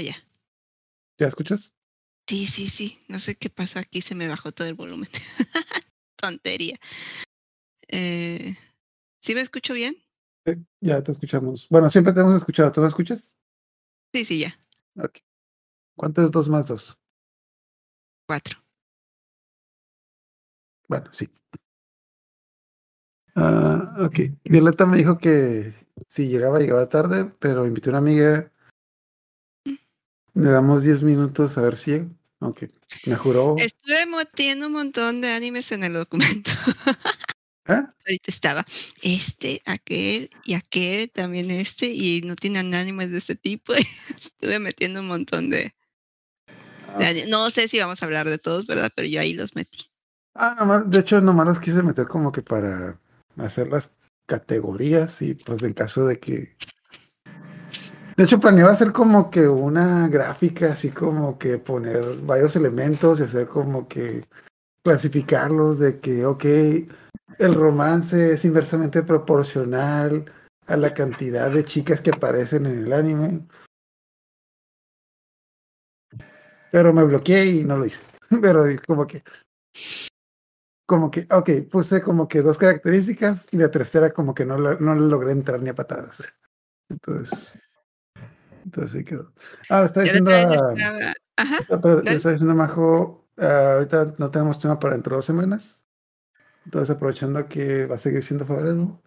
ya. ¿Ya escuchas? Sí, sí, sí. No sé qué pasa aquí, se me bajó todo el volumen. Tontería. Eh, ¿Sí me escucho bien? Sí, ya te escuchamos. Bueno, siempre te hemos escuchado. ¿Tú me escuchas? Sí, sí, ya. Ok. ¿Cuánto es dos más dos? Cuatro. Bueno, sí. Ah, ok. Violeta me dijo que si llegaba, llegaba tarde, pero invité a una amiga. Le damos 10 minutos a ver si. Aunque me juró. Estuve metiendo un montón de animes en el documento. ¿Eh? Ahorita estaba este, aquel y aquel, también este, y no tienen animes de este tipo. Estuve metiendo un montón de, de ani- No sé si vamos a hablar de todos, ¿verdad? Pero yo ahí los metí. Ah, nomás, de hecho, nomás los quise meter como que para hacer las categorías y pues en caso de que... De hecho, planeaba hacer como que una gráfica, así como que poner varios elementos y hacer como que clasificarlos de que, ok, el romance es inversamente proporcional a la cantidad de chicas que aparecen en el anime. Pero me bloqueé y no lo hice. Pero como que como que, ok, puse como que dos características y la tercera como que no, no le logré entrar ni a patadas. Entonces, entonces ahí quedó. Ah, está diciendo, estaba- Ajá. está, pero- está diciendo Majo, ah, ahorita no tenemos tema para dentro de dos semanas. Entonces, aprovechando que va a seguir siendo febrero,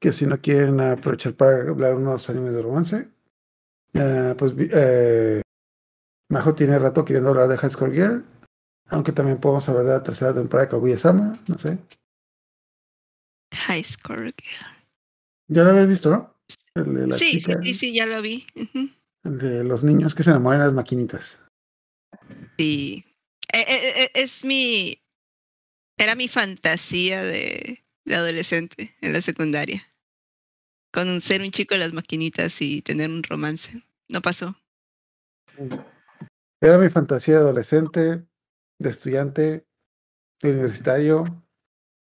que si no quieren aprovechar para hablar unos animes de romance, ah, pues eh, Majo tiene rato queriendo hablar de High Score Gear, aunque también podemos hablar de la tercera temporada de Kaguya-sama, no sé. High Score Girl. Ya lo habías visto, ¿no? El de la Sí, sí, chica, sí, sí, ya lo vi. El de los niños que se enamoran de las maquinitas. Sí. Eh, eh, eh, es mi. Era mi fantasía de, de adolescente en la secundaria. Con ser un chico de las maquinitas y tener un romance. No pasó. Era mi fantasía de adolescente, de estudiante, de universitario,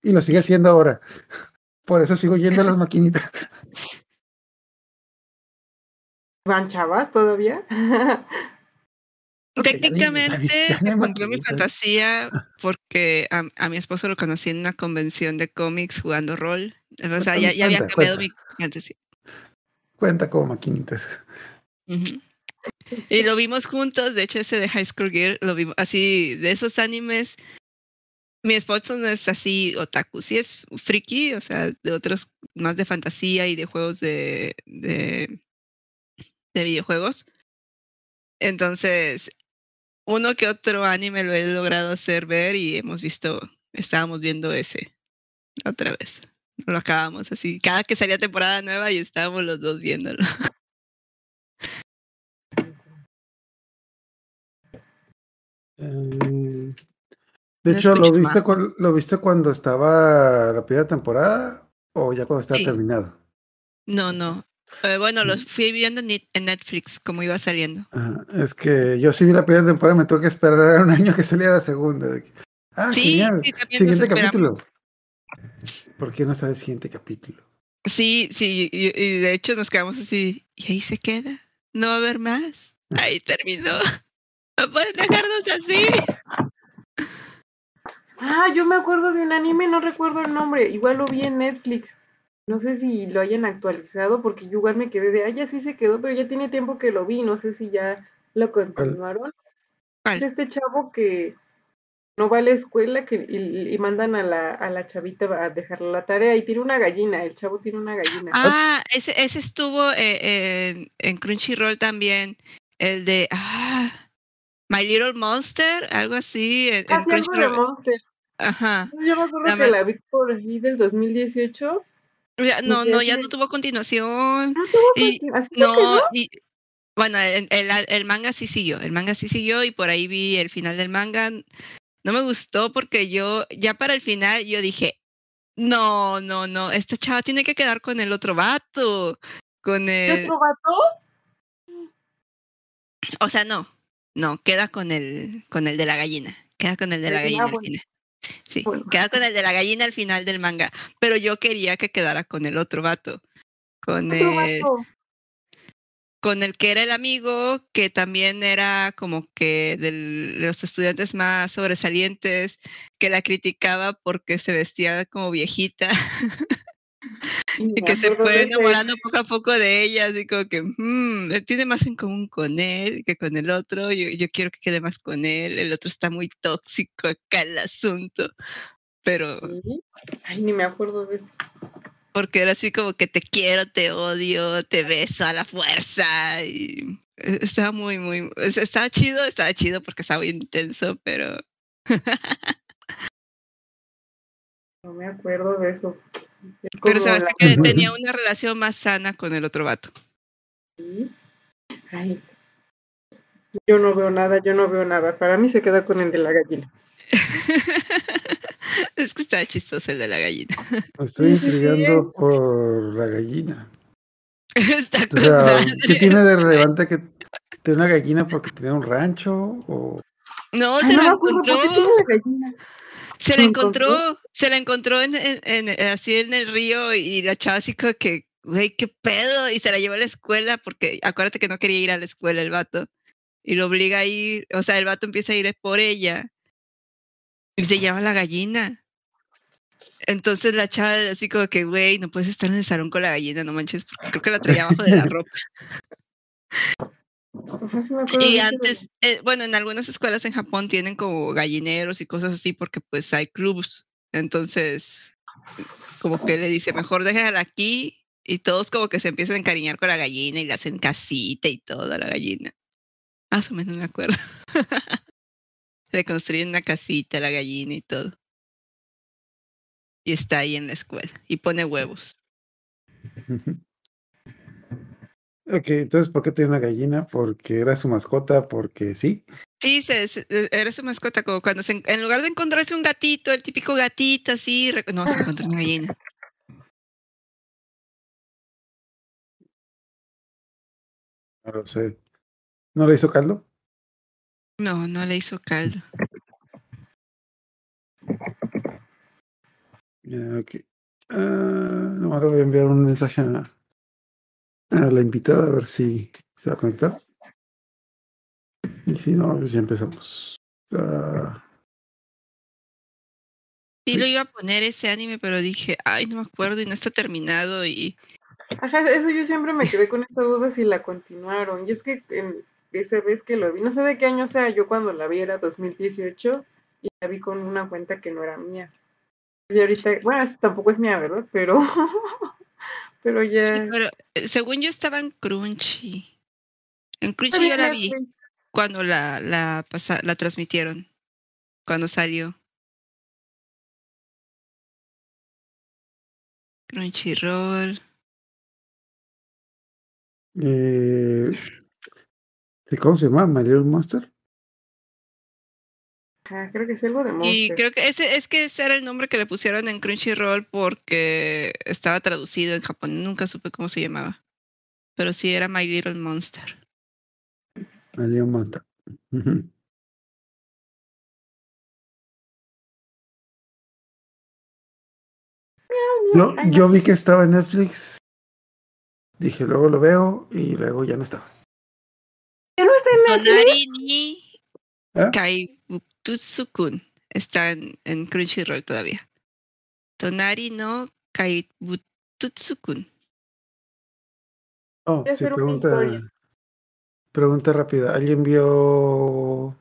y lo sigue siendo ahora. Por eso sigo yendo a las maquinitas. ¿Van chavas todavía? Técnicamente se cumplió mi fantasía porque a, a mi esposo lo conocí en una convención de cómics jugando rol. O sea, ya, ya había cambiado cuenta. mi fantasía. Cuenta como maquinitas. Y lo vimos juntos, de hecho ese de High School Gear lo vimos así, de esos animes. Mi esposo no es así otaku, sí es friki, o sea, de otros más de fantasía y de juegos de, de, de videojuegos. Entonces, uno que otro anime lo he logrado hacer ver y hemos visto, estábamos viendo ese otra vez. Lo acabamos así, cada que salía temporada nueva y estábamos los dos viéndolo. Eh, de No hecho, ¿lo viste, más. cuan- ¿lo viste cuando estaba la primera temporada o ya cuando estaba Sí. terminado? No, no. Eh, bueno, los Mm. fui viendo en Net- en Netflix, como iba saliendo. Ajá, Es que yo sí vi la primera temporada, me tuve que esperar un año que saliera la segunda. Ah, Sí, genial. sí, también nos Siguiente capítulo. ¿Por qué no sale el siguiente capítulo? Sí, sí, y, y de hecho nos quedamos así, y ahí se queda. No va a haber más. Ahí terminó. No puedes dejarnos así. Ah, yo me acuerdo de un anime, no recuerdo el nombre. Igual lo vi en Netflix. No sé si lo hayan actualizado, porque yo igual me quedé de, ah, ya sí se quedó, pero ya tiene tiempo que lo vi. No sé si ya lo continuaron. Es este chavo que no va a la escuela que, y, y mandan a la, a la chavita a dejarle la tarea y tiene una gallina. El chavo tiene una gallina. Ah, ese, ese estuvo eh, en, en Crunchyroll también. El de ah, My Little Monster, algo así. En, en Casi algo de Crunchyroll. Monster. Ajá. Entonces, yo me acuerdo que la vi por ahí del 2018. Ya, No, no, ya no tuvo continuación. No tuvo Y- continu- ¿Así se No, quedó? y bueno, el, el, el manga sí siguió, el manga sí siguió y por ahí vi el final del manga. No me gustó porque yo, ya para el final, yo dije, no, no, no, esta chava tiene que quedar con el otro vato, con ¿Qué el, otro vato? o sea, no, no, queda con el, con el de la gallina, queda con el de la Ah, gallina al bueno. final. Sí, Bueno. queda con el de la gallina al final del manga, pero yo quería que quedara con el otro vato, con Otro el, vato. con el que era el amigo, que también era como que de los estudiantes más sobresalientes, que la criticaba porque se vestía como viejita. y que se fue enamorando poco a poco de ella, así como que mmm, tiene más en común con él que con el otro, yo, yo quiero que quede más con él, el otro está muy tóxico acá el asunto, pero... Ay, ni me acuerdo de eso. Porque era así como que te quiero, te odio, te beso a la fuerza y e, estaba muy, muy, estaba chido, estaba chido porque estaba muy intenso, pero... no me acuerdo de eso. Pero se me que tenía una relación más sana con el otro vato. Ay, yo no veo nada, yo no veo nada. Para mí se queda con el de la gallina. es que está chistoso el de la gallina. estoy intrigando por la gallina. o sea, ¿qué tiene de relevante que tiene una gallina porque tenía un rancho? O... No, se la encontró. Se la encontró, se la encontró en, en, así en el río y la chava así como que, güey, qué pedo, y se la llevó a la escuela porque acuérdate que no quería ir a la escuela el vato y lo obliga a ir, o sea, el vato empieza a ir por ella y se lleva la gallina. Entonces la chava así como que, güey, no puedes estar en el salón con la gallina, no manches, porque creo que la traía abajo de la ropa. Y antes, eh, bueno, en algunas escuelas en Japón tienen como gallineros y cosas así porque pues hay clubs. Entonces, como que le dice, mejor déjala aquí y todos como que se empiezan a encariñar con la gallina y le hacen casita y todo a la gallina. Más o menos me acuerdo. le construyen una casita a la gallina y todo. Y está ahí en la escuela y pone huevos. Ok, entonces, ¿por qué tiene una gallina? ¿Porque era su mascota? ¿Porque sí? Sí, se, e, era su mascota, como cuando se, en lugar de encontrarse un gatito, el típico gatito así, no, se encontró una gallina. No lo sé. ¿No le hizo caldo? No, no le hizo caldo. ok. Uh, nomás le voy a enviar un mensaje a, a la invitada a ver si se va a conectar. Y si no, pues ya empezamos. Uh, sí, lo iba a poner ese anime, pero dije, ay, no me acuerdo y no está terminado y... Ajá, eso yo siempre me quedé con esa duda si la continuaron. Y es que en esa vez que lo vi, no sé de qué año sea, yo cuando la vi era 2018 y la vi con una cuenta que no era mía. Y ahorita, bueno, tampoco es mía, ¿verdad? Pero Pero ya. Sí, pero eh, según yo estaba en Crunchy. En Crunchy yo la vi cuando la, la, la transmitieron. Cuando salió. Crunchyroll. Eh, ¿Cómo se llama? ¿Mario Monster? Creo que es algo de Monster. Y creo que ese es que ese era el nombre que le pusieron en Crunchyroll porque estaba traducido en Japón. Nunca supe cómo se llamaba. Pero sí era My Little Monster. My Little Monster. Yo, yo vi que estaba en Netflix. Dije, luego lo veo y luego ya no estaba. Ya no está en Netflix. ¿Eh? Tutsukun está en, en Crunchyroll todavía. Tonari no Kaibututsukun. Oh, sí, pregunta, pregunta rápida. ¿Alguien vio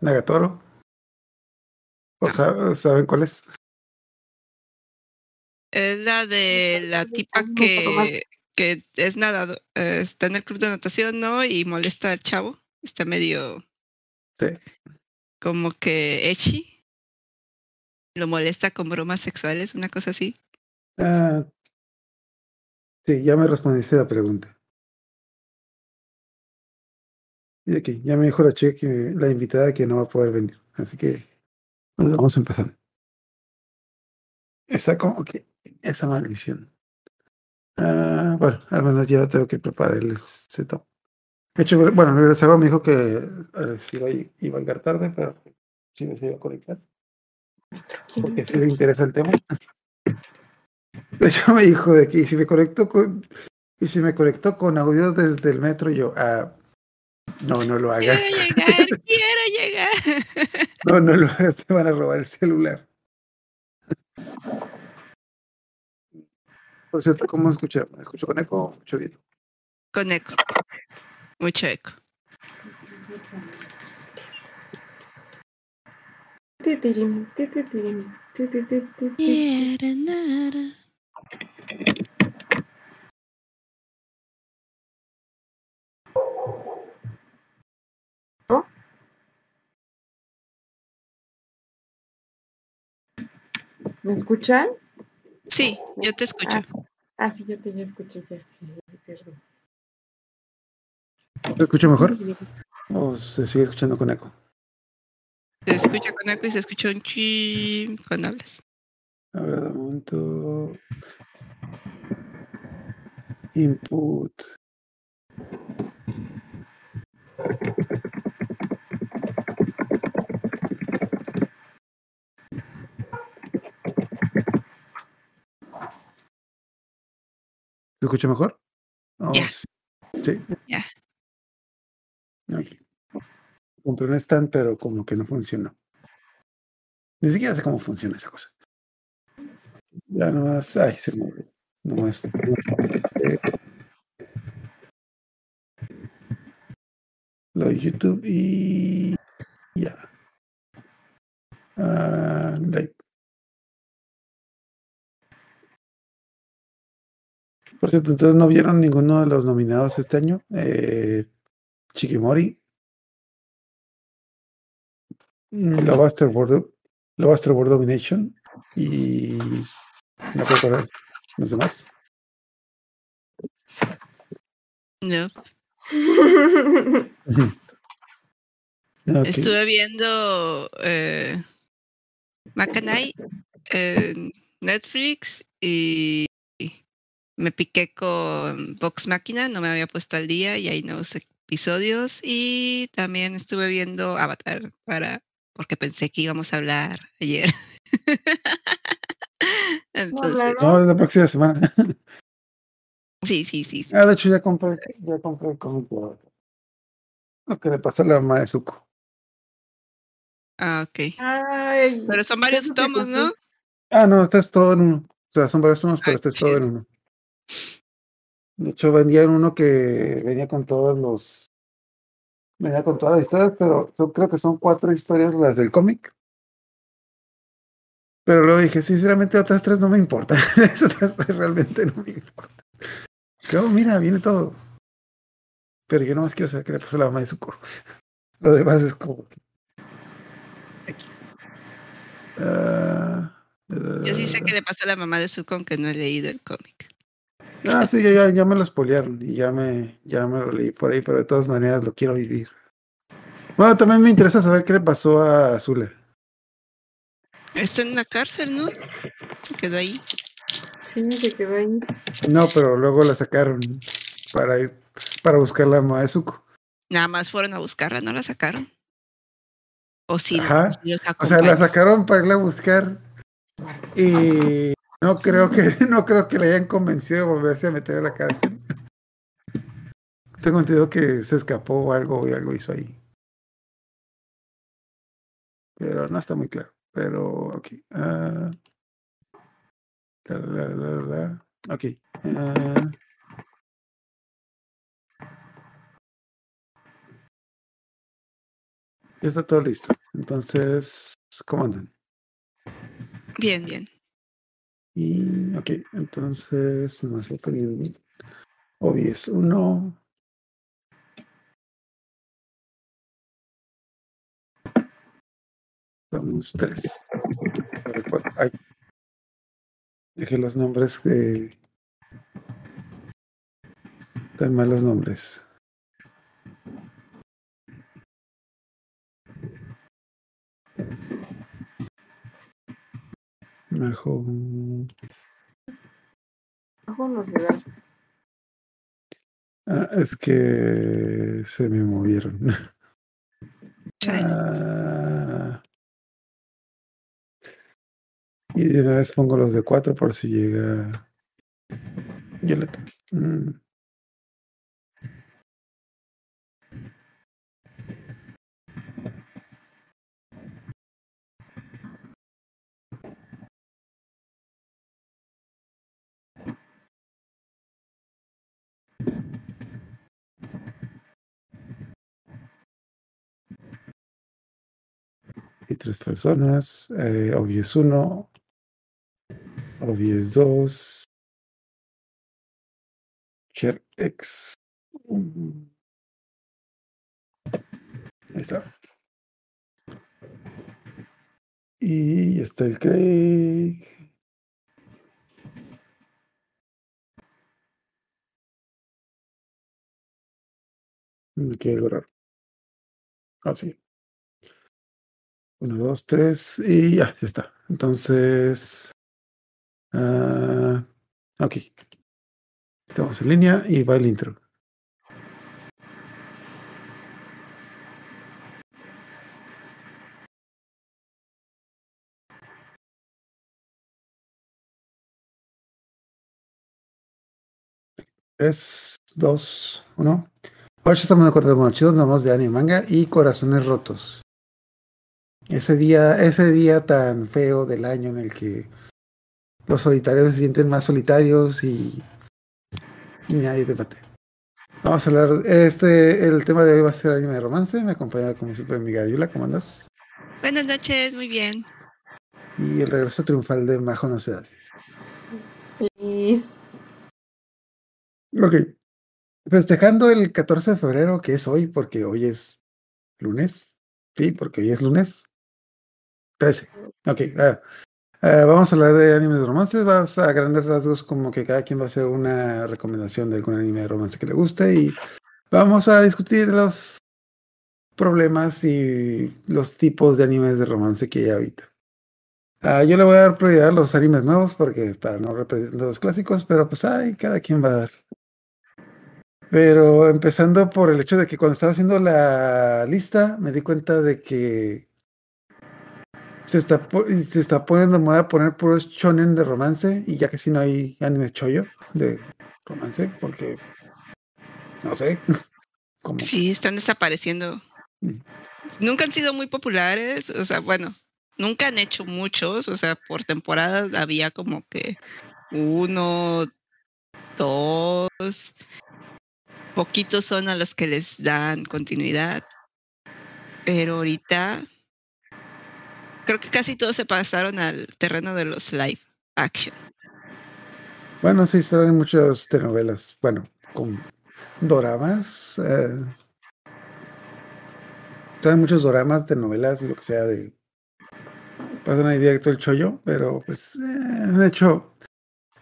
Nagatoro? ¿O saben cuál es? Es la de la tipa que, que es nadador, eh, está en el club de natación, ¿no? Y molesta al chavo. Está medio. Sí como que Echi lo molesta con bromas sexuales, una cosa así. Ah, sí, ya me respondiste la pregunta. Y aquí, ya me dijo la chica que la invitada que no va a poder venir. Así que vamos empezando. Esa como que, esa maldición. Ah, bueno, al menos ya tengo que preparar el setup. De hecho, bueno, mi reserva me dijo que eh, si iba, iba a llegar tarde, pero sí me iba a conectar. Porque si le interesa el tema. De hecho, me dijo de que si me conecto con. y se me conectó con audio desde el metro yo, ah, no, no lo hagas. Quiero llegar, quiero llegar. No, no lo hagas, te van a robar el celular. Por cierto, ¿cómo escuché? ¿Me escucho con eco o escucho bien? Con eco. Mucho eco. Titirim, titirim, tititititi. Quiero nada. ¿Me escuchan? Sí, yo te escucho. Ah, sí. Ah, sí, yo te escuché ya. Perdón. ¿Te escucho mejor? ¿O se sigue escuchando con eco? Se escucha con eco y se escucha un chim cuando hablas. A ver, de momento. Input. ¿Se escucha mejor? Oh, sí. Ok. Compré un stand, pero como que no funcionó. Ni siquiera sé cómo funciona esa cosa. Ya nomás, ay, se olvidó. Nomás. eh, lo de YouTube y ya. Ah, like. Por cierto, entonces no vieron ninguno de los nominados este año. Eh, Chikimori. mm, Love After World, Domination. Y no recuerdo los demás. No. Estuve viendo eh, Macanay en Netflix y me piqué con Vox Máquina, no me había puesto al día y hay nuevos episodios. Y también estuve viendo Avatar para porque pensé que íbamos a hablar ayer. Entonces? No, es la próxima semana. sí, sí, sí. sí. Ah, de hecho ya compré, ya compré el cómic Lo que le pasó a la mamá de Zuko. Ah, ok. Ay, Pero son varios ¿cuánto te tomos? ¿no? Ah, no, este es todo en uno. O sea, son varios tomos, pero Ah, este es todo en uno. De hecho, vendían uno que venía con todos los. Venía con todas las historias, pero son, creo que son cuatro historias las del cómic. Pero luego dije, sinceramente, otras tres no me importan. Otras tres realmente no me importan. Que, oh, mira, viene todo. Pero yo nomás quiero saber qué le pasó a la mamá de Zuko. Lo demás es como. que- X. Ah, Yo sí sé que le pasó a la mamá de Zuko, aunque no he leído el cómic. Ah, sí, ya, ya, ya me lo spoilearon y ya me, ya me lo leí por ahí, pero de todas maneras lo quiero vivir. Bueno, también me interesa saber qué le pasó a Azula. Está en la cárcel, ¿no? Se quedó ahí. Sí, se quedó ahí. No, pero luego la sacaron para ir, para buscar la mamá de Zuko. Nada más fueron a buscarla, no la sacaron. O sí, Ajá. O sea, la sacaron para irla a buscar y no creo que, no creo que le hayan convencido de volverse a meter a la cárcel. Tengo entendido que se escapó o algo y algo hizo ahí. Pero no está muy claro. Pero, ok. la, ok. ah, ya está todo listo. Entonces, ¿cómo andan? Bien, bien. Y, ok, entonces, nos voy poniendo OBS 1. Vamos, 3. Ay, dejé los nombres de. Tan malos nombres. Mejor. Ojo, no se da. Ah, es que se me movieron. Ah. y de una vez pongo los de 4 por si llega. Mm, Tres personas. Eh, Obvious 1. Obvious 2. Share X. Está. Y está el Craig. Aquí. Uno, dos, tres y ya, sí está. Entonces. ah, ok. Estamos en línea y va el intro. Tres, dos, uno. Hoy estamos de acuerdo con chicos, hablamos de anime, manga y corazones rotos. Ese día, ese día tan feo del año en el que los solitarios se sienten más solitarios y, y nadie te mate. Vamos a hablar, este, el tema de hoy va a ser anime de romance. Me acompaña como siempre mi Gariula, ¿cómo andas? Buenas noches, muy bien. Y el regreso triunfal de Majo Nocedal. Feliz. Ok. Festejando el 14 de febrero, que es hoy, porque hoy es lunes. Sí, porque hoy es lunes. 13. Ok. ah, ah, vamos a hablar de animes de romances. Vas a grandes rasgos, como que cada quien va a hacer una recomendación de algún anime de romance que le guste. Y vamos a discutir los problemas y los tipos de animes de romance que hay ahorita. Ah, yo le voy a dar prioridad a los animes nuevos, porque para no repetir los clásicos, pero pues ay, cada quien va a dar. Pero empezando por el hecho de que cuando estaba haciendo la lista, me di cuenta de que se está, se está poniendo moda poner puros shonen de romance y ya que si no hay anime choyo de romance, porque no sé, como Sí, están desapareciendo. Mm. Nunca han sido muy populares, o sea, bueno, nunca han hecho muchos, o sea, por temporadas había como que uno, dos, poquitos son a los que les dan continuidad, pero ahorita creo que casi todos se pasaron al terreno de los live action. Bueno, sí, salen muchas telenovelas, bueno, con doramas. Eh, salen muchos doramas, telenovelas y lo que sea de... Pasan ahí directo el chollo, pero pues, eh, de hecho,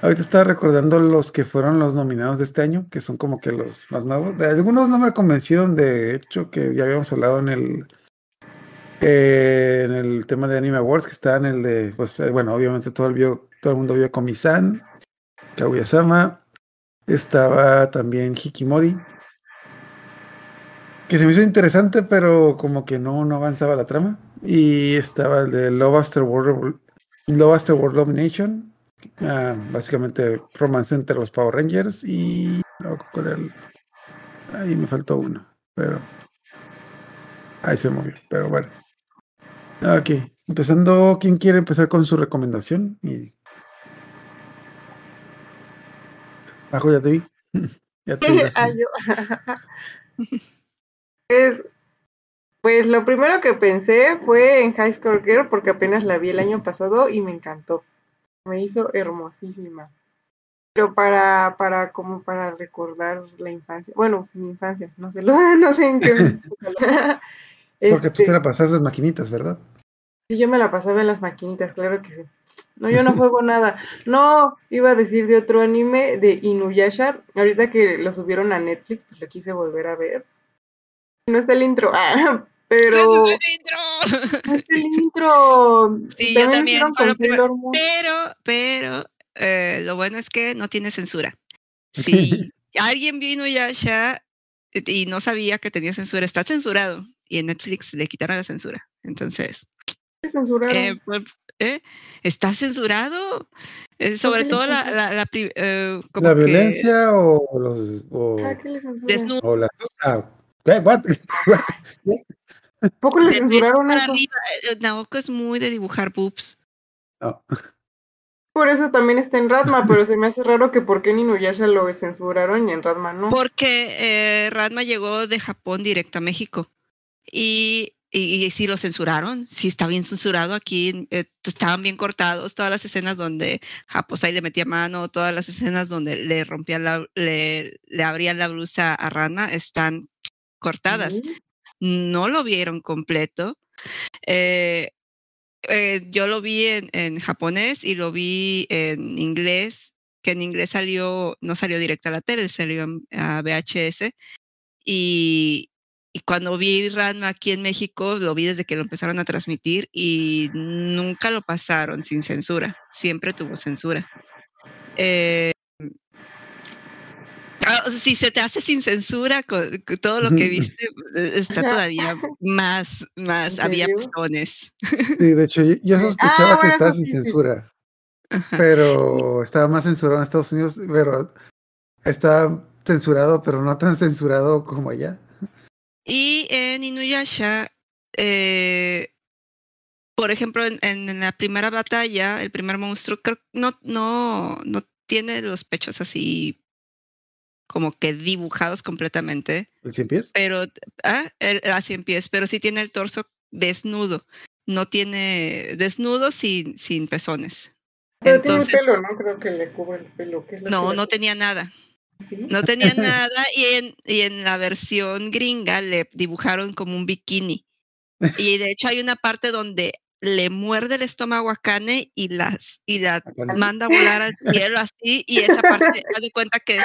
ahorita estaba recordando los que fueron los nominados de este año, que son como que los más nuevos. Algunos no me convencieron, de hecho, que ya habíamos hablado en el... eh, en el tema de Anime Awards, que está en el de, pues, eh, bueno, obviamente todo el, todo el mundo vio Komi-san, Kaguya-sama, estaba también Hikimori, que se me hizo interesante, pero como que no, no avanzaba la trama. Y estaba el de Love After World, Love After World Domination, ah, básicamente romance entre los Power Rangers y con el, ahí me faltó uno, pero ahí se movió, pero bueno. Ok, empezando, ¿quién quiere empezar con su recomendación? Y Bajo, ya te vi. Ya te vi. Ah, yo. pues, pues lo primero que pensé fue en High School Girl porque apenas la vi el año pasado y me encantó. Me hizo hermosísima. Pero para, para, como para recordar la infancia. Bueno, mi infancia, no sé, lo, no sé en qué. Porque tú Este, te la pasas las maquinitas, ¿verdad? Sí, yo me la pasaba en las maquinitas, claro que sí. No, yo no juego nada. No, iba a decir de otro anime, de Inuyasha. Ahorita que lo subieron a Netflix, pues lo quise volver a ver. No está el intro, ah, pero ¡Ese es el intro! no está el intro. Sí, yo también. Pero, pero, eh, lo bueno es que no tiene censura. Si alguien vio Inuyasha y no sabía que tenía censura, está censurado. Y en Netflix le quitaron la censura. Entonces, Censuraron. eh, pues, ¿eh? ¿está censurado? Eh, sobre todo la, la, la pri- eh, como ¿La que violencia o los o, Ah, o la ah, ¿qué? What? What? ¿Poco le de censuraron eso? arriba. Naoko es muy de dibujar boobs. No. Por eso también está en Ratma, pero se me hace raro que por qué en Inuyasha lo censuraron y en Ratma no. Porque eh, Ranma llegó de Japón directo a México. Y y, y sí lo censuraron, sí está bien censurado aquí, eh, estaban bien cortados todas las escenas donde Japosai le metía mano, todas las escenas donde le rompían la, le, le abrían la blusa a Rana están cortadas. No lo vieron completo. Eh, eh, yo lo vi en, en, japonés y lo vi en inglés, que en inglés salió, no salió directo a la tele, salió a VHS. Y, y cuando vi Ranma aquí en México, lo vi desde que lo empezaron a transmitir y nunca lo pasaron sin censura, siempre tuvo censura. Eh, Ah, si se te hace sin censura con, con todo lo que viste, eh, está todavía más, más, había pezones. Sí, de hecho, yo sospechaba ah, que estaba sin sí, censura, sí. pero estaba más censurado en Estados Unidos, pero está censurado, pero no tan censurado como allá. Y en Inuyasha, eh, por ejemplo, en, en, la primera batalla, el primer monstruo, creo no, no, no tiene los pechos así como que dibujados completamente. ¿El cien pies? Pero, ah, el, a cien pies, pero sí tiene el torso desnudo. No tiene desnudo sin, sin pezones. Pero Entonces, tiene pelo, ¿no? Creo que le cubre el pelo. ¿Qué es lo no, que no tenía nada. ¿Sí? No tenía nada y en, y en la versión gringa le dibujaron como un bikini. Y de hecho hay una parte donde le muerde el estómago a Kane y las y la manda a volar al cielo así y esa parte haz de cuenta que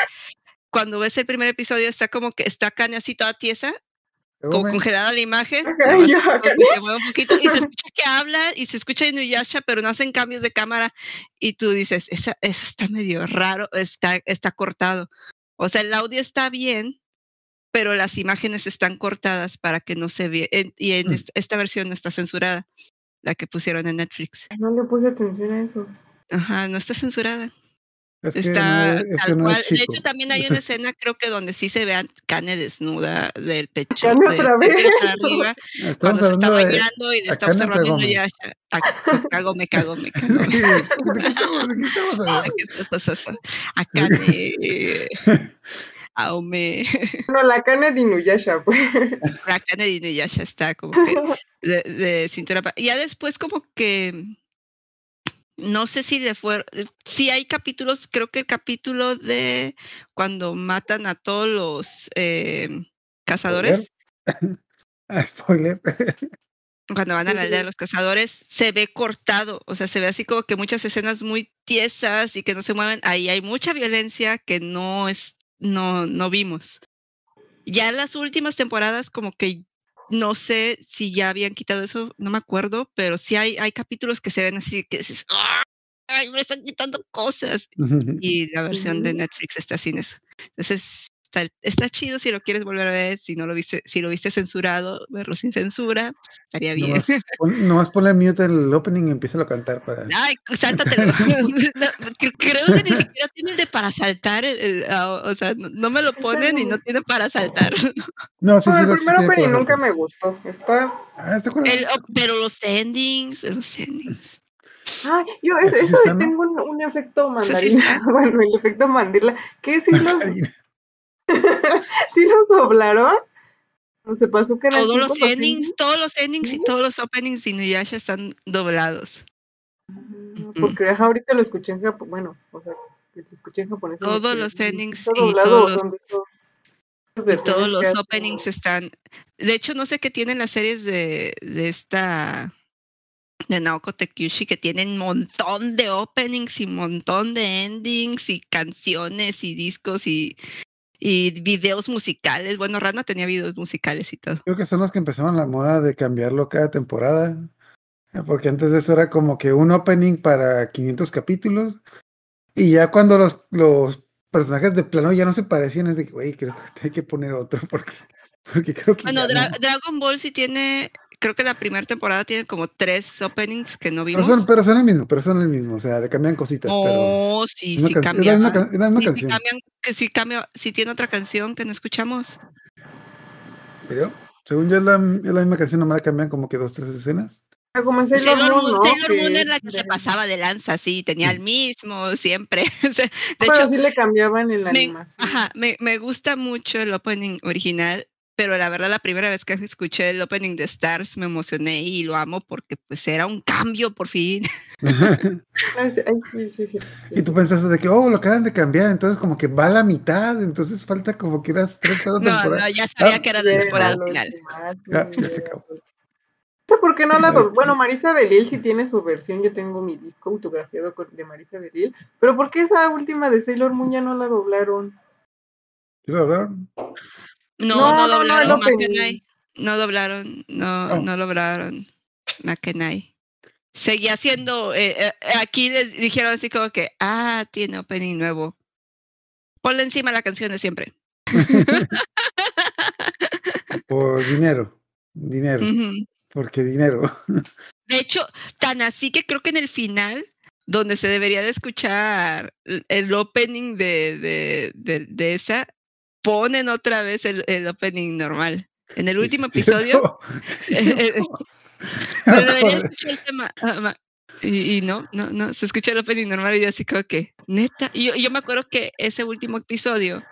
cuando ves el primer episodio está como que está Kanye así toda tiesa, como congelada la imagen, okay, yo, okay. se mueve un poquito y se escucha que habla y se escucha Inuyasha, pero no hacen cambios de cámara y tú dices, esa, esa está medio raro, está, está cortado. O sea, el audio está bien, pero las imágenes están cortadas para que no se vea. Y en mm. esta versión no está censurada, la que pusieron en Netflix. No le puse atención a eso. Ajá, no está censurada. Es está no es, es no de hecho, también hay una escena, creo que donde sí se ve a Cane desnuda del pecho. ¿Cane otra de, vez? De arriba, cuando se está bañando y le está observando y ya, cago, me cago, me cago. ¿De qué estamos, de qué estamos hablando? A Cane. Aume. No, la Cane de Inuyasha, pues. La Cane de Inuyasha está como que de, de cintura. Ya después, como que no sé si le fue, si hay capítulos, creo que el capítulo de cuando matan a todos los eh, cazadores. Spoiler. Cuando van a la aldea de los cazadores, se ve cortado, o sea, se ve así como que muchas escenas muy tiesas y que no se mueven. Ahí hay mucha violencia que no es, no, no vimos. Ya en las últimas temporadas, como que no sé si ya habían quitado eso, no me acuerdo, pero sí hay, hay capítulos que se ven así, que dices, ¡ay, me están quitando cosas! Y la versión de Netflix está sin eso. Entonces, está, está, chido si lo quieres volver a ver, si no lo viste, si lo viste censurado, verlo sin censura, pues estaría bien. Nomás, pon, nomás ponle mute el opening y empieza a cantar para. Ay, sáltatelo. no, creo que ni siquiera tiene de para saltar, el, el, o sea, no me lo ponen y no tiene para saltar. No, sí, no, sí. el primer sí, opening nunca me gustó. Está. Ah, está el, pero los endings, los endings. Ah, yo eso, eso sí tengo un, un, efecto mandarina, bueno, el efecto mandila, que si los, ¿Sí los doblaron? ¿No se pasó que todos los endings, todos los endings ¿Sí? y todos los openings de Inuyasha están doblados. Porque mm. ahorita lo escuché en japonés, bueno, o sea, lo escuché en japonés. Todos los endings y todos los, y todos los openings están. De hecho, no sé qué tienen las series de, de esta de Naoko Tekeuchi que tienen un montón de openings y un montón de endings y canciones y discos y y videos musicales. Bueno, Rana tenía videos musicales y todo. Creo que son los que empezaron la moda de cambiarlo cada temporada. Porque antes de eso era como que un opening para 500 capítulos. Y ya cuando los, los personajes de plano ya no se parecían, es de que, güey, creo que hay que poner otro. Porque, porque creo que. Bueno, Dra no. Dragon Ball sí tiene. Creo que la primera temporada tiene como tres openings que no vimos. Pero son, pero son el mismo, pero son el mismo. O sea, le cambian cositas. Oh, pero sí, sí, cambian. Una, una sí, canción. Sí, cambian, que sí, cambia, sí tiene otra canción que no escuchamos. ¿Serio? Según yo es la, es la misma canción, nomás cambian como que dos, tres escenas. Como Sailor, Sailor Moon, ¿no? Sailor Moon es la que se pasaba de lanza, sí, tenía el mismo siempre. de Pero hecho, sí le cambiaban en la me, animación. Ajá, me, me gusta mucho el opening original pero la verdad la primera vez que escuché el opening de Stars me emocioné y lo amo porque pues era un cambio por fin. Ay, sí, ay, sí, sí, sí, y tú pensaste de que, oh, lo acaban de cambiar, entonces como que va a la mitad, entonces falta como que unas tres, cuatro No, temporadas. no, ya sabía Ah, que era la temporada final. Ya, se acabó. Por qué no la do- Bueno, Marisa de Lille sí tiene su versión. Yo tengo mi disco autografiado de Marisa de Lille. Pero ¿por qué esa última de Sailor Moon ya no la doblaron? ¿Sí lo hablaron? No, No, no, no, no, doblaron. Makenai. No doblaron, no, Oh. no lograron Makenai. Seguía siendo, eh, eh, aquí les dijeron así como que, ah, tiene opening nuevo. Ponle encima la canción de siempre. Por dinero. Dinero. Porque dinero. De hecho, tan así que creo que en el final, donde se debería de escuchar el- el opening de, de, de, de esa, ponen otra vez el, el opening normal. En el último episodio, Pero debería escuchar el tema. ma- Y, y no, no, no, se escucha el opening normal y yo así como que, neta. Y yo, yo me acuerdo que ese último episodio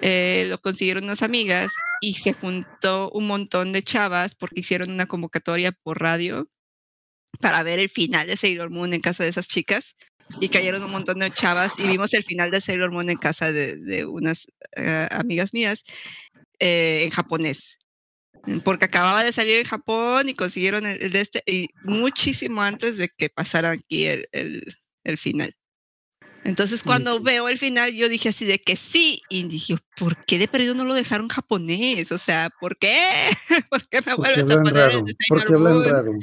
eh, lo consiguieron unas amigas y se juntó un montón de chavas porque hicieron una convocatoria por radio para ver el final de Sailor Moon en casa de esas chicas. Y cayeron un montón de chavas y vimos el final de Sailor Moon en casa de, de unas eh, amigas mías eh, en japonés porque acababa de salir en Japón y consiguieron el, el de este, y muchísimo antes de que pasara aquí el, el, el final. Entonces, cuando Ok. veo el final, yo dije así de que sí, y dije, ¿por qué de perdido no lo dejaron japonés? O sea, ¿por qué? ¿Por qué me vuelves a poner raro. el de Sailor Moon?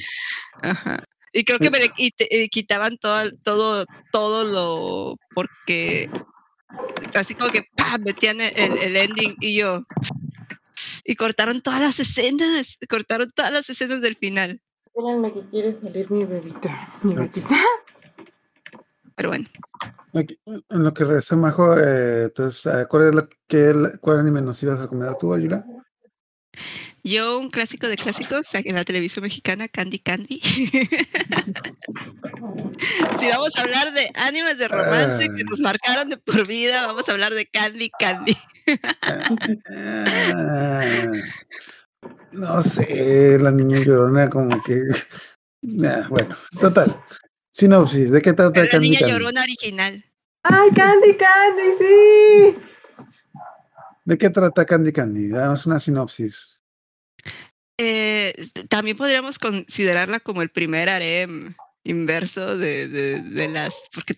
Ajá. Y creo que me le quit- eh, quitaban todo, todo, todo lo, porque así como que ¡pam! metían el, el- ending y yo, y cortaron todas las escenas, cortaron todas las escenas del final. Espérenme que quiere salir mi bebita. Mi gatita. Pero bueno, Aquí, en lo que regresa Majo, eh, entonces, eh, ¿cuál es lo que cuál anime nos ibas a recomendar tú, Ayula? Yo un clásico de clásicos en la televisión mexicana, Candy Candy. si vamos a hablar de animes de romance que nos marcaron de por vida, vamos a hablar de Candy Candy. No sé, la niña llorona como que... Nah, bueno, total. Sinopsis, ¿de qué trata Pero la Candy niña Candy? llorona original. ¡Ay, Candy Candy! ¡Sí! ¿De qué trata Candy Candy? Danos una sinopsis. Eh, también podríamos considerarla como el primer harem inverso de, de, de las. Porque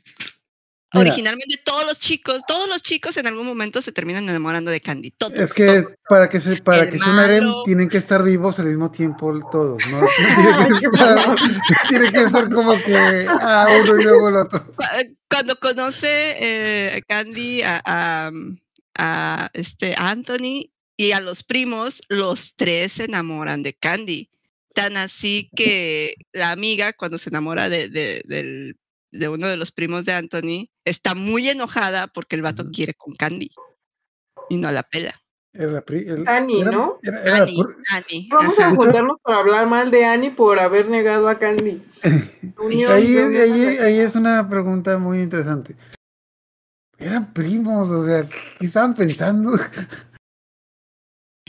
Mira. originalmente todos los chicos, todos los chicos en algún momento se terminan enamorando de Candy. Todos. Es que todos. para que se para El que sea un harem malo. tienen que estar vivos al mismo tiempo todos, ¿no? No tiene, que estar, que como que ah, uno y luego el otro. Cu- Cuando conoce eh, Candy a, a, a este Anthony y a los primos, los tres se enamoran de Candy. Tan así que la amiga, cuando se enamora de, de, de uno de los primos de Anthony, está muy enojada porque el vato quiere con Candy y no la pela. Era la pri- el- Annie, era- ¿no? Era, era la Annie, Vamos ajá. a juntarnos para hablar mal de Annie por haber negado a Candy. Unión ahí, ahí, ahí es una pregunta muy interesante. Eran primos, o sea, ¿qué estaban pensando?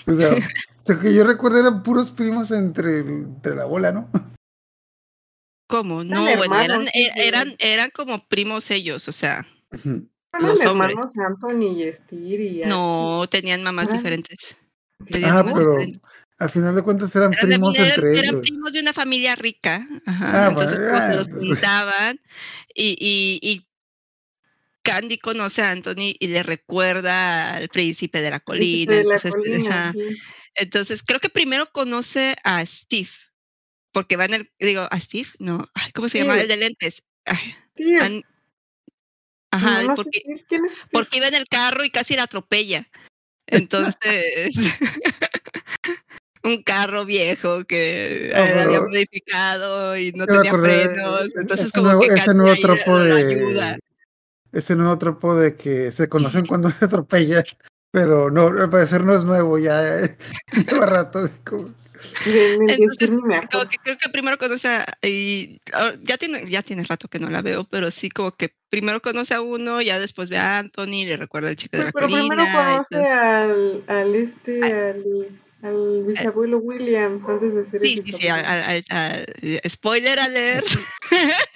O sea, lo que yo recuerdo eran puros primos entre, entre la bola, ¿no? ¿Cómo? Eran No, bueno, eran, er- eran, eran como primos ellos, o sea. Eran los hermanos Anthony y Steer y no tenían mamás Ah. diferentes. Tenían Ah, mamás pero diferentes. al final de cuentas eran Eran, de- primos eran- entre eran ellos. primos de una familia rica. Ajá. Ah, Entonces bueno, se ah, los juntaban y, y, y Candy conoce a Anthony y le recuerda al príncipe de la colina. De la entonces, colina, ajá. sí. Entonces, creo que primero conoce a Steve. Porque va en el, digo, ¿a Steve? No, ay, ¿cómo se llama? El de lentes. Ay. An- Ajá, No, porque, iba en el carro y casi la atropella. Entonces, un carro viejo que No, eh, había modificado y no tenía frenos. Entonces, ese como nuevo- que ese nuevo tropo de ayuda. Ese nuevo tropo de que se conocen cuando se atropellan, pero no, al parecer no es nuevo, ya eh, lleva rato. como- Entonces, Como que creo que primero conoce a, y ya tiene, ya tiene rato que no la veo, pero sí como que primero conoce a uno, ya después ve a Anthony, le recuerda al chico de Pero, la pero primero colina. y conoce al, al este, al, al bisabuelo Williams antes de ser el Sí, sí, sí, al, al- al- al- spoiler alert.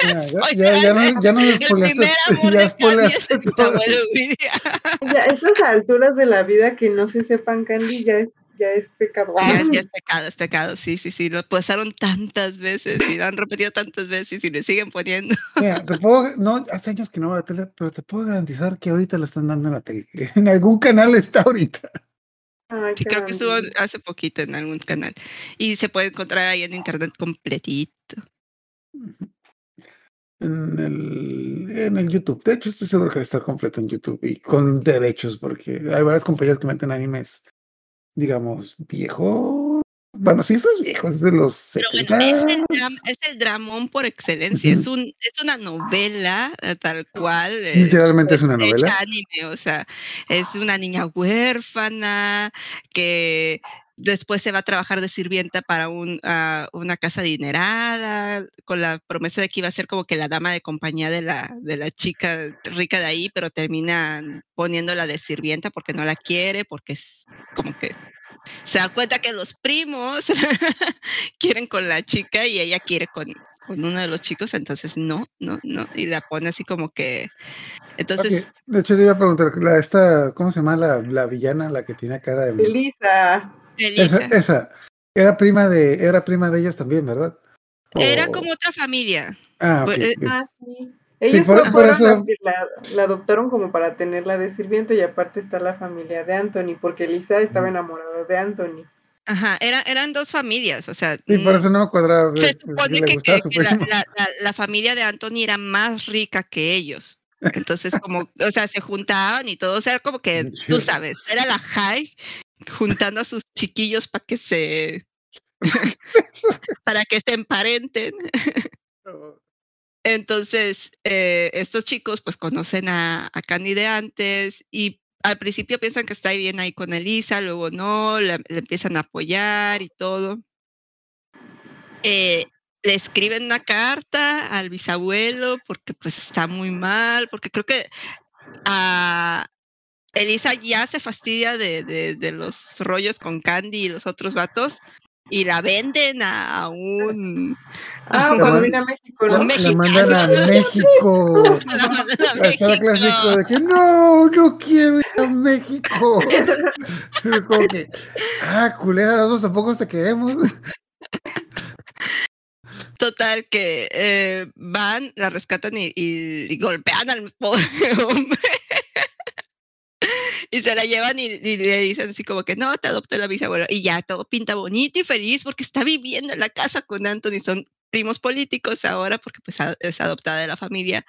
Ya, ya, ya, ya no, ya no El spoileaste, primer amor ya de es el bisabuelo. Ya, a estas alturas de la vida que no se sepan Candy ya es, ya es pecado. Ya, es- ya es pecado, es pecado, sí, sí, sí, lo pasaron tantas veces y lo han repetido tantas veces y le siguen poniendo. Mira, te puedo, no, hace años que no veo la tele, pero te puedo garantizar que ahorita lo están dando en la tele. En algún canal está ahorita. Ay, Sí, creo que estuvo hace poquito en algún canal y se puede encontrar ahí en internet completito. En el, en el YouTube. De hecho, estoy seguro que va a estar completo en YouTube y con derechos, porque hay varias compañías que meten animes, digamos, viejo. Bueno, sí, estás viejo, es de los Pero 70. bueno, es el, dram- es el dramón por excelencia, es, un, es una novela eh, tal cual. eh, Literalmente es una novela. anime, o sea, es una niña huérfana que después se va a trabajar de sirvienta para un, una casa adinerada, con la promesa de que iba a ser como que la dama de compañía de la, de la chica rica de ahí, pero termina poniéndola de sirvienta porque no la quiere, porque es como que se da cuenta que los primos quieren con la chica y ella quiere con, con uno de los chicos, entonces no, no, no, y la pone así como que... Entonces, De hecho, te iba a preguntar, la, esta, ¿cómo se llama la, la villana, la que tiene cara de... Elisa. Esa, Elisa, esa, era prima de, era prima de ellas también, ¿verdad? era como otra familia. Ah, ok, pues, eh. Ah, sí. Ellos por- fue- por eso- que la, la adoptaron como para tenerla de sirvienta y aparte está la familia de Anthony, porque Elisa estaba enamorada de Anthony. Ajá, era, eran dos familias, o sea, Y por mm, eso no me cuadraba. se pues, supone si que, la, primo. la- la- la familia de Anthony era más rica que ellos. Entonces, como, o sea, se juntaban y todo, o sea, como que, Bien tú sabes, era la high juntando a sus chiquillos para que se, para que se emparenten. Entonces, eh, estos chicos pues conocen a, a Candy de antes y al principio piensan que está bien ahí con Elisa, luego no, le, empiezan a apoyar y todo. Eh, le escriben una carta al bisabuelo porque pues está muy mal, porque creo que a Elisa ya se fastidia de, de, de los rollos con Candy y los otros vatos y la venden a, un... Ah, a un- cuando vine a México, mandan a México. la mandan a México. clásico de que no, no quiero ir a México. Como que, ah, culera, los dos tampoco te queremos. Total, que eh, van, la rescatan y, y- y golpean al pobre hombre. Y se la llevan y, y le dicen así como que no, te adoptó la bisabuela. Y ya todo pinta bonito y feliz porque está viviendo en la casa con Anthony. Son primos políticos ahora porque pues a- es adoptada de la familia.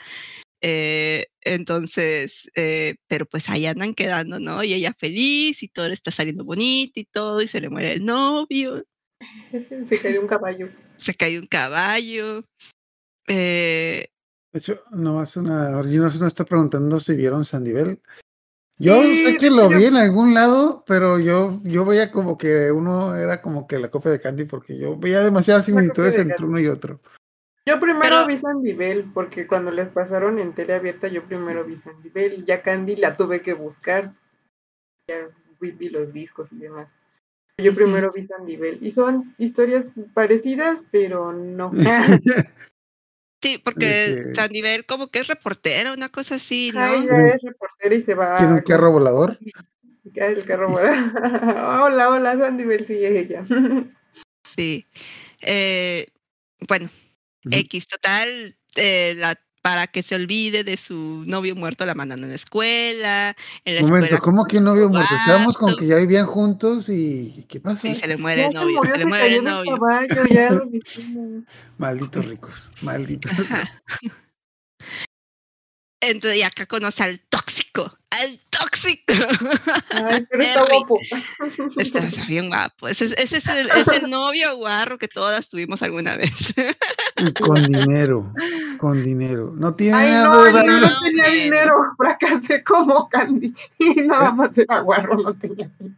Eh, entonces, eh, pero pues ahí andan quedando, ¿no? Y ella feliz y todo le está saliendo bonito y todo y se le muere el novio. Se cayó un caballo. se cae un caballo. Eh, De hecho, nomás una. Yo no sé, no está preguntando si vieron Sandivel. Yo Sí, sé que de lo vi en algún lado, pero yo, yo veía como que uno era como que la copia de Candy, porque yo veía demasiadas similitudes de entre uno y otro. Yo primero Pero- vi Sandivel, porque cuando les pasaron en tele abierta, yo primero vi Sandivel y ya Candy la tuve que buscar. Ya vi, vi los discos y demás. Yo primero vi Sandivel. Y son historias parecidas, pero no. sí, porque que- Sandivel como que es reportera, una cosa así, ¿no? Ay, ella es reportera y se va. Tiene un carro volador. Ah, El carro volador. hola, hola, Sandivel, sí, es ella. Sí. Eh, bueno. X total, eh, la, para que se olvide de su novio muerto la mandan a la escuela. En la Momento, escuela ¿cómo que novio muerto? Estábamos con que ya vivían juntos y ¿qué pasa? Sí, se le muere el se novio, se le se muere cayó el novio. caballo, ya lo. Malditos ricos, malditos. Entonces, y acá conoce al tóxico, al tóxico. Ay, pero está guapo. Está, está bien guapo. Ese, es- ese es, el, es el novio guarro que todas tuvimos alguna vez. Y con dinero, con dinero. No tiene Ay, nada no, de yo no tenía dinero, fracasé como Candy. Y nada más era guarro, no tenía dinero.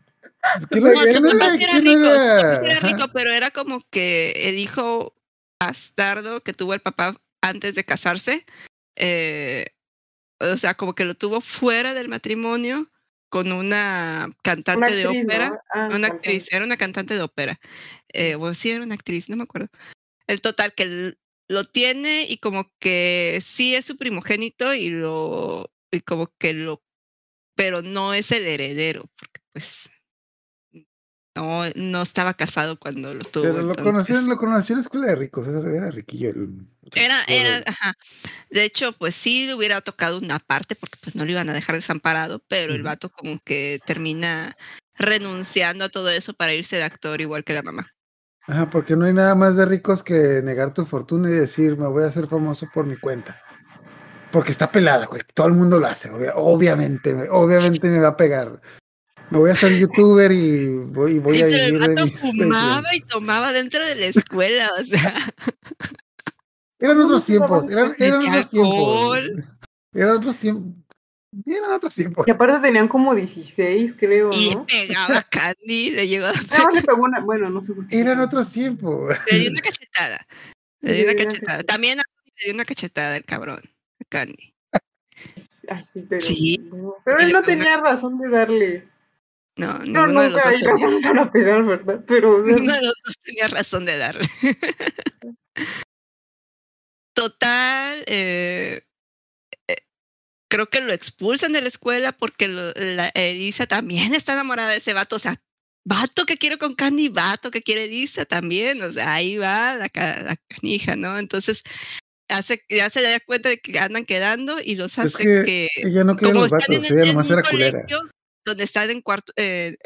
¿Qué No, era- sí era rico, era? era rico, pero era como que el hijo bastardo que tuvo el papá antes de casarse, eh, o sea, como que lo tuvo fuera del matrimonio con una cantante Una de ópera, ¿no? Ah, una cantante. actriz, era una cantante de ópera, eh, o sí era una actriz, no me acuerdo. El total que lo tiene y como que sí es su primogénito y lo y como que lo pero no es el heredero porque pues no no estaba casado cuando lo tuvo. Pero lo entonces- conocí, lo conocí en la escuela de ricos, era, riquillo. el- Era, era, ajá. De hecho, pues sí le hubiera tocado una parte porque pues no lo iban a dejar desamparado, pero el vato como que termina renunciando a todo eso para irse de actor igual que la mamá. Ajá, porque no hay nada más de ricos que negar tu fortuna y decir, me voy a hacer famoso por mi cuenta. Porque está pelada, güey. Todo el mundo lo hace, obvia- obviamente, me- obviamente me va a pegar. Me voy a hacer youtuber y voy, y voy Sí, a pero el vivir vato mis fumaba y tomaba dentro de la escuela, o sea, Eran ¿Cómo otros tiempos, eran, otros tiempos. Eran otros tiempos. Eran otros tiempos. Y aparte tenían como 16, creo, y ¿no? pegaba a Candy, le llegó a Nada más le pegó una, bueno, no se justifica. Eran otros tiempos. le dio una cachetada. Le dio una cachetada. También a le dio una cachetada el cabrón, a Candy. Ay, sí, pero. Sí. Pero él no tenía razón de darle. No, No, ninguno de los nunca hay tenía. razón para pegar, ¿verdad? Pero. o sea, Ninguno de los dos tenía razón de darle. Total, eh, eh, creo que lo expulsan de la escuela porque lo- la Elisa también está enamorada de ese vato. O sea, vato que quiere con Candy, vato que quiere Elisa también. O sea, ahí va la, la canija, ¿no? Entonces, hace, ya se da cuenta de que andan quedando y los Es hace que que ella no quería los vatos, ella nomás era culera. Donde están en cuarto, eh,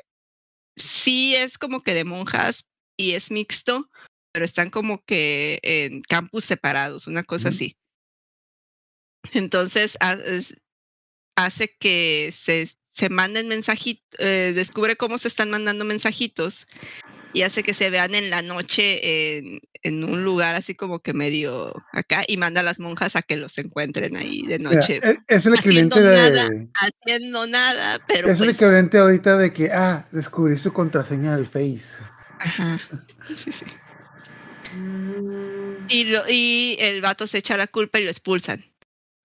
sí es como que de monjas y es mixto, pero están como que en campus separados, una cosa así. Entonces ha- es- hace que se, se manden mensajitos, descubre cómo se están mandando mensajitos y hace que se vean en la noche en, en un lugar así como que medio acá y manda a las monjas a que los encuentren ahí de Mira, noche es, es el haciendo equivalente nada, de. haciendo nada, pero Es el pues, equivalente ahorita de que, ah, descubrí su contraseña del Face. ajá, sí, sí. mm, Y, lo, y el vato se echa la culpa y lo expulsan.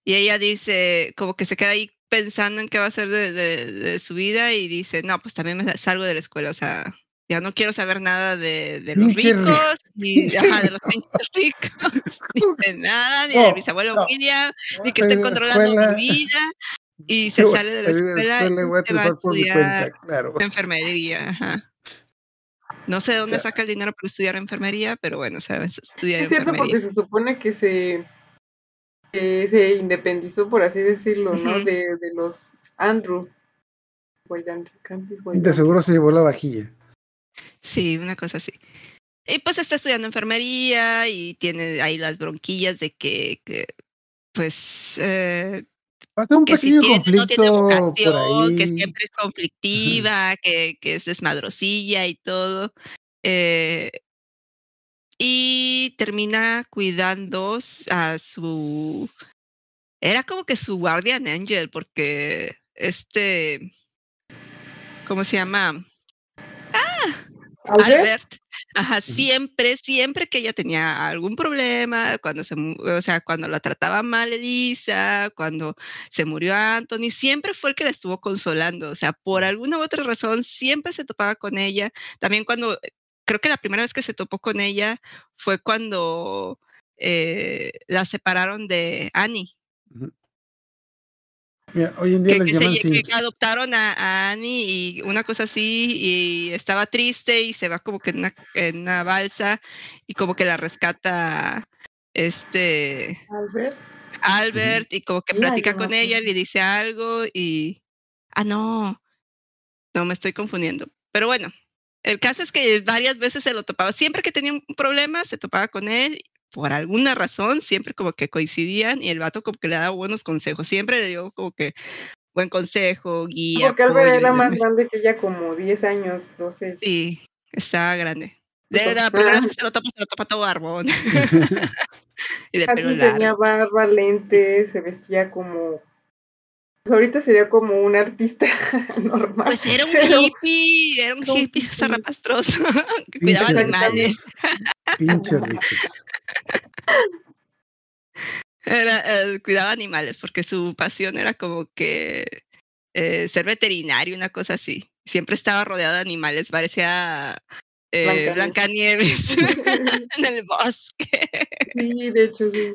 Y ella dice, como que se queda ahí pensando en qué va a hacer de, de- de su vida y dice, no, pues también me salgo de la escuela, o sea, ya no quiero saber nada de, de los ricos, ni ajá, de los pinches ricos, ni de nada, ni de No, mis abuelos no. William, ni que de la controlando escuela, mi vida. Y se sale de la escuela y voy a y se va a estudiar cuenta, claro. enfermería, ajá. No sé de dónde saca el dinero para estudiar enfermería, pero bueno, sabes estudiar Es cierto enfermería. porque se supone que se, que se independizó, por así decirlo, ¿no? De, de los Andrew. De seguro se llevó la vajilla. Sí, una cosa así. Y pues está estudiando enfermería y tiene ahí las bronquillas de que, que, pues, eh, Pasa un que si pequeño tiene, no tiene vocación, que siempre es conflictiva, que, que es desmadrosilla y todo. Eh, y termina cuidando a su... Era como que su guardian angel, porque este... ¿Cómo se llama? Albert, Albert. Ajá, siempre, siempre que ella tenía algún problema, cuando se, o sea, cuando la trataba mal Elisa, cuando se murió Anthony, siempre fue el que la estuvo consolando. O sea, por alguna u otra razón, siempre se topaba con ella. También cuando, creo que la primera vez que se topó con ella fue cuando eh, la separaron de Annie. Mira, hoy en día que, les que se- adoptaron a, a Annie y una cosa así y estaba triste y se va como que en una, en una balsa y como que la rescata este Albert. Albert y como que platica con ella, acuerdo. le dice algo y ah no, no me estoy confundiendo. Pero bueno, el caso es que varias veces se lo topaba, siempre que tenía un problema se topaba con él por alguna razón, siempre como que coincidían y el vato como que le daba buenos consejos, siempre le dio como que buen consejo, guía. Porque y era más grande que ella, como 10 años, 12. Sí, estaba grande. De Pues, la primera ah. vez que se lo topa, se lo topa todo barbón. y de pelo largo. tenía barba, lentes, se vestía como Pues ahorita sería como un artista normal. Pues era un pero- hippie, era un hippie zarrapastroso que cuidaba animales. Pinche. Era, eh, cuidaba animales porque su pasión era como que eh, ser veterinario, una cosa así. Siempre estaba rodeado de animales, parecía eh, Blancanieves en el bosque. Sí, de hecho, sí.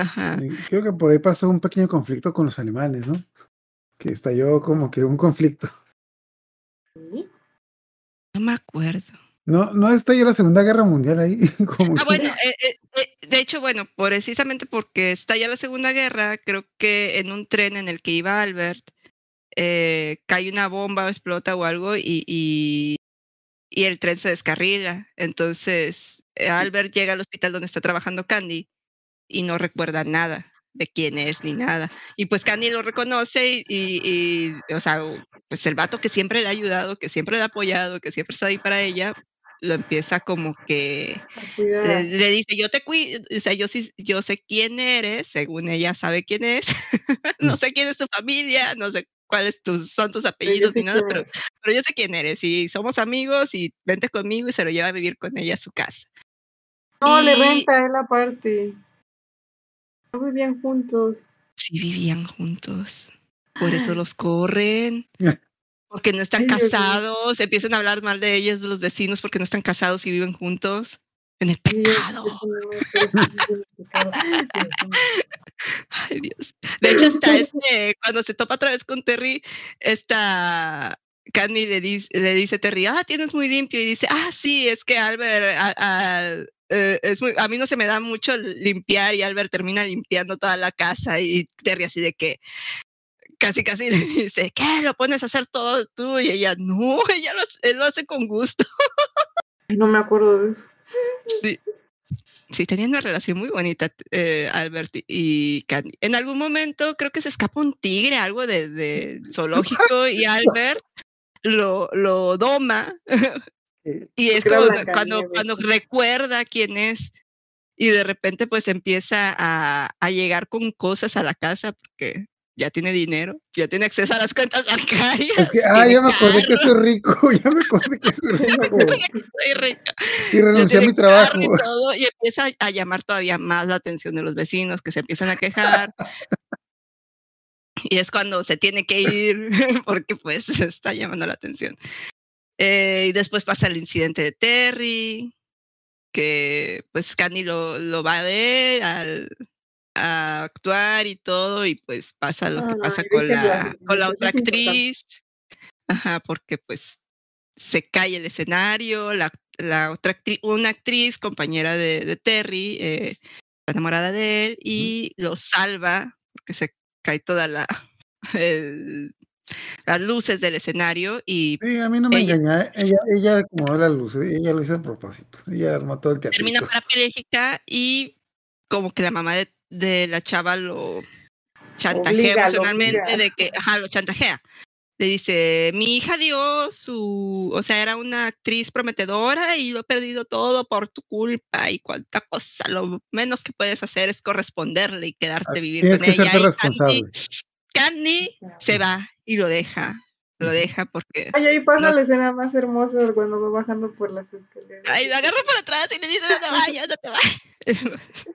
Ajá. Creo que por ahí pasó un pequeño conflicto con los alemanes, ¿no? Que estalló como que un conflicto. Sí. No me acuerdo. No, no estalló la Segunda Guerra Mundial ahí. Como Ah, que- bueno, eh, eh, eh, de hecho, bueno, precisamente porque está ya la Segunda Guerra, creo que en un tren en el que iba Albert, eh, cae una bomba, explota o algo y, y, y el tren se descarrila. Entonces, Albert llega al hospital donde está trabajando Candy y no recuerda nada de quién es ni nada. Y pues Candy lo reconoce y, y, y, o sea, pues el vato que siempre le ha ayudado, que siempre le ha apoyado, que siempre está ahí para ella, lo empieza como que le, le dice, yo te cuido, o sea, yo sí, yo sé quién eres, según ella sabe quién es, no sé quién es tu familia, no sé cuáles tus, son tus apellidos ni nada, pero, es. pero yo sé quién eres y somos amigos y vente conmigo y se lo lleva a vivir con ella a su casa. No, le renta él aparte. No vivían juntos. Sí vivían juntos, por eso los corren. Porque no están casados, empiezan a hablar mal de ellos, de los vecinos, porque no están casados y viven juntos. En el pecado. Ay, Dios. De hecho, está este, cuando se topa otra vez con Terry, esta Candy le dice, le dice a Terry, ah, tienes muy limpio. Y dice, ah, sí, es que Albert, a, a- eh, es muy, a mí no se me da mucho limpiar y Albert termina limpiando toda la casa y Terry así de que casi casi le dice, ¿qué? ¿Lo pones a hacer todo tú? Y ella, no, ella lo, él lo hace con gusto. No me acuerdo de eso. Sí. Sí, tenían una relación muy bonita, eh, Albert y- y Candy. En algún momento creo que se escapa un tigre, algo de, de zoológico, y Albert lo, lo doma. Eh, Y es como cuando, cuando recuerda quién es. Y de repente pues empieza a, a llegar con cosas a la casa porque ya tiene dinero, ya tiene acceso a las cuentas bancarias. es que, ah, ya me acordé que soy rico, ya me acordé que soy rico. soy rica. Y renuncié a mi trabajo. Y, todo, y empieza a llamar todavía más la atención de los vecinos que se empiezan a quejar. y es cuando se tiene que ir porque pues está llamando la atención. Eh, y después pasa el incidente de Terry, que pues Candy lo, lo va a ver al, a actuar y todo, y pues pasa lo que pasa con la, con la otra actriz. Ajá, porque pues se cae el escenario, la, la otra actriz, una actriz, compañera de, de Terry, eh, está enamorada de él y lo salva porque se cae toda la el- las luces del escenario y Sí, a mí no me Ella- engaña. ¿eh? Ella, ella acomodó las luces, ella lo hizo a propósito. Ella armó todo el termina teatrito. parapléjica y como que la mamá de, de la chava lo chantajea Obliga, emocionalmente obliga. de que, ajá, lo chantajea. Le dice, mi hija dio su, o sea, era una actriz prometedora y lo he perdido todo por tu culpa y cuánta cosa, lo menos que puedes hacer es corresponderle y quedarte Así- vivir tienes con que ella. Y Candy se va y lo deja, lo deja porque Ay, ahí pasa No. la escena más hermosa cuando va bajando por las escaleras. Ay, lo agarra por atrás y le dice, no te vayas, no te vayas.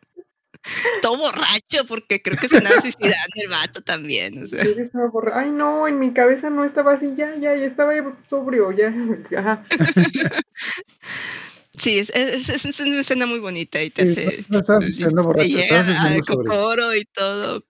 Todo borracho, porque creo que se andaba suicidando el vato también. O sea. Yo estaba borra- Ay, no, en mi cabeza no estaba así, ya, ya, ya estaba sobrio, ya. Ajá. Sí, es, es, es- es una escena muy bonita y te Sí, hace. no estabas diciendo borracho, estabas diciendo cocoro y todo.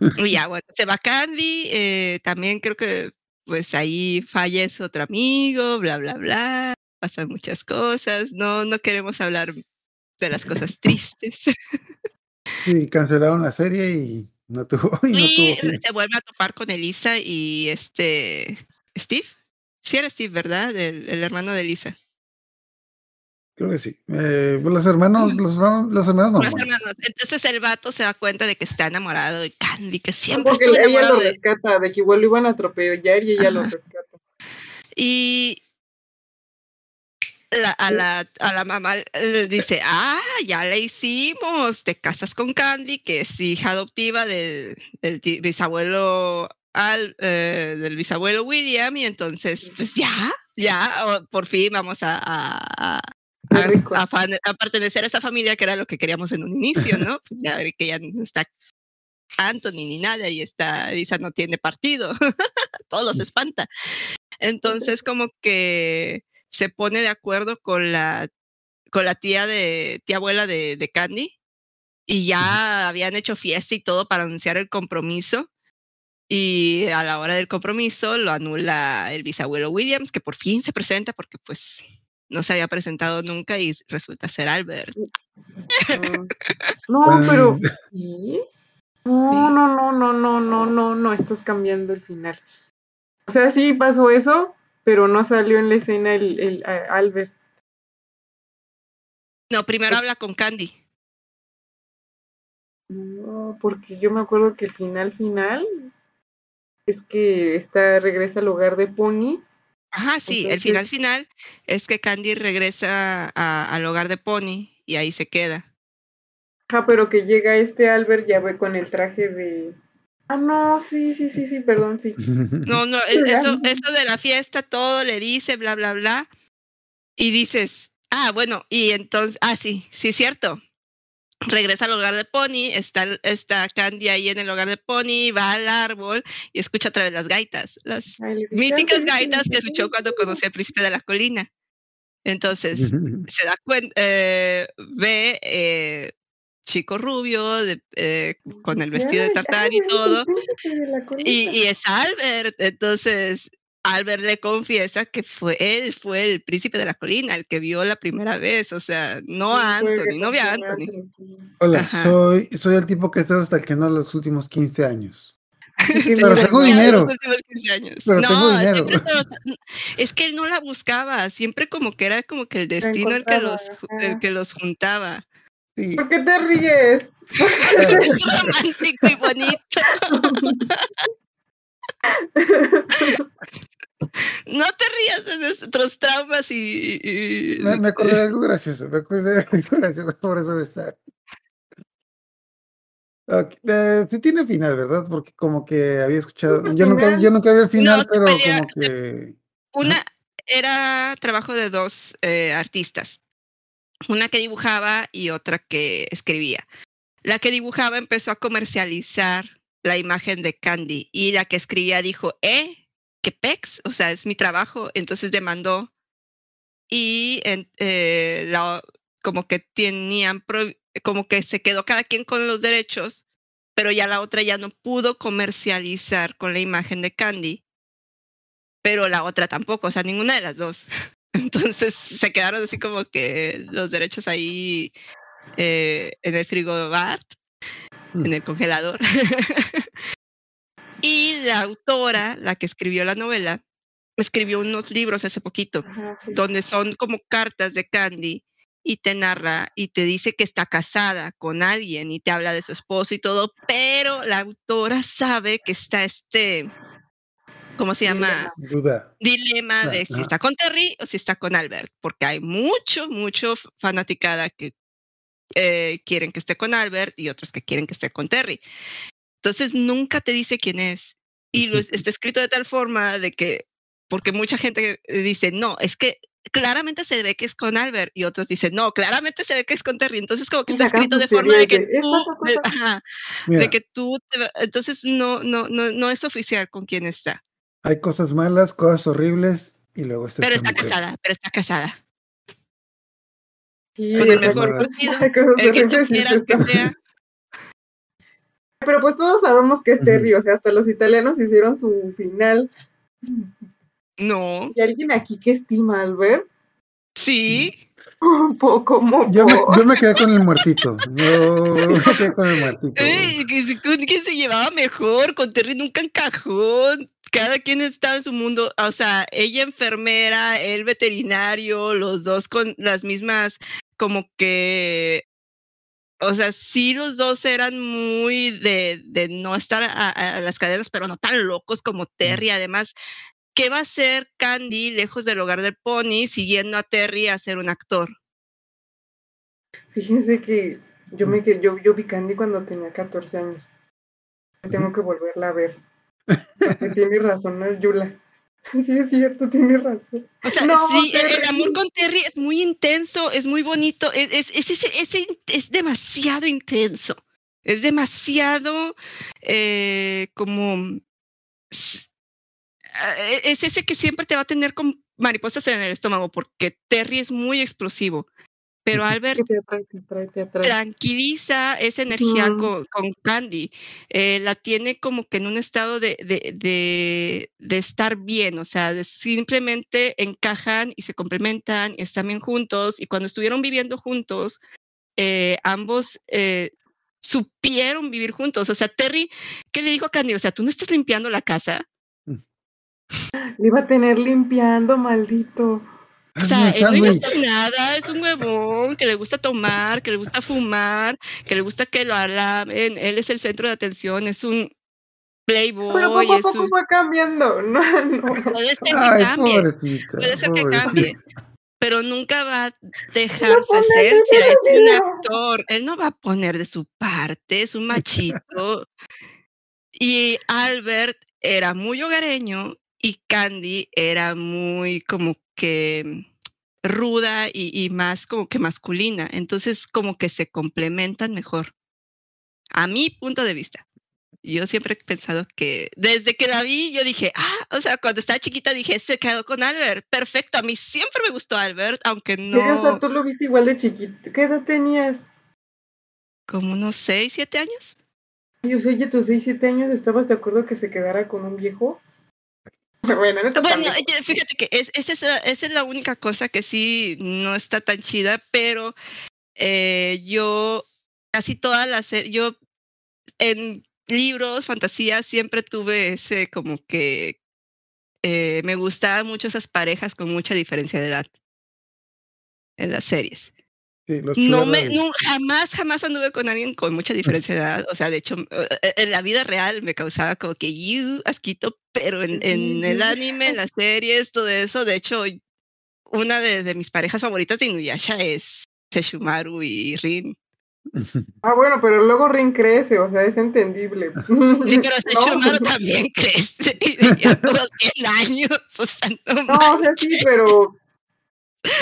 Y ya, bueno, se va Candy, eh, también creo que pues ahí fallece otro amigo, bla, bla, bla, pasan muchas cosas, no, no queremos hablar de las cosas tristes. Sí, cancelaron la serie y no tuvo. Y no Y tuvo se vuelve a topar con Elisa y este Steve. Sí era Steve, ¿verdad? El, el hermano de Elisa. Creo que sí. Eh, pues los hermanos, los hermanos, los hermanos Los hermanos. Entonces el vato se da cuenta de que está enamorado de Candy, que siempre Porque estuvo ella enamorado lo de rescata, de que igual lo iban a atropellar y ella lo Ajá. rescata. Y la- a, la, a la mamá le dice, ah, ya la hicimos, te casas con Candy, que es hija adoptiva del, bisabuelo Al, eh, del bisabuelo William, y entonces, pues ya, ya, por fin vamos a, a- a- a- fan- a pertenecer a esa familia que era lo que queríamos en un inicio, ¿no? Pues ya ve que ya no está Anthony ni nada y está Lisa no tiene partido, todos los espanta. Entonces como que se pone de acuerdo con la con la tía de tía abuela de, de Candy y ya habían hecho fiesta y todo para anunciar el compromiso y a la hora del compromiso lo anula el bisabuelo Williams que por fin se presenta porque pues no se había presentado nunca y resulta ser Albert. Ah. No, pero sí. No, no, no, no, no, no, no, no, estás cambiando el final. O sea, sí pasó eso, pero no salió en la escena el, el a- Albert. No, primero habla con Candy. No, porque yo me acuerdo que el final final es que está regresa al hogar de Pony. Ajá, sí, el final final es que Candy regresa a- al hogar de Pony y ahí se queda. Ajá, pero que llega este Albert ya ve con el traje de. Ah, no, sí, sí, sí, sí, perdón, sí. No, no, e- eso, eso de la fiesta, todo le dice, bla, bla, bla. Y dices, ah, bueno, y entonces, ah, sí, sí, cierto. Regresa al hogar de Pony, está, está Candy ahí en el hogar de Pony, va al árbol y escucha otra vez las gaitas, las Ay, míticas "Ay, gaitas que escuchó cuando sí". conoció al príncipe de la colina. Entonces, se da cuenta, eh, ve eh, chico rubio de, eh, con el vestido de "Ay, tartán ay, y todo, de la colina". y, y es Albert. Entonces, Albert le confiesa que fue él, fue el príncipe de la colina, el que vio la primera vez, o sea, no a el Anthony, no ve a Anthony. Hola, Ajá. soy, soy el tipo que está hasta que no los últimos 15 años. Pero tengo dinero. los últimos 15 años. Pero no, tengo dinero. siempre se los- es que él no la buscaba, siempre como que era como que el destino el que los, el que los juntaba. Sí. ¿Por qué te ríes? Es romántico y bonito. No te rías de nuestros traumas y. y- Me, me acordé de algo gracioso. Me acordé de algo gracioso, por eso me está. Ok, eh, sí tiene final, ¿verdad? Porque como que había escuchado. Yo nunca, yo nunca vi el final, pero pelea- como que. Una era trabajo de dos eh, artistas. Una que dibujaba y otra que escribía. La que dibujaba empezó a comercializar la imagen de Candy y la que escribía dijo, ¿eh? ¿Qué pex? O sea, es mi trabajo. Entonces demandó y en- eh, la- como que tenían, como que se quedó cada quien con los derechos, pero ya la otra ya no pudo comercializar con la imagen de Candy pero la otra tampoco, o sea, ninguna de las dos. Entonces se quedaron así como que los derechos ahí eh, en el frigobar, en el congelador. y la autora, la que escribió la novela, escribió unos libros hace poquito, Ajá, sí. donde son como cartas de Candy y te narra y te dice que está casada con alguien y te habla de su esposo y todo, pero la autora sabe que está este, ¿cómo se llama? Dilema Ah, de si está con Terry o si está con Albert, porque hay mucho, mucho fanaticada que eh, quieren que esté con Albert y otros que quieren que esté con Terry. Entonces nunca te dice quién es. Y lo está escrito de tal forma de que, porque mucha gente eh, dice, no, es que claramente se ve que es con Albert y otros dicen, no, claramente se ve que es con Terry. Entonces como que está escrito de forma de que tú, "Esta otra de- cosa". ajá, Mira, de que tú, te entonces no, no, no, no es oficial con quién está. hay cosas malas, cosas horribles, y luego está Pero está mujer. casada, pero está casada. Con el mejor cosas el que tú quieras que sea. Pero pues todos sabemos que es. Terry, o sea, hasta los italianos hicieron su final. No, ¿Y alguien aquí que estima a Albert? sí, Un poco como Yo me, yo me quedé con el muertito. Yo me quedé con el muertito. Ey, que se- con quién se llevaba mejor, con Terry nunca encajó. Cada quien estaba en su mundo, o sea, ella enfermera, él veterinario, los dos con las mismas, como que, o sea, sí los dos eran muy de, de no estar a, a las cadenas, pero no tan locos como Terry. Además, ¿qué va a hacer Candy lejos del hogar del pony siguiendo a Terry a ser un actor? Fíjense que yo me que yo, yo vi Candy cuando tenía 14 años. Tengo que volverla a ver. Porque tiene razón, ¿no? Yula. Sí, es cierto, tiene razón. O sea, No, sí, el, amor con Terry es muy intenso, es muy bonito, es, es, es, es- es- demasiado intenso. Es demasiado eh, como... eh, Es ese que siempre te va a tener con mariposas en el estómago, porque Terry es muy explosivo. Pero Albert tranquiliza esa energía con, con Candy. Eh, la tiene como que en un estado de, de, de, de estar bien, o sea, de simplemente encajan y se complementan y están bien juntos. Y cuando estuvieron viviendo juntos, eh, ambos eh, supieron vivir juntos. O sea, Terry, ¿qué le dijo a Candy? O sea, tú no estás limpiando la casa. Le iba a tener limpiando, maldito. O sea, él no iba a sándwich. hacer nada, es un huevón que le gusta tomar, que le gusta fumar, que le gusta que lo alaben. Él es el centro de atención, es un playboy, Pero poco a poco un... fue cambiando. No, no. Puede ser que Ay, cambie, pobrecita. puede ser que cambie, pero nunca va a dejar su esencia, es un actor, él no va a poner de su parte, es un machito. Y Albert era muy hogareño y Candy era muy como que ruda y, y más como que masculina. Entonces como que se complementan mejor. A mi punto de vista. Yo siempre he pensado que desde que la vi yo dije, ah, o sea, cuando estaba chiquita dije, se quedó con Albert. Perfecto, a mí siempre me gustó Albert, aunque ¿En serio? O no sea, tú lo viste igual de chiquito. ¿Qué edad tenías? como unos 6, 7 años. Yo sé, oye, tus 6, 7 años, ¿estabas de acuerdo que se quedara con un viejo? Bueno, no te Bueno, pases. fíjate que es, esa, es, la- esa es la única cosa que sí no está tan chida, pero eh, yo casi todas las, yo en libros, fantasías, siempre tuve ese como que eh, me gustaban mucho esas parejas con mucha diferencia de edad en las series. Sí, No me, no, jamás, jamás anduve con alguien con mucha diferencia de edad. O sea, de hecho, eh, en la vida real me causaba como que "Iu", asquito, pero en, en el anime, en las series, todo eso, de hecho, una de, de mis parejas favoritas de Inuyasha es Sesshomaru y Rin. Ah, bueno, pero luego Rin crece, o sea, es entendible. Sí, pero No, Sesshomaru también crece y tenía como 100 años. O sea, no, No, o sea, sí, pero.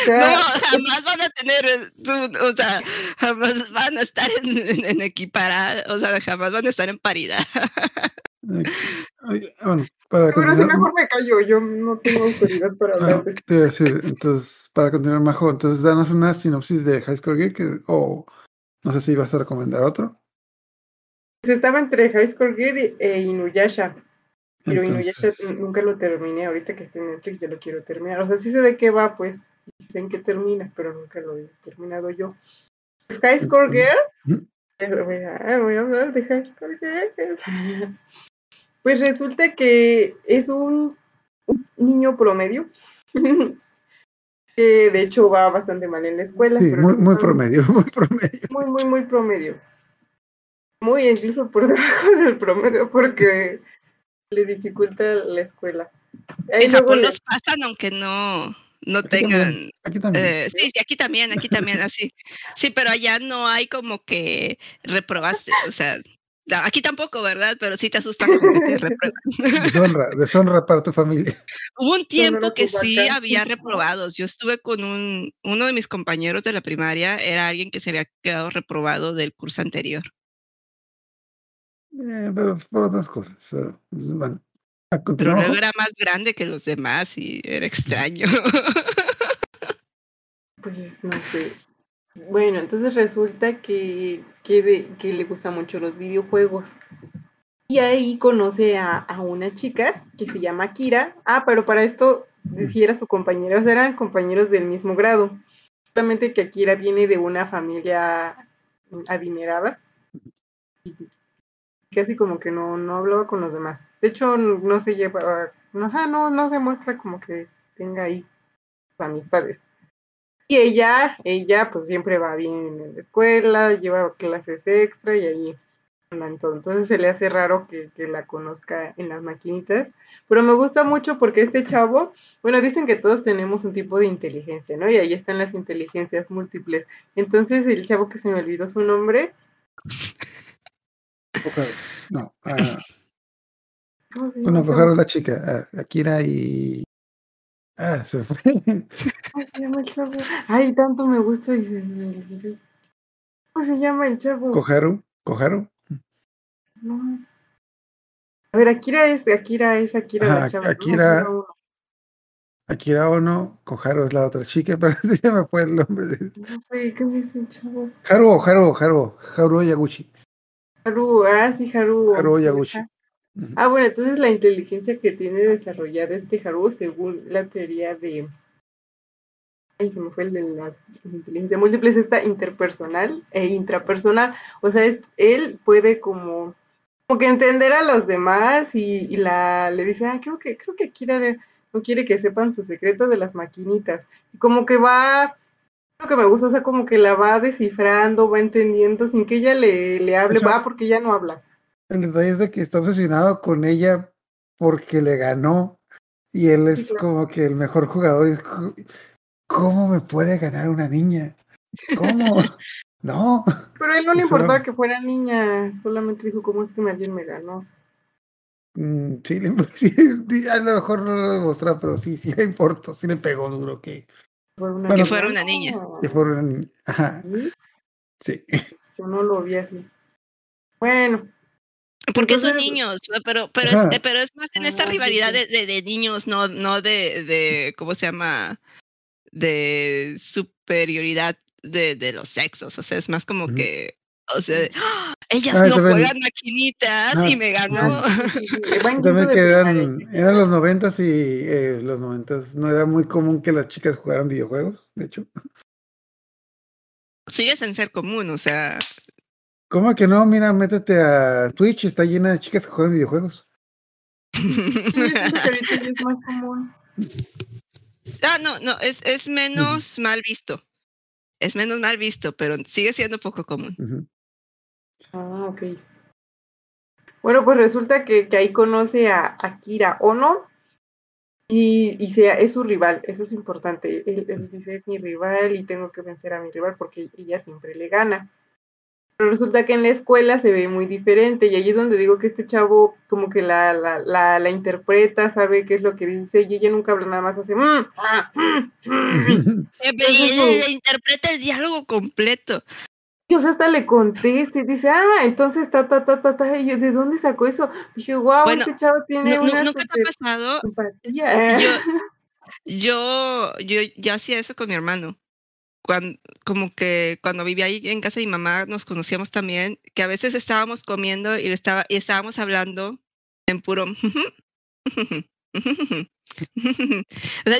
No, jamás van a tener, eh, o sea, jamás van a estar en, en, en equiparar, o sea, jamás van a estar en paridad. Bueno, para pero si continuar. mejor me callo, yo no tengo autoridad para hablar. Entonces, para continuar, Majo, entonces danos una sinopsis de High School Gear que, o no sé si vas a recomendar otro. Pues Estaba entre High School Gear y- e Inuyasha. Pero Inuyasha Entonces, nunca lo terminé. Ahorita que está en Netflix ya lo quiero terminar. O sea, sí sé de qué va, pues. Y Sé en qué termina, pero nunca lo he terminado yo. High School Girl. Voy a, voy a hablar de High School Girl. Pues resulta que es un, un niño promedio. que de hecho va bastante mal en la escuela. sí, pero muy, promedio, muy promedio. muy, muy, muy promedio. Muy incluso por debajo del promedio porque le dificulta la escuela. Ahí En Japón los pasan aunque no, no Aquí tengan... también, aquí también. eh, sí, sí, aquí también, aquí también, así. Sí, pero allá no hay como que reprobaste, o sea, aquí tampoco, ¿verdad? Pero sí te asustan como que te reprueban. Deshonra, deshonra para tu familia. Hubo un tiempo que sí había reprobados. Yo estuve con un, uno de mis compañeros de la primaria, era alguien que se había quedado reprobado del curso anterior. Eh, pero por otras cosas. Pero, bueno, Pero luego era más grande que los demás y era extraño. Pues no sé. Bueno, entonces resulta que, que, de- que le gustan mucho los videojuegos. Y ahí conoce a, a una chica que se llama Kira. Ah, pero para esto decía su compañera, o sea, eran compañeros del mismo grado. Solamente que Akira viene de una familia adinerada. Y casi como que no, no hablaba con los demás. De hecho, no se lleva, no, no, no se muestra como que tenga ahí amistades. Y ella, ella pues siempre va bien en la escuela, lleva clases extra y ahí entonces se le hace raro que, que, la conozca en las maquinitas, pero me gusta mucho porque este chavo, bueno, dicen que todos tenemos un tipo de inteligencia, ¿no? Y ahí están las inteligencias múltiples. Entonces el chavo que se me olvidó su nombre. No. Uh, ¿Cómo se llama? Bueno, la chica, Akira y... Ah, se fue. ¿Cómo se llama el chavo? Ay, tanto me gusta. ¿Cómo se llama el chavo? Koharu. ¿Koharu? No. A ver, Akira es Akira, es Akira Ajá, la chava. Akira, no, Akira Ono, Koharu es la otra chica, pero ya me fue el nombre de. No, ¿qué me dice el chavo? Haru, Haru, Haru, Haru Yaguchi. Haru, ah, sí, Haru. Haru Yaguchi. Ah, bueno, entonces la inteligencia que tiene desarrollada este Haru, según la teoría de. Ay, se me fue el de las inteligencias múltiples, esta interpersonal e intrapersonal. O sea, es, él puede como como que entender a los demás y, y, la le dice, ah, creo que, creo que Kira no quiere que sepan sus secretos de las maquinitas. Y como que va, lo que me gusta, o sea, como que la va descifrando, va entendiendo sin que ella le, le hable, va porque ella no habla. El detalle es de que está obsesionado con ella porque le ganó y él es como que el mejor jugador. Y, ¿Cómo me puede ganar una niña? ¿Cómo? No. Pero a él no le importaba que fuera niña, solamente dijo, ¿cómo es que alguien me ganó? Mm, sí, sí, a lo mejor no lo demostró, pero sí, sí le importó, sí le pegó duro que... Una bueno, que fuera una niña. Que fuera una niña. Ajá. ¿Sí? sí. Yo no lo vi así. Bueno. Porque son niños, pero pero es, pero es más en esta ah, rivalidad sí, sí. De, de, de, niños, no, no de, de, ¿cómo se llama? De superioridad de, de los sexos, o sea, es más como uh -huh. que, o sea, ¡oh! ellas ah, no juegan maquinitas ah, y me ganó. Ah, también que eran, eran los noventas y eh, los noventas no era muy común que las chicas jugaran videojuegos, de hecho. Sigue sin ser común, o sea. ¿Cómo que no? Mira, métete a Twitch, está llena de chicas que juegan videojuegos. sí, es más común. Ah, no, no, es, es menos uh -huh. mal visto es menos mal visto, pero sigue siendo poco común. Uh -huh. Ah, ok. Bueno, pues resulta que, que ahí conoce a Akira Ono y, y sea, es su rival, eso es importante. Él, él, dice, es mi rival y tengo que vencer a mi rival porque ella siempre le gana. Pero resulta que en la escuela se ve muy diferente y ahí es donde digo que este chavo como que la, la, la, la interpreta, sabe qué es lo que dice y ella nunca habla nada más, hace... Mm, ah, mm, mm. ella interpreta el diálogo completo. Y o sea, hasta le contesta y dice, ah, entonces ta, ta, ta, ta, ta, y yo, ¿de dónde sacó eso? Dije, wow, bueno, este chavo tiene no, una ¿Nunca te ha pasado? Yo, yo, yo hacía eso con mi hermano cuando, como que cuando vivía ahí en casa de mi mamá nos conocíamos también, que a veces estábamos comiendo y, estaba, y estábamos hablando en puro...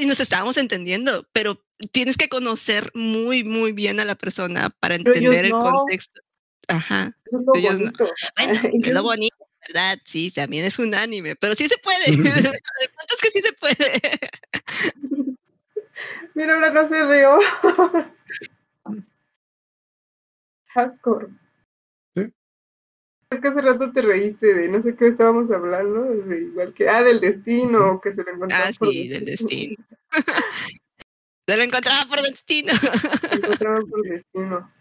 y nos estábamos entendiendo, pero tienes que conocer muy, muy bien a la persona para entender el no. contexto. Ajá. Eso es lo ellos bonito. No. Bueno, es lo bonito, ¿verdad? Sí, también es un anime, pero sí se puede. el punto es que sí se puede. Mira, ahora no se rió. Hascor. ¿Sí? Es que hace rato te reíste de no sé qué estábamos hablando, de igual que, ah, del destino, que se lo encontraba Ah, por sí, del destino. se lo encontraba por destino. se lo encontraba por destino.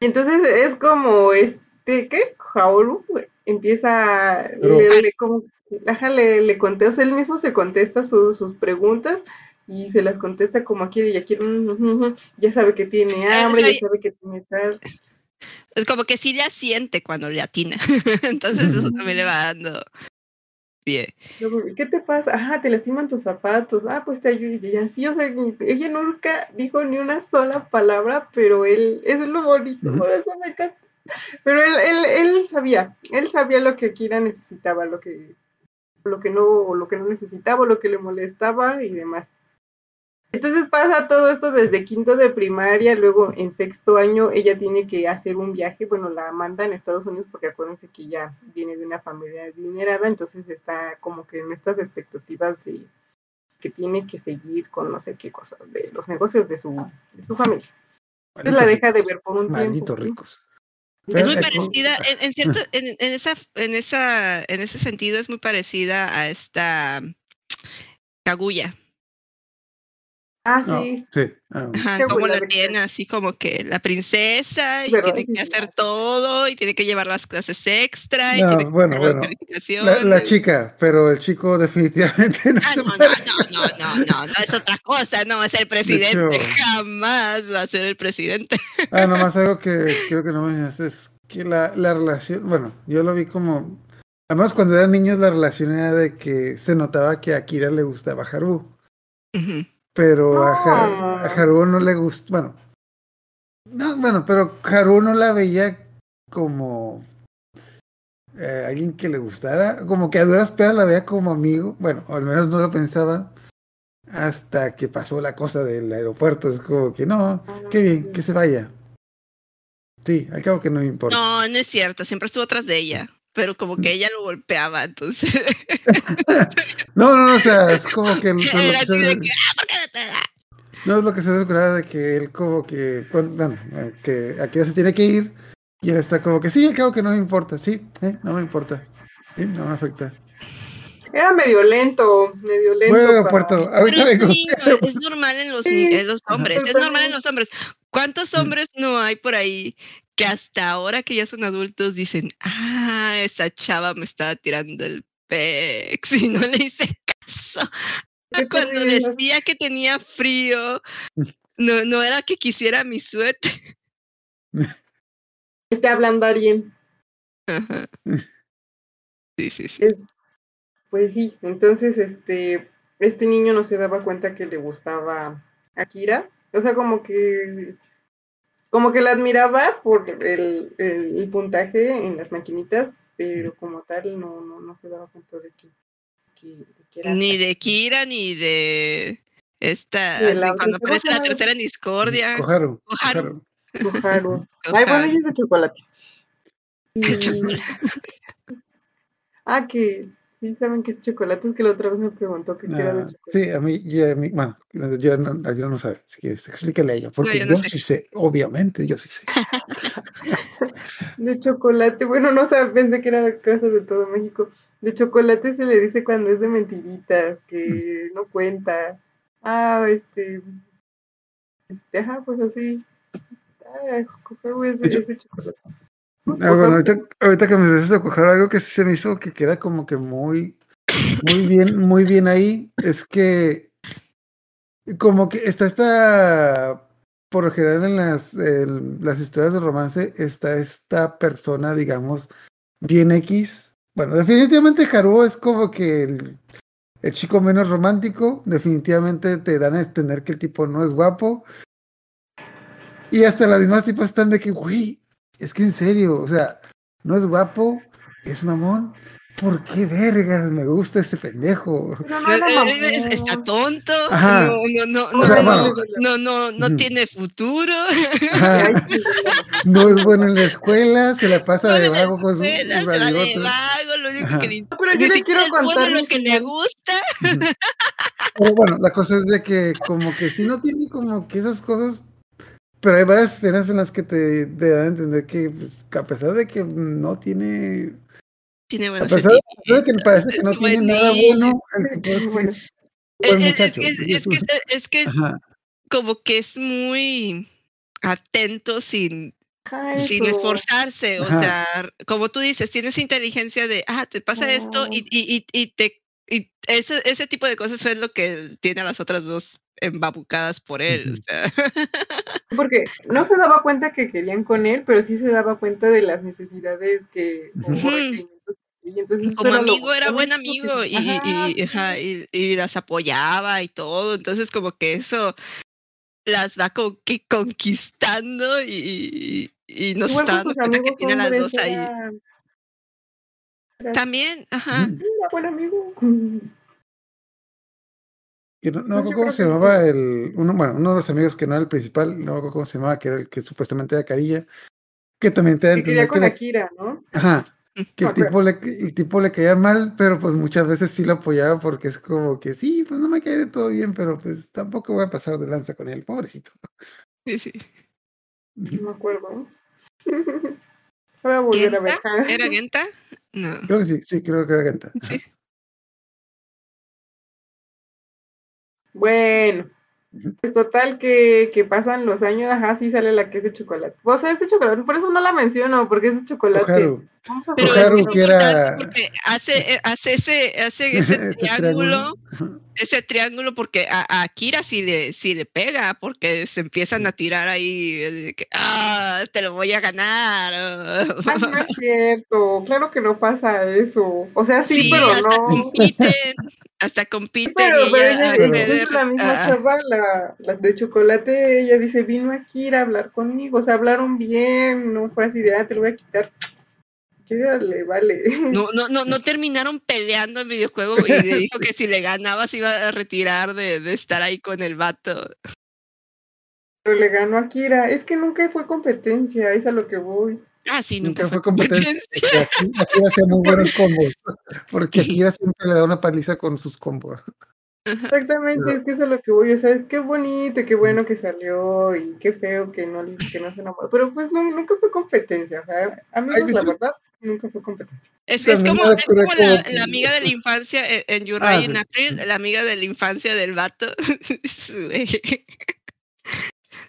Y entonces es como este, ¿qué? Jaoru empieza, Pero... le, le, como, le, le contesta, o sea, él mismo se contesta su, sus preguntas y se las contesta como quiere, ya quiere, uh, ya sabe que tiene hambre, ya sabe que tiene tal. Es como que sí le asiente cuando le atina. Entonces eso también le va dando pie. ¿Qué te pasa? Ajá, te lastiman tus zapatos. Ah, pues te ayudo. Y así, o sea, ella nunca dijo ni una sola palabra, pero él, eso es lo bonito, por eso me encanta. Pero él, él, él sabía, él sabía lo que Kira necesitaba, lo que, lo que no, lo que no necesitaba, lo que le molestaba y demás. Entonces pasa todo esto desde quinto de primaria, luego en sexto año ella tiene que hacer un viaje, bueno, la manda en Estados Unidos porque acuérdense que ella viene de una familia adinerada, entonces está como que en estas expectativas de que tiene que seguir con no sé qué cosas, de los negocios de su, de su familia. Entonces la deja de ver por un Malditos tiempo. ricos. Es muy parecida, en, en cierto, en, en esa, en esa, en ese sentido es muy parecida a esta Kaguya. Ah, no, sí. sí. ah, Ajá, como la tiene así como que la princesa y tiene que hacer sí. todo y tiene que llevar las clases extra y No, tiene que bueno, bueno. La, la chica, pero el chico definitivamente no Ah, se no, no, no, no, no, no, no, es otra cosa, no a ser presidente, hecho- jamás va a ser el presidente. Ah, nomás algo que creo que no me es que la, la relación, bueno, yo lo vi como, además cuando eran niños la relación era de que se notaba que a Akira le gustaba Haru, Ujú. Pero a, Ha- No. a Haru no le gustó, bueno, no, bueno, pero Haru no la veía como eh, alguien que le gustara, como que a duras penas la veía como amigo, bueno, o al menos no lo pensaba hasta que pasó la cosa del aeropuerto, es como que no, qué bien, que se vaya. Sí, al cabo que no me importa. No, no es cierto, siempre estuvo atrás de ella, pero como que ella lo golpeaba, entonces No, no, no, o sea, es como que, es lo era que así se, de que, ah, ¿por qué me pega? no es lo que se descubrió de que él como que, bueno, eh, que aquí ya se tiene que ir y él está como que sí, al cabo que no me importa, sí, eh, no me importa, sí, no me afecta. Era medio lento, medio lento. Aeropuerto, Pero ahorita es, vengo. niño, es normal en los, Sí. ni- en los hombres, es normal en los hombres. ¿Cuántos hombres no hay por ahí que hasta ahora que ya son adultos dicen, ah, esa chava me estaba tirando el pex y no le hice caso? Qué Cuando decía que tenía frío, no, no era que quisiera mi suéter. Te hablando Darien. Ajá. Sí, sí, sí. Es- Pues sí, entonces este, este niño no se daba cuenta que le gustaba Akira. O sea, como que como que la admiraba por el, el- el puntaje en las maquinitas, pero como tal no, no, no se daba cuenta de que, que- de que era Ni de Kira, ni de esta, de la cuando aparece la tercera en discordia. Koharu. Koharu. Koharu. Ay, bueno, ella es de chocolate. Y- Chocolate. Ah, que sí saben que es chocolate, es que la otra vez me preguntó que qué era de Ah, chocolate. sí, a mí, yo, a mí- bueno, yo no, yo no sé, si quieres, explícale a ella, porque yo yo, no sé. sí sé, obviamente, yo sí sé. De chocolate, bueno, no sé, pensé que era de casa de todo México. De chocolate se le dice cuando es de mentiritas, que no cuenta. Ah, este, este, ajá, pues así. Ah, es de, De de chocolate. Ah, bueno, ahorita, ahorita que me haces coger algo que sí se me hizo que queda como que muy, muy bien, muy bien ahí, es que como que está esta, por lo general en las, en las historias de romance, está esta persona, digamos, bien X. Bueno, definitivamente Haruo es como que el, el chico menos romántico, definitivamente te dan a entender que el tipo no es guapo. Y hasta las mismas tipas están de que, güey, es que en serio, o sea, no es guapo, es mamón. ¿Por qué vergas me gusta este pendejo? Pero no era mamón. Eh, es- Está tonto, Ajá. no, no, no, O sea, no, bueno. no, no, no tiene futuro. Ajá, no es bueno en la escuela, se la pasa No de vago con sus se va de vago, lo único Ajá. que le No, pero yo le quiero bueno lo que le gusta. Pero bueno, la cosa es de que como que sí no tiene como que esas cosas, pero hay varias escenas en las que te, te dan a entender que, pues, que a pesar de que no tiene, Tiene a buenos pesar de que parece que no es tiene nada bueno, el tipo es Es, es- es que, es, es como que es muy atento sin, sin esforzarse. O Ajá. sea, como tú dices, tienes inteligencia de, ah, te pasa esto y, y, y, y te... Y ese, ese tipo de cosas fue lo que tiene a las otras dos embabucadas por él. Ujú. o sea. Porque no se daba cuenta que querían con él, pero sí se daba cuenta de las necesidades que. Entonces, eso como lo- amigo era buen que- amigo y, Ajá, y, sí. ajá, y- y las apoyaba y todo, entonces como que eso las va como que conquistando y, y, y nos está dando cuenta que tiene las dos ahí. era, También, ajá. Un buen amigo. Que no, no Pues cómo se que llamaba el, uno, bueno, uno de los amigos que no era el principal, no cómo se llamaba, que era el que supuestamente era Carilla, que también te Que quería con le- Akira, ¿no? ajá, que el tipo, le, el tipo le caía mal, pero pues muchas veces sí lo apoyaba porque es como que sí, pues no me cae de todo bien, pero pues tampoco voy a pasar de lanza con él, pobrecito. Sí, sí. No me acuerdo. Voy a volver a ver. ¿Era Genta? No. Creo que sí, sí, creo que era Genta. Sí. Bueno, pues total que, que pasan los años, ajá, sí sale la que es de chocolate. O sea, es de chocolate, por eso no la menciono, porque es de chocolate. Vamos a Pero Koharu, es que era- porque hace, hace ese, hace ese triángulo, ese triángulo porque a, a Akira sí le, sí le pega, porque se empiezan a tirar ahí, eh, ah, te lo voy a ganar. oh". Ay, no es cierto, claro que no pasa eso. O sea, sí, Sí, pero hasta no. compiten, hasta compiten Pero, y pero ella ella, hace- es la misma ah, chava, la, la de chocolate, ella dice, vino a ir a hablar conmigo, o sea, hablaron bien, no fue así de, ah, te lo voy a quitar. Que le vale. No, no, no, no terminaron peleando en videojuego y le dijo que si le ganaba se iba a retirar de, de estar ahí con el vato. Pero le ganó a Kira, es que nunca fue competencia, es a lo que voy. Ah, sí, nunca, Nunca fue competencia. competencia. Aquí hacía muy buenos combos. Porque Akira siempre le da una paliza con sus combos. Exactamente, es que es a lo que voy, o sea, es qué bonito y qué bueno que salió y qué feo que no, que no se enamoró, pero pues no, nunca fue competencia, o sea, amigos, Ay, la verdad, nunca fue competencia. Es, es como, es como la, amiga de la infancia en, en Your Ah. April, la amiga de la infancia del vato.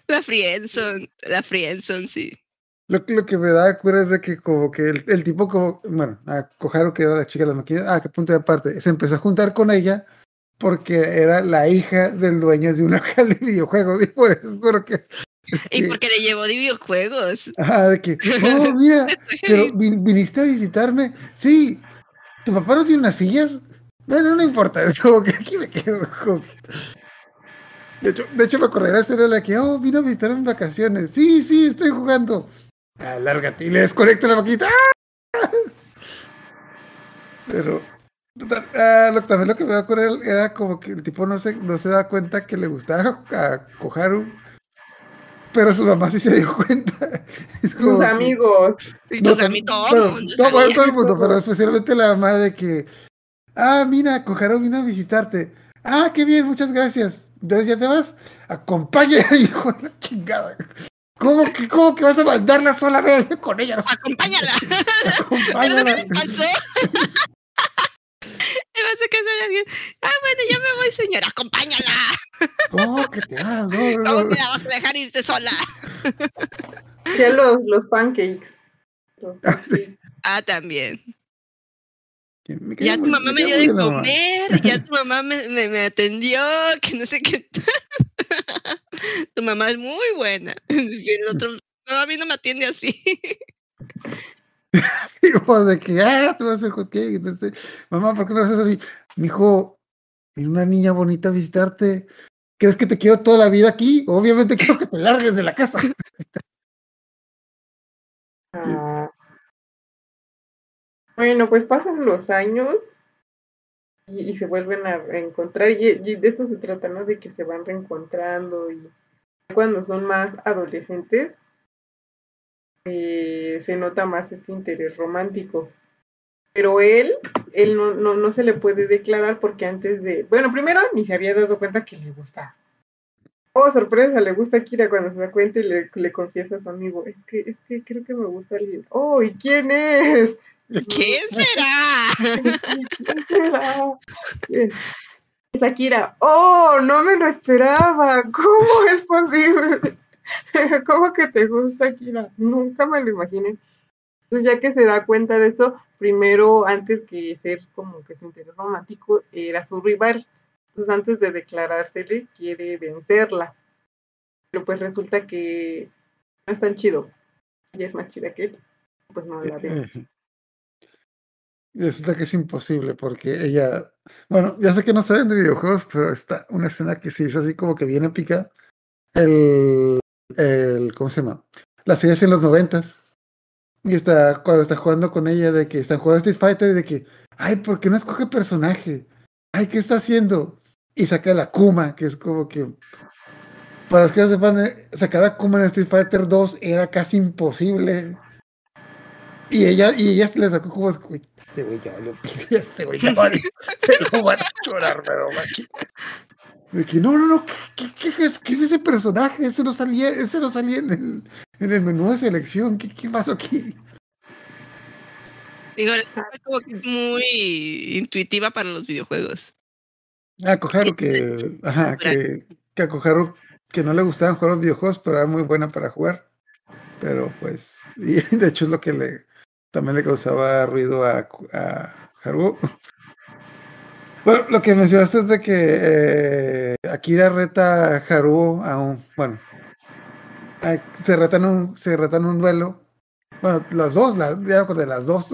la Friendzone, la Friendzone, sí. Lo, que- lo que me da cura es de que como que el, el tipo como, bueno, a Koharu que era la chica de las maquillas, ah, que punto de aparte, se empezó a juntar con ella porque era la hija del dueño de una local de videojuegos y por eso es por lo que, Y que- porque le llevó de videojuegos. ajá, de que, oh, mira, pero vin- viniste a visitarme, sí, tu papá no tiene unas sillas, bueno, no importa, es como que aquí me quedo. como De hecho, de hecho me acordé de la que, oh, vino a visitarme en vacaciones, sí, sí, estoy jugando. Ah, lárgate y le desconecto la maquinita. ¡Ah! Pero ah, lo, también lo que me da con él era como que el tipo no se, no se da cuenta que le gustaba a Koharu. Pero su mamá sí se dio cuenta. Sus amigos, Y no, a mí todo pero- el mundo no, bueno, todo el mundo, pero especialmente la mamá de que, ah, mira, Koharu vino a visitarte. Ah, qué bien, muchas gracias. Entonces ya te vas, acompáñala, hijo de la chingada. ¿Cómo que, cómo que vas a mandarla sola Ve con ella? No, Acompáñala. ¿Pero acompáñala. qué me pasó? Me va a sacar alguien. Ah, bueno, ya me voy, señora. Acompáñala. ¿Cómo que te vas? No, no, ¿Cómo no. te la vas a dejar irte sola? ya los, los pancakes. Los Ah, sí. pancakes. Ah, también. Ya tu mamá me dio de comer, ya tu mamá me, me, me atendió, que no sé qué. tu mamá es muy buena. Si el otro, no, a mí no me atiende así. Hijo de que, ah, tú vas a hacer hot cake. Entonces, mamá, ¿por qué no haces así? Mi hijo, una niña bonita a visitarte. ¿Crees que te quiero toda la vida aquí? Obviamente quiero que te largues de la casa. Ah. Bueno, pues pasan los años y, y se vuelven a reencontrar. Y, y de esto se trata, ¿no? De que se van reencontrando y cuando son más adolescentes eh, se nota más este interés romántico. Pero él, él no, no, no se le puede declarar porque antes de, bueno, primero ni se había dado cuenta que le gustaba. Oh, sorpresa, le gusta a Kira cuando se da cuenta y le, le confiesa a su amigo, es que, es que creo que me gusta alguien. Oh, ¿y quién es? ¿Quién será? ¿Quién será? Es Akira. Oh, no me lo esperaba. ¿Cómo es posible? ¿Cómo que te gusta Akira? Nunca me lo imaginé. Entonces, ya que se da cuenta de eso, primero, antes que ser como que su interés romántico, era su rival. Entonces, antes de declarársele, quiere vencerla. Pero pues resulta que no es tan chido. Ella es más chida que él. Pues no la ve. Resulta que es imposible porque ella, bueno, ya sé que no saben de videojuegos, pero está una escena que se hizo así como que bien épica. El, el ¿cómo se llama? La serie es en los noventas. Y está, cuando está jugando con ella, de que están jugando Street Fighter, de que, ay, ¿por qué no escoge personaje? Ay, ¿qué está haciendo? Y saca la Kuma, que es como que, para los que no sepan, eh, sacar a Kuma en Street Fighter 2 era casi imposible. Y ella, y ella se le sacó como, "Uy, este güey ya valió este güey ya valió, se lo van a chorar, pero machi". De que no, no, no, ¿qué, qué, qué es, qué es ese personaje? Ese no salía, ese no salía en el, en el menú de selección, ¿qué, qué pasó aquí? Digo, como que es muy intuitiva para los videojuegos. Ah, Koharu que, ajá, que, que a Koharu que no le gustaban jugar los videojuegos, pero era muy buena para jugar. Pero pues, y de hecho es lo que le también le causaba ruido a, a Haru. Bueno, lo que mencionaste es de que eh, Akira reta a Haru a un, bueno, se retan un, se retan un duelo. Bueno, las dos, la, ya de las dos.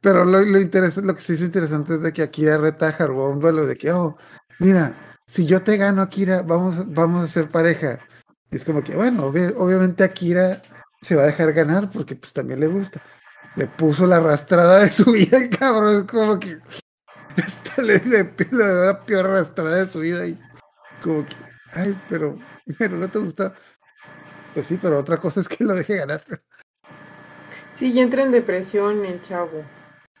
Pero lo, lo, lo que sí es interesante es de que Akira reta a Haru a un duelo, de que, oh, mira, si yo te gano, Akira, vamos, vamos a ser pareja. Y es como que, bueno, obviamente Akira se va a dejar ganar porque pues también le gusta. Le puso la arrastrada de su vida, el cabrón. Es como que este, le, le, le, da la peor arrastrada de su vida y como que, ay, pero, pero no te gusta. Pues sí, pero otra cosa es que lo deje ganar. Sí, y entra en depresión el chavo.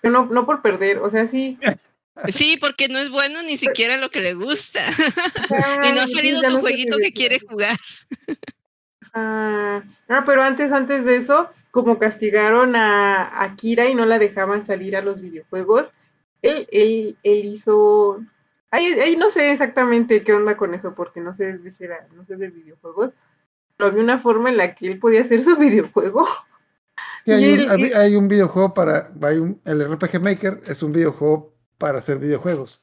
Pero no, no por perder, o sea, sí, Sí, porque no es bueno ni siquiera lo que le gusta. y no ha salido su jueguito que quiere jugar. Ah, ah, pero antes, antes de eso, como castigaron a, Akira y no la dejaban salir a los videojuegos, él, él, él hizo. Ahí, no sé exactamente qué onda con eso, porque no sé, dijera, no sé de videojuegos, pero había una forma en la que él podía hacer su videojuego. hay, un, hay, un, videojuego para. Hay un, el RPG Maker es un videojuego para hacer videojuegos.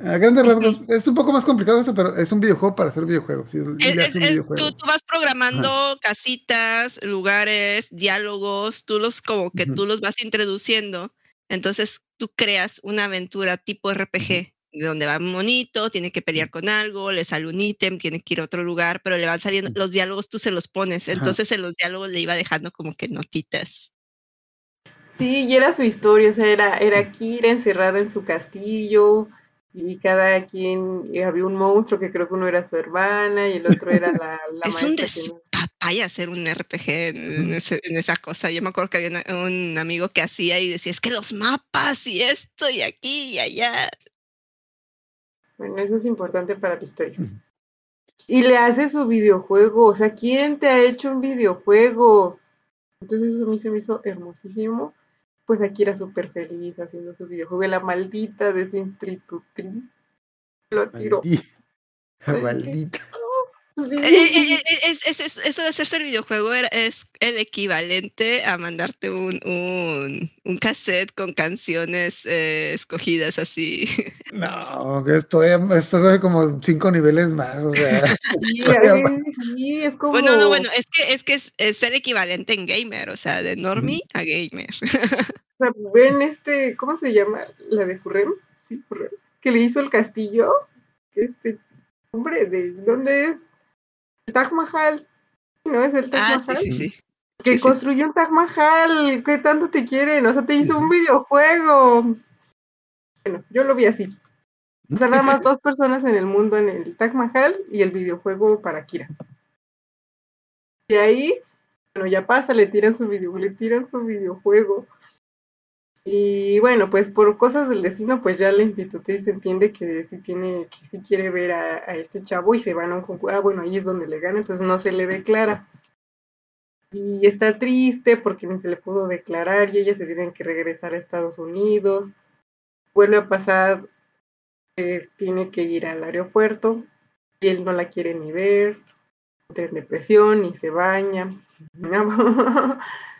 A grandes rasgos, es un poco más complicado eso, pero es un videojuego para hacer videojuegos. Tú, vas programando casitas, lugares, diálogos, tú los como que tú los vas introduciendo. Entonces tú creas una aventura tipo RPG, donde va un monito, tiene que pelear con algo, le sale un ítem, tiene que ir a otro lugar, pero le van saliendo los diálogos, tú se los pones. Entonces en los diálogos le iba dejando como que notitas. Sí, y era su historia, o sea, era, era Kira encerrada en su castillo y cada quien había un monstruo que creo que uno era su hermana y el otro era la, la es un despapaya hacer un RPG en, en, esa cosa. Yo me acuerdo que había un amigo que hacía y decía, es que los mapas y esto y aquí y allá. Bueno, eso es importante para la historia. Y le hace su videojuego, o sea, ¿quién te ha hecho un videojuego? Entonces eso a mí se me hizo hermosísimo pues aquí era súper feliz haciendo su videojuego. La maldita de su institutriz lo tiró. Maldita. eso de hacerse el videojuego es el equivalente a mandarte un, un, un cassette con canciones eh, escogidas así. No, que estoy, estoy como cinco niveles más, o sea. Sí, es como... Bueno, no, bueno, es que es que es, ser equivalente en gamer, o sea, de normie a gamer. O sea, ven este, ¿cómo se llama? La de Jurrem, sí, Jurrem, que le hizo el castillo, este, hombre, ¿de dónde es? El Taj Mahal, ¿no es el Taj ah, Mahal? Sí, sí, Que construyó un Taj Mahal, ¿qué tanto te quieren? O sea, te hizo un videojuego. Bueno, yo lo vi así. O sea, nada más dos personas en el mundo en el Taj Mahal y el videojuego para Kira. Y ahí, bueno, ya pasa, le tiran su video, le tiran su videojuego. Y bueno, pues por cosas del destino, pues ya la institutriz entiende que sí tiene, que sí quiere ver a, este chavo y se van a un concurso. Ah, bueno, ahí es donde le gana, entonces no se le declara. Y está triste porque ni se le pudo declarar y ella se tiene que regresar a Estados Unidos. Vuelve a pasar que tiene que ir al aeropuerto y él no la quiere ni ver, entra en depresión, ni se baña.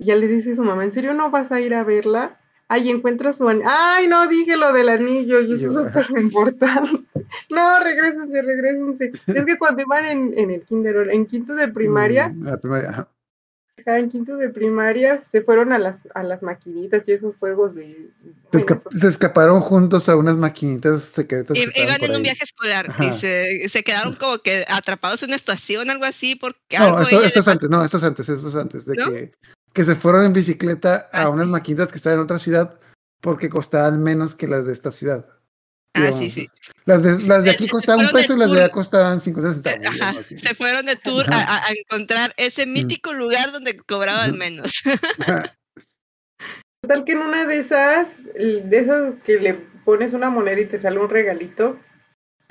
Y ya le dice su mamá, ¿en serio no vas a ir a verla? Ay, encuentra su anillo. Ay, no, dije lo del anillo, y eso es súper importante. no, regresense, regresense. es que cuando iban en, en el kinder, en quinto de primaria, mm, la primaria en quinto de primaria se fueron a las, a las maquinitas y esos juegos de... Se, escaparon juntos a unas maquinitas secretas. iban en un viaje escolar y se, se, quedaron como que atrapados en una estación, algo así, porque... No, esto, es antes, no, esto es antes, esto es antes de que que se fueron en bicicleta a unas maquinitas que estaban en otra ciudad porque costaban menos que las de esta ciudad. Ah, sí, sí. Las de, las de aquí costaban un peso y las de allá costaban 50 centavos. Se fueron de tour a, encontrar ese mm. mítico lugar donde cobraban menos. Tal que en una de esas, de esas que le pones una moneda y te sale un regalito,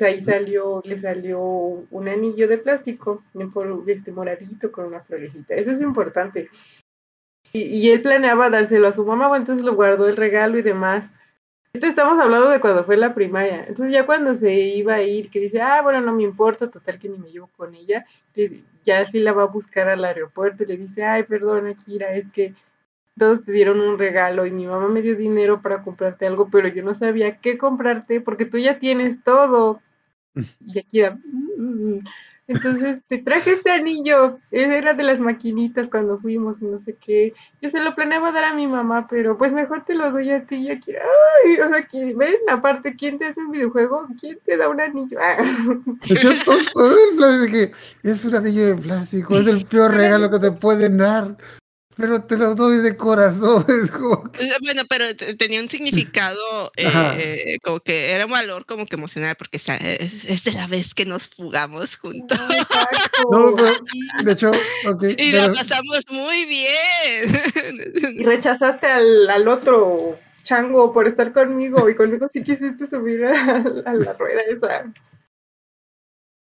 ahí salió, le salió un anillo de plástico, este moradito con una florecita. Eso es importante. Y, y él planeaba dárselo a su mamá, bueno, entonces lo guardó el regalo y demás. Esto estamos hablando de cuando fue la primaria. Entonces ya cuando se iba a ir, que dice, ah, bueno, no me importa, total que ni me llevo con ella, ya sí la va a buscar al aeropuerto y le dice, ay, perdona, Kira, es que todos te dieron un regalo y mi mamá me dio dinero para comprarte algo, pero yo no sabía qué comprarte porque tú ya tienes todo. Y Akira, "Mm". Entonces te traje este anillo, ese era de las maquinitas cuando fuimos y no sé qué. Yo se lo planeaba dar a mi mamá, pero pues mejor te lo doy a ti y Akira, ay, o sea, que ven, aparte, ¿quién te hace un videojuego? ¿Quién te da un anillo? Ah. Hecho, todo, todo el que es un anillo de plástico, es el peor regalo que te pueden dar, pero te lo doy de corazón. Es como que- Eh, Bueno, pero te- tenía un significado eh, como que era un valor como que emocional porque es, es de la vez que nos fugamos juntos. No, pero- de hecho, ok. y la pero- pasamos muy bien. Y rechazaste al, al otro chango por estar conmigo y conmigo sí quisiste subir a, a la rueda esa.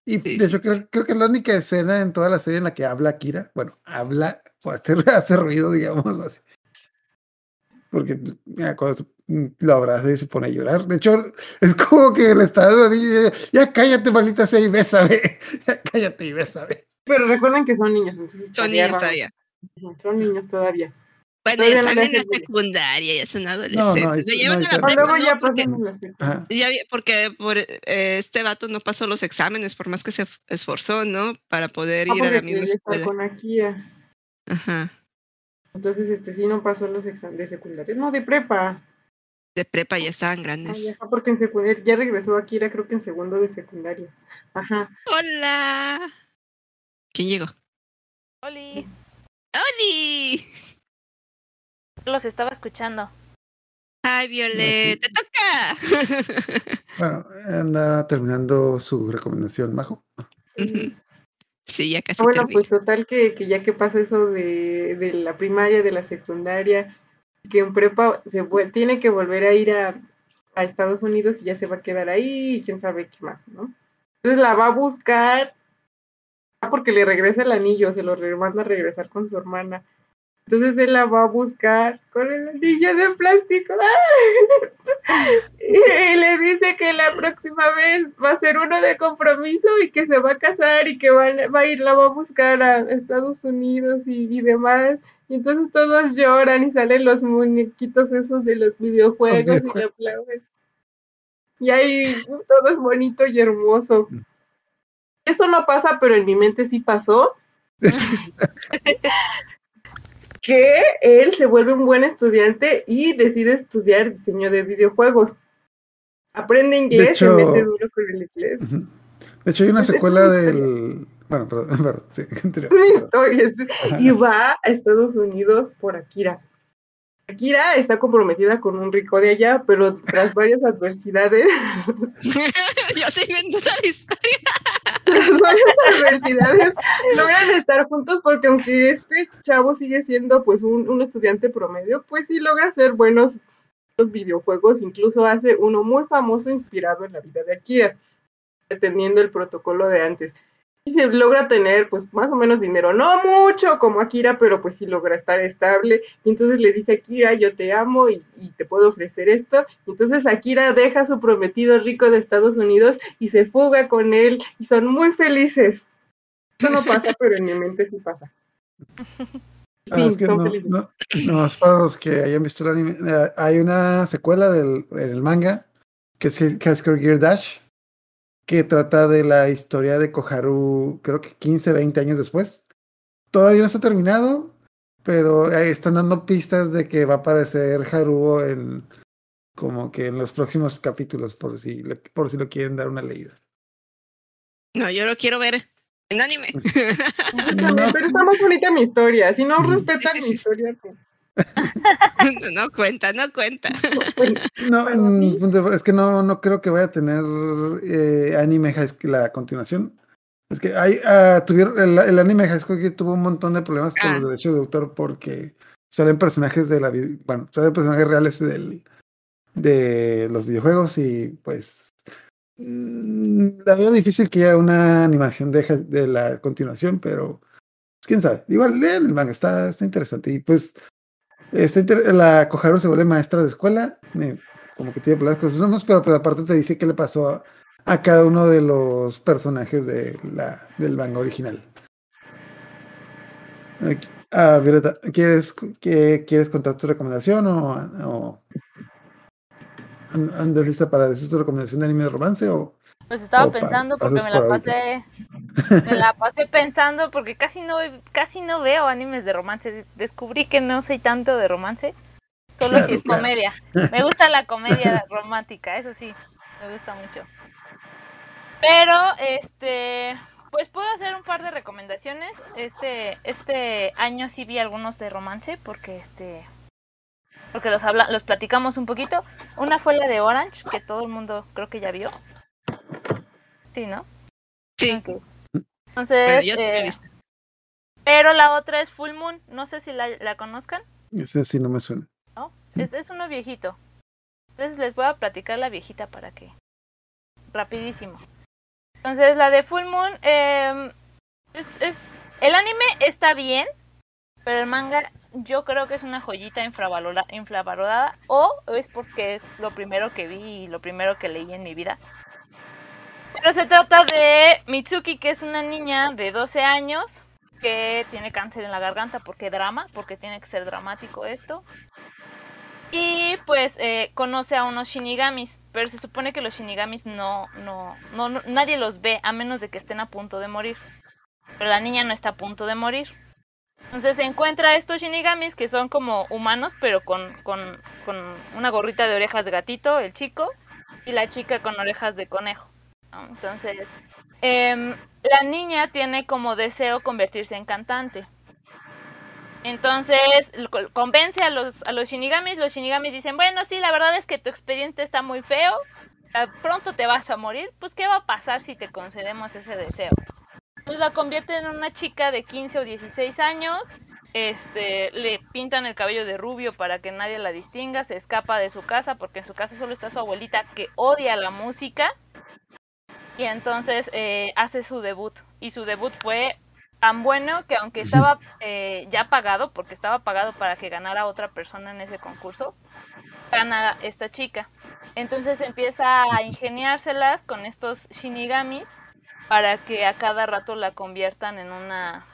Y Sí, de hecho, creo, creo que es la única escena en toda la serie en la que habla Kira. Bueno, habla o hace, hace ruido, digámoslo así. Porque mira, cuando se- lo abraza y se pone a llorar. De hecho, es como que le está dando niño ya cállate, maldita sea, y bésame. Ya cállate y bésame. Pero recuerden que son niños, entonces Son niños todavía. Son niños todavía. Bueno, ya están en la secundaria, ya son adolescentes. ya Porque- la. Ya por eh, este vato no pasó los exámenes, por más que se esforzó, ¿no? Para poder Ah, ir a la misma escuela. con. Ajá. Entonces, este sí no pasó los exámenes de secundaria. No, de prepa. De prepa ya estaban Ay, grandes. ajá, porque en secundaria ya regresó Akira, creo que en segundo de secundaria. Ajá. ¡Hola! ¿Quién llegó? Oli, ¡Oli! los estaba escuchando. ¡Ay, Violet! ¡Te toca! Bueno, anda terminando su recomendación, Majo. Ujú. Sí, ya casi Ah, Bueno, termino. pues total que, que ya que pasa eso de, de la primaria, de la secundaria, que en prepa se tiene que volver a ir a, a Estados Unidos y ya se va a quedar ahí y quién sabe qué más, ¿no? Entonces la va a buscar porque le regresa el anillo, se lo manda a regresar con su hermana. Entonces él la va a buscar con el anillo de plástico. Y le dice que la próxima vez va a ser uno de compromiso y que se va a casar y que va a ir, la va a buscar a Estados Unidos y, y demás. Y entonces todos lloran y salen los muñequitos esos de los videojuegos y le aplauden. Y ahí todo es bonito y hermoso. Eso no pasa, pero en mi mente sí pasó. que él se vuelve un buen estudiante y decide estudiar diseño de videojuegos. Aprende inglés, hecho- se mete duro con el inglés. De hecho, hay una secuela del. Bueno, perdón, perdón, sí, continúa. Una historia. Ajá. Y va a Estados Unidos por Akira. Akira está comprometida con un rico de allá, pero tras varias adversidades, Yo se inventó la historia. tras varias adversidades, logran estar juntos porque aunque este chavo sigue siendo pues un, un estudiante promedio, pues sí logra hacer buenos los videojuegos, incluso hace uno muy famoso inspirado en la vida de Akira, atendiendo el protocolo de antes. Y se logra tener pues más o menos dinero, no mucho como Akira, pero pues sí logra estar estable. Y entonces le dice a Akira, yo te amo y, y te puedo ofrecer esto. Entonces Akira deja a su prometido rico de Estados Unidos y se fuga con él y son muy felices. Eso no pasa, pero en mi mente sí pasa. Ah, Fin, es que son no, felices. no, no, es para los que hayan visto el anime. eh, hay una secuela del el manga que es School Gear Dash que trata de la historia de Koharu, creo que 15, 20 años después. Todavía no está terminado, pero ahí están dando pistas de que va a aparecer Haruo en como que en los próximos capítulos, por si, le- por si lo quieren dar una leída. No, yo lo quiero ver en anime. Pero está más bonita mi historia. Si no Mm. respetan mi historia, pues, no, cuenta, no cuenta. No, mm, es que no, no creo que vaya a tener eh, anime High School la continuación. Es que hay, ah, tuvieron, el, el anime High School tuvo un montón de problemas con Ah. los derechos de autor porque salen personajes de la bueno, salen personajes reales del, de los videojuegos y pues mm, la veo difícil que haya una animación de, de la continuación, pero es quién sabe. Igual lean el manga, está, está interesante. Y pues, inter- la Koharu se vuelve maestra de escuela, eh, como que tiene problemas con sus alumnos, pero pues aparte te dice qué le pasó a, cada uno de los personajes de la, del manga original. Ah, Violeta, ¿quieres, qué- ¿quieres contar tu recomendación o, o an- andas lista para decir tu recomendación de anime de romance Pues estaba pensando porque me la pasé. Me la pasé pensando porque casi no casi no veo animes de romance. Descubrí que no soy tanto de romance. Solo si es claro. comedia. Me gusta la comedia romántica, eso sí, me gusta mucho. Pero, este, pues puedo hacer un par de recomendaciones. Este, este año sí vi algunos de romance porque este, porque los habla, los platicamos un poquito. Una fue la de Orange que todo el mundo creo que ya vio. Sí, ¿no? Sí, Entonces, eh, pero la otra es Full Moon. No sé si la, la conozcan. ese sí no me suena? ¿no? Es, es uno viejito. Entonces les voy a platicar la viejita para que. Rapidísimo. Entonces la de Full Moon. eh, es, es- el anime está bien. Pero el manga yo creo que es una joyita infravalora- infravalorada. O es porque es lo primero que vi y lo primero que leí en mi vida. Pero se trata de Mitsuki, que es una niña de 12 años que tiene cáncer en la garganta. porque drama? Porque tiene que ser dramático esto. Y pues eh, conoce a unos shinigamis, pero se supone que los shinigamis no, no, no, no- nadie los ve a menos de que estén a punto de morir. Pero la niña no está a punto de morir. Entonces se encuentra estos shinigamis que son como humanos, pero con, con, con una gorrita de orejas de gatito, el chico, y la chica con orejas de conejo. Entonces, em, la niña tiene como deseo convertirse en cantante. Entonces convence a los, a los shinigamis, los shinigamis dicen, bueno, sí, la verdad es que tu expediente está muy feo, pronto te vas a morir, pues ¿qué va a pasar si te concedemos ese deseo? La convierten en una chica de 15 o 16 años, este, le pintan el cabello de rubio para que nadie la distinga, se escapa de su casa porque en su casa solo está su abuelita que odia la música y entonces eh, hace su debut y su debut fue tan bueno que aunque estaba eh, ya pagado, porque estaba pagado para que ganara otra persona en ese concurso, gana esta chica. Entonces empieza a ingeniárselas con estos shinigamis para que a cada rato la conviertan en una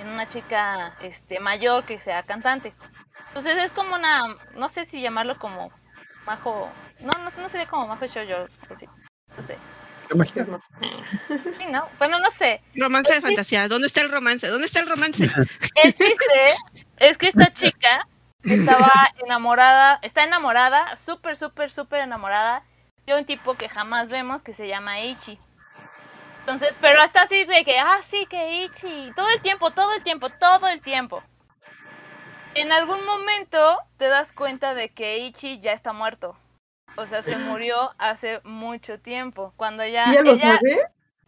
en una chica este mayor que sea cantante. Entonces es como una, no sé si llamarlo como majo, no, no, no sería como majo shoujo, o sí, no sé. Sí, no, bueno, no sé. Romance de Sí. fantasía. ¿Dónde está el romance? ¿Dónde está el romance? El chiste es que esta chica estaba enamorada, está enamorada, súper, súper, súper enamorada de un tipo que jamás vemos que se llama Ichi. Entonces, pero hasta así de que, ah, sí, que Ichi, todo el tiempo, todo el tiempo, todo el tiempo. En algún momento te das cuenta de que Ichi ya está muerto. O sea, se murió hace mucho tiempo. Cuando ya. ¿Y ¿Ya lo ella- sabe?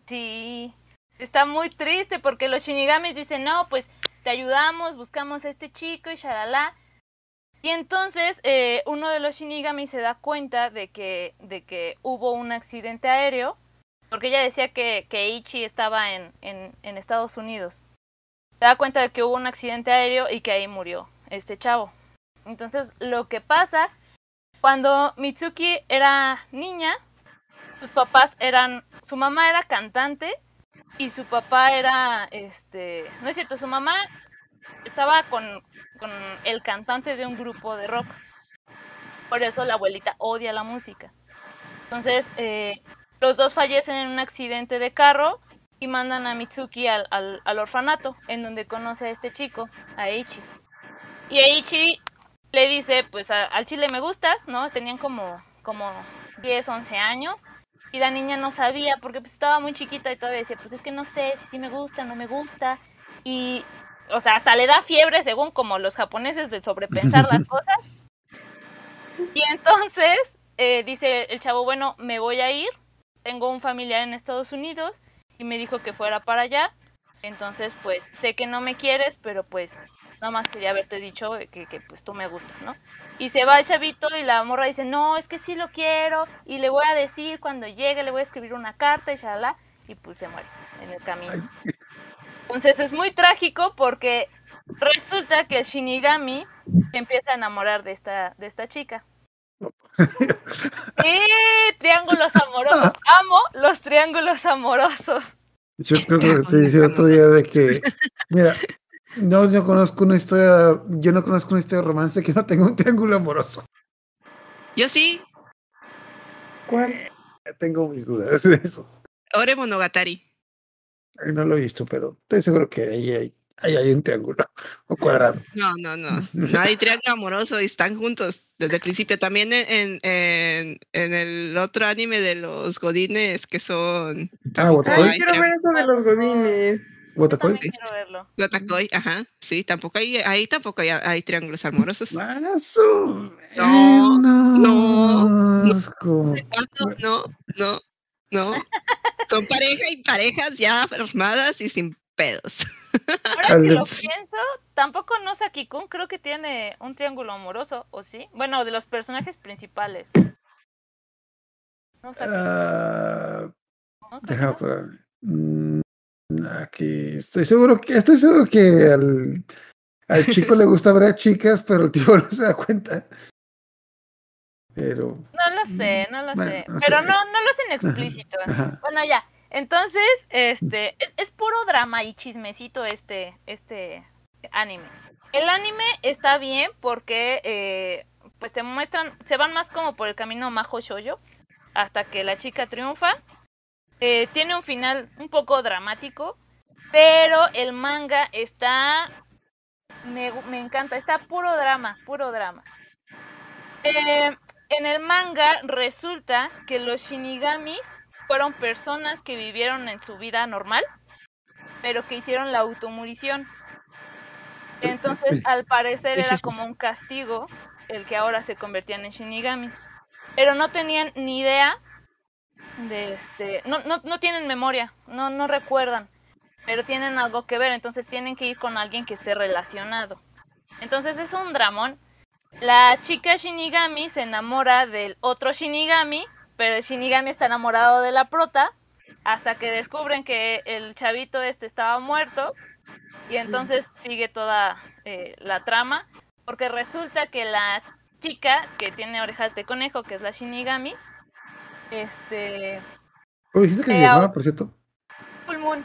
Sí, está muy triste porque los shinigamis dicen, no, pues te ayudamos, buscamos a este chico y shalala. Y entonces eh, uno de los shinigamis se da cuenta de que, de que hubo un accidente aéreo, porque ella decía que, que Ichi estaba en, en, en Estados Unidos. Se da cuenta de que hubo un accidente aéreo y que ahí murió este chavo. Entonces lo que pasa, cuando Mitsuki era niña, sus papás eran su mamá era cantante y su papá era este no es cierto su mamá estaba con, con el cantante de un grupo de rock. Por eso la abuelita odia la música. Entonces eh, los dos fallecen en un accidente de carro y mandan a Mitsuki al, al, al orfanato en donde conoce a este chico a Ichi y Ichi le dice pues a- al chile me gustas no tenían como como 10 11 años y la niña no sabía porque pues, estaba muy chiquita y todavía decía, pues es que no sé si sí me gusta, no me gusta. Y, o sea, hasta le da fiebre según como los japoneses de sobrepensar las cosas. Y entonces eh, dice el chavo, bueno, me voy a ir. Tengo un familiar en Estados Unidos y me dijo que fuera para allá. Entonces, pues sé que no me quieres, pero pues nada más quería haberte dicho que, que pues tú me gustas, ¿no? Y se va el chavito y la morra dice, no, es que sí lo quiero y le voy a decir cuando llegue, le voy a escribir una carta y shalala, y pues se muere en el camino. Entonces es muy trágico porque resulta que el Shinigami se empieza a enamorar de esta, de esta chica. ¡Eh! Triángulos amorosos. Amo los triángulos amorosos. Yo creo que te decía otro día de que, mira, no, yo conozco una historia, yo no conozco una historia de romance que no tenga un triángulo amoroso. Yo sí, ¿Cuál? Tengo mis dudas de eso. Ore Monogatari. No lo he visto, pero estoy seguro que ahí hay, ahí hay un triángulo o cuadrado. No, no, no. No hay triángulo amoroso y están juntos desde el principio. También en, en, en el otro anime de los godines que son Ah, Ay, quiero ver eso de los godines. Verlo. Yotakoi, ajá, sí, tampoco hay, ahí tampoco hay, hay triángulos amorosos. Más o No, no, como- ¿Cuándo? No, no, no. Son pareja y parejas ya formadas y sin pedos. Ahora que lo pienso, tampoco no Saki-kun creo que tiene un triángulo amoroso, ¿o sí? Bueno, de los personajes principales. No Saki-kun, Ah, ¿no? deja por mm, aquí estoy seguro que estoy seguro que al, al chico le gusta ver a chicas, pero el tío no se da cuenta. Pero No lo sé, no lo Mm, Bueno, sé. no Pero sé. no, no lo hacen explícito. ajá. Bueno, ya. Entonces, este, es, es puro drama y chismecito este, este anime. El anime está bien porque, eh, pues te muestran, se van más como por el camino majo shoyo hasta que la chica triunfa. Eh, tiene un final un poco dramático, pero el manga está, me, me encanta, está puro drama, puro drama. Eh, en el manga resulta que los shinigamis fueron personas que vivieron en su vida normal, pero que hicieron la automurición. Entonces, al parecer era como un castigo el que ahora se convertían en shinigamis. Pero no tenían ni idea este, no, no, no tienen memoria, no, no recuerdan, pero tienen algo que ver, entonces tienen que ir con alguien que esté relacionado. Entonces es un dramón. La chica Shinigami se enamora del otro Shinigami, pero el Shinigami está enamorado de la prota hasta que descubren que el chavito este estaba muerto y entonces sigue toda eh, la trama porque resulta que la chica que tiene orejas de conejo, que es la Shinigami, este ¿Cómo dijiste que se llamaba, por cierto? Full Moon,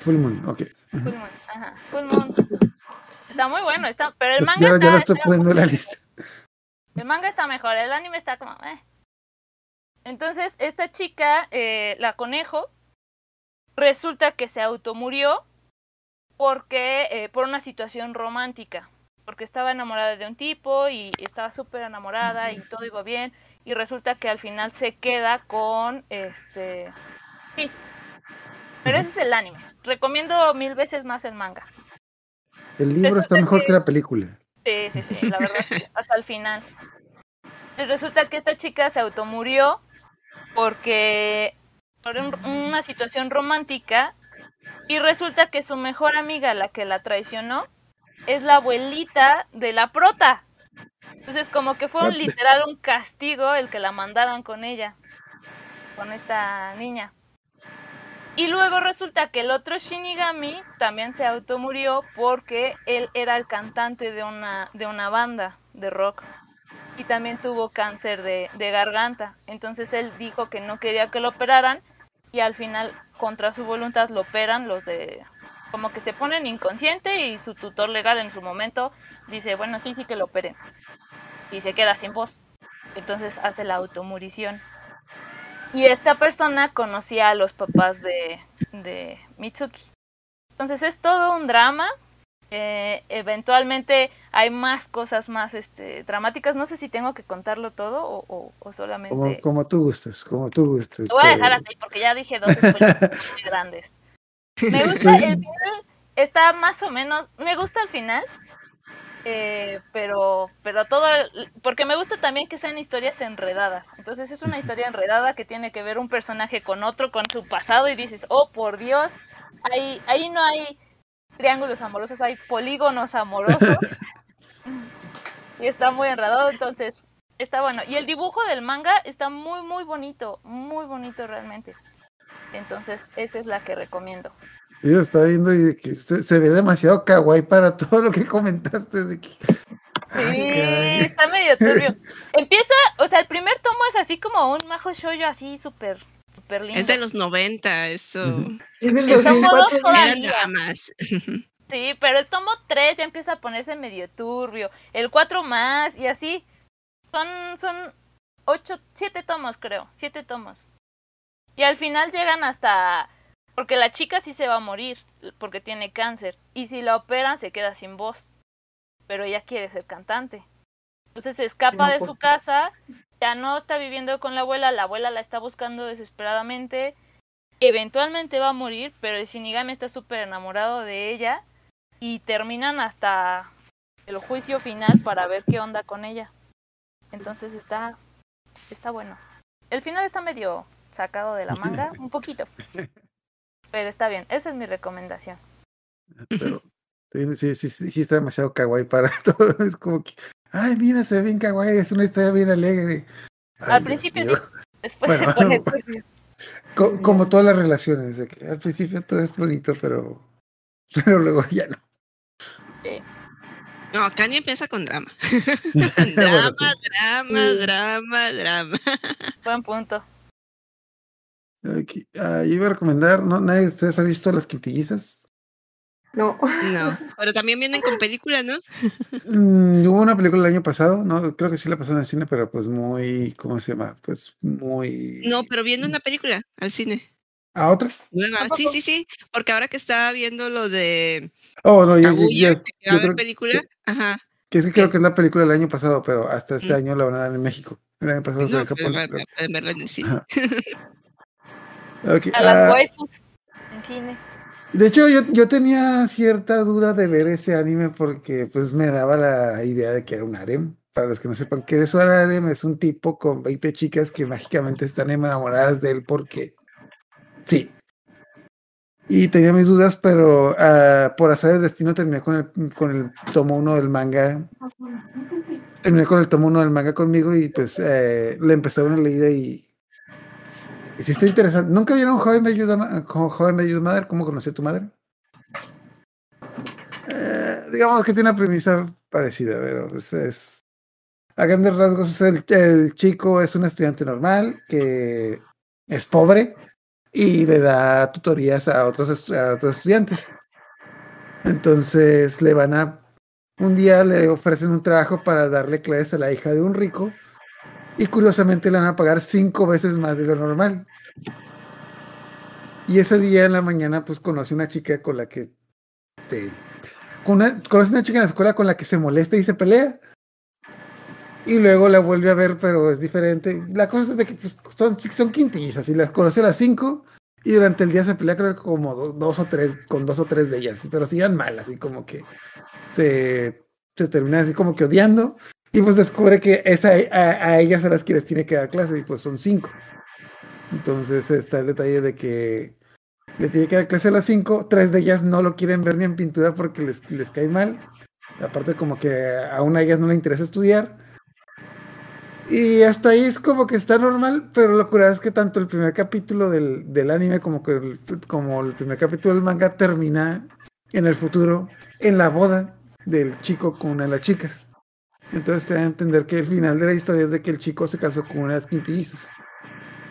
Full Moon, ok. Full Moon, ajá, Full Moon. Está muy bueno, está, pero el Ya, manga ya está, lo estoy está- poniendo en la lista. el manga está mejor, el anime está como eh. Entonces, esta chica, eh, la conejo, resulta que se automurió porque eh, por una situación romántica, porque estaba enamorada de un tipo y estaba súper enamorada y todo iba bien y resulta que al final se queda con este sí. Pero ese es el anime. Recomiendo mil veces más el manga. El libro está mejor que- que la película. Sí, sí, sí, la verdad, hasta el final. Y resulta que esta chica se automurió porque por un- una situación romántica y resulta que su mejor amiga, la que la traicionó, es la abuelita de la prota. Entonces como que fue un literal un castigo el que la mandaran con ella, con esta niña. Y luego resulta que el otro Shinigami también se automurió porque él era el cantante de una, de una banda de rock y también tuvo cáncer de, de garganta. Entonces él dijo que no quería que lo operaran y al final contra su voluntad lo operan los de como que se ponen inconsciente y su tutor legal en su momento dice, bueno, sí, sí que lo operen. Y se queda sin voz. Entonces hace la automurición. Y esta persona conocía a los papás de, de Mitsuki. Entonces es todo un drama. Eh, eventualmente hay más cosas más este, dramáticas. No sé si tengo que contarlo todo o, o- o solamente... Como, como tú gustes, como tú gustes. Lo voy a dejar así porque ya dije dos muy grandes. Me gusta el final, está más o menos, me gusta el final, eh, pero, pero todo, el- porque me gusta también que sean historias enredadas. Entonces es una historia enredada que tiene que ver un personaje con otro, con su pasado y dices, oh por Dios, ahí, ahí no hay triángulos amorosos, hay polígonos amorosos. y está muy enredado, entonces está bueno. Y el dibujo del manga está muy, muy bonito, muy bonito realmente. Entonces, esa es la que recomiendo. Yo estaba viendo y de que se, se ve demasiado kawaii para todo lo que comentaste. de que- Sí, Ay, está medio turbio. Empieza, o sea, el primer tomo es así como un majo shoujo así súper, súper lindo. Es de los 90, eso. Es del El tomo 2004. dos todavía. Eran dramas. Sí, pero el tomo 3 ya empieza a ponerse medio turbio. El 4 más y así. Son, son 8, 7 tomos creo. 7 tomos. Y al final llegan hasta... Porque la chica sí se va a morir. Porque tiene cáncer. Y si la operan se queda sin voz. Pero ella quiere ser cantante. Entonces se escapa No, de pues su casa. Ya no está viviendo con la abuela. La abuela la está buscando desesperadamente. Eventualmente va a morir. Pero el Shinigami está súper enamorado de ella y terminan hasta el juicio final para ver qué onda con ella. Entonces está está bueno. El final está medio sacado de la manga, un poquito. Pero está bien, esa es mi recomendación. Pero sí, sí, sí, sí, sí está demasiado kawaii para todo. Es como que, ay, mira, se ve bien kawaii, es una historia bien alegre. Ay, Al principio sí, después Bueno, se pone bueno. turbio. Co- como todas las relaciones, de que al principio todo es bonito, pero, pero luego ya no. No, Kanye empieza con drama. Bueno, drama, sí. drama, drama, drama. Buen punto. Aquí, ah, yo iba a recomendar, ¿no? ¿Nadie de ustedes ha visto las quintillizas? No, No, pero también vienen con película, ¿no? Mm, hubo una película el año pasado, no, creo que sí la pasó en el cine, pero pues muy, ¿cómo se llama? Pues muy... No, pero viendo una película al cine. ¿A otra? Nueva. Sí, sí, sí. Porque ahora que estaba viendo lo de Oh, no, yo, yes, que va a yo haber creo película. Ajá. que es que creo que es la película del año pasado, pero hasta este Mm. año la van a dar en México. El año pasado No, pueden verla en el cine. A las waifus en cine. De hecho, yo, yo tenía cierta duda de ver ese anime porque pues me daba la idea de que era un harem. Para los que no sepan qué es un harem, es un tipo con 20 chicas que mágicamente están enamoradas de él porque sí. Y tenía mis dudas, pero ah, por azar del destino terminé con el, con el tomo 1 del manga. Terminé con el tomo 1 del manga conmigo y pues eh, le empecé una leída y, y sí está interesante. ¿Nunca vieron Joven Me Ayuda, Joven Me Ayuda Madre? ¿Cómo conocí a tu madre? Eh, digamos que tiene una premisa parecida, pero pues, es... A grandes rasgos, el, el chico es un estudiante normal que es pobre y le da tutorías a otros estudiantes. Entonces le van a... Un día le ofrecen un trabajo para darle clases a la hija de un rico y curiosamente le van a pagar cinco veces más de lo normal. Y ese día en la mañana, pues conoce una chica con la que te- con una, conoce una chica en la escuela con la que se molesta y se pelea. Y luego la vuelve a ver, pero es diferente. La cosa es de que pues, son, son quintillizas y las conoce a las cinco y durante el día se pelea creo que como do- dos o tres, con dos o tres de ellas, pero sigan mal, así como que se, se terminan así como que odiando. Y pues descubre que es a, ellas a las que les tiene que dar clase y pues son cinco. Entonces está el detalle de que le tiene que dar clase a las cinco, tres de ellas no lo quieren ver ni en pintura porque les, les cae mal. Aparte como que a una de ellas no le interesa estudiar. Y hasta ahí es como que está normal, pero lo curioso es que tanto el primer capítulo del, del anime como, que el, como el primer capítulo del manga termina en el futuro, en la boda del chico con una de las chicas. Entonces te da a entender que el final de la historia es de que el chico se casó con una de las quintillizas.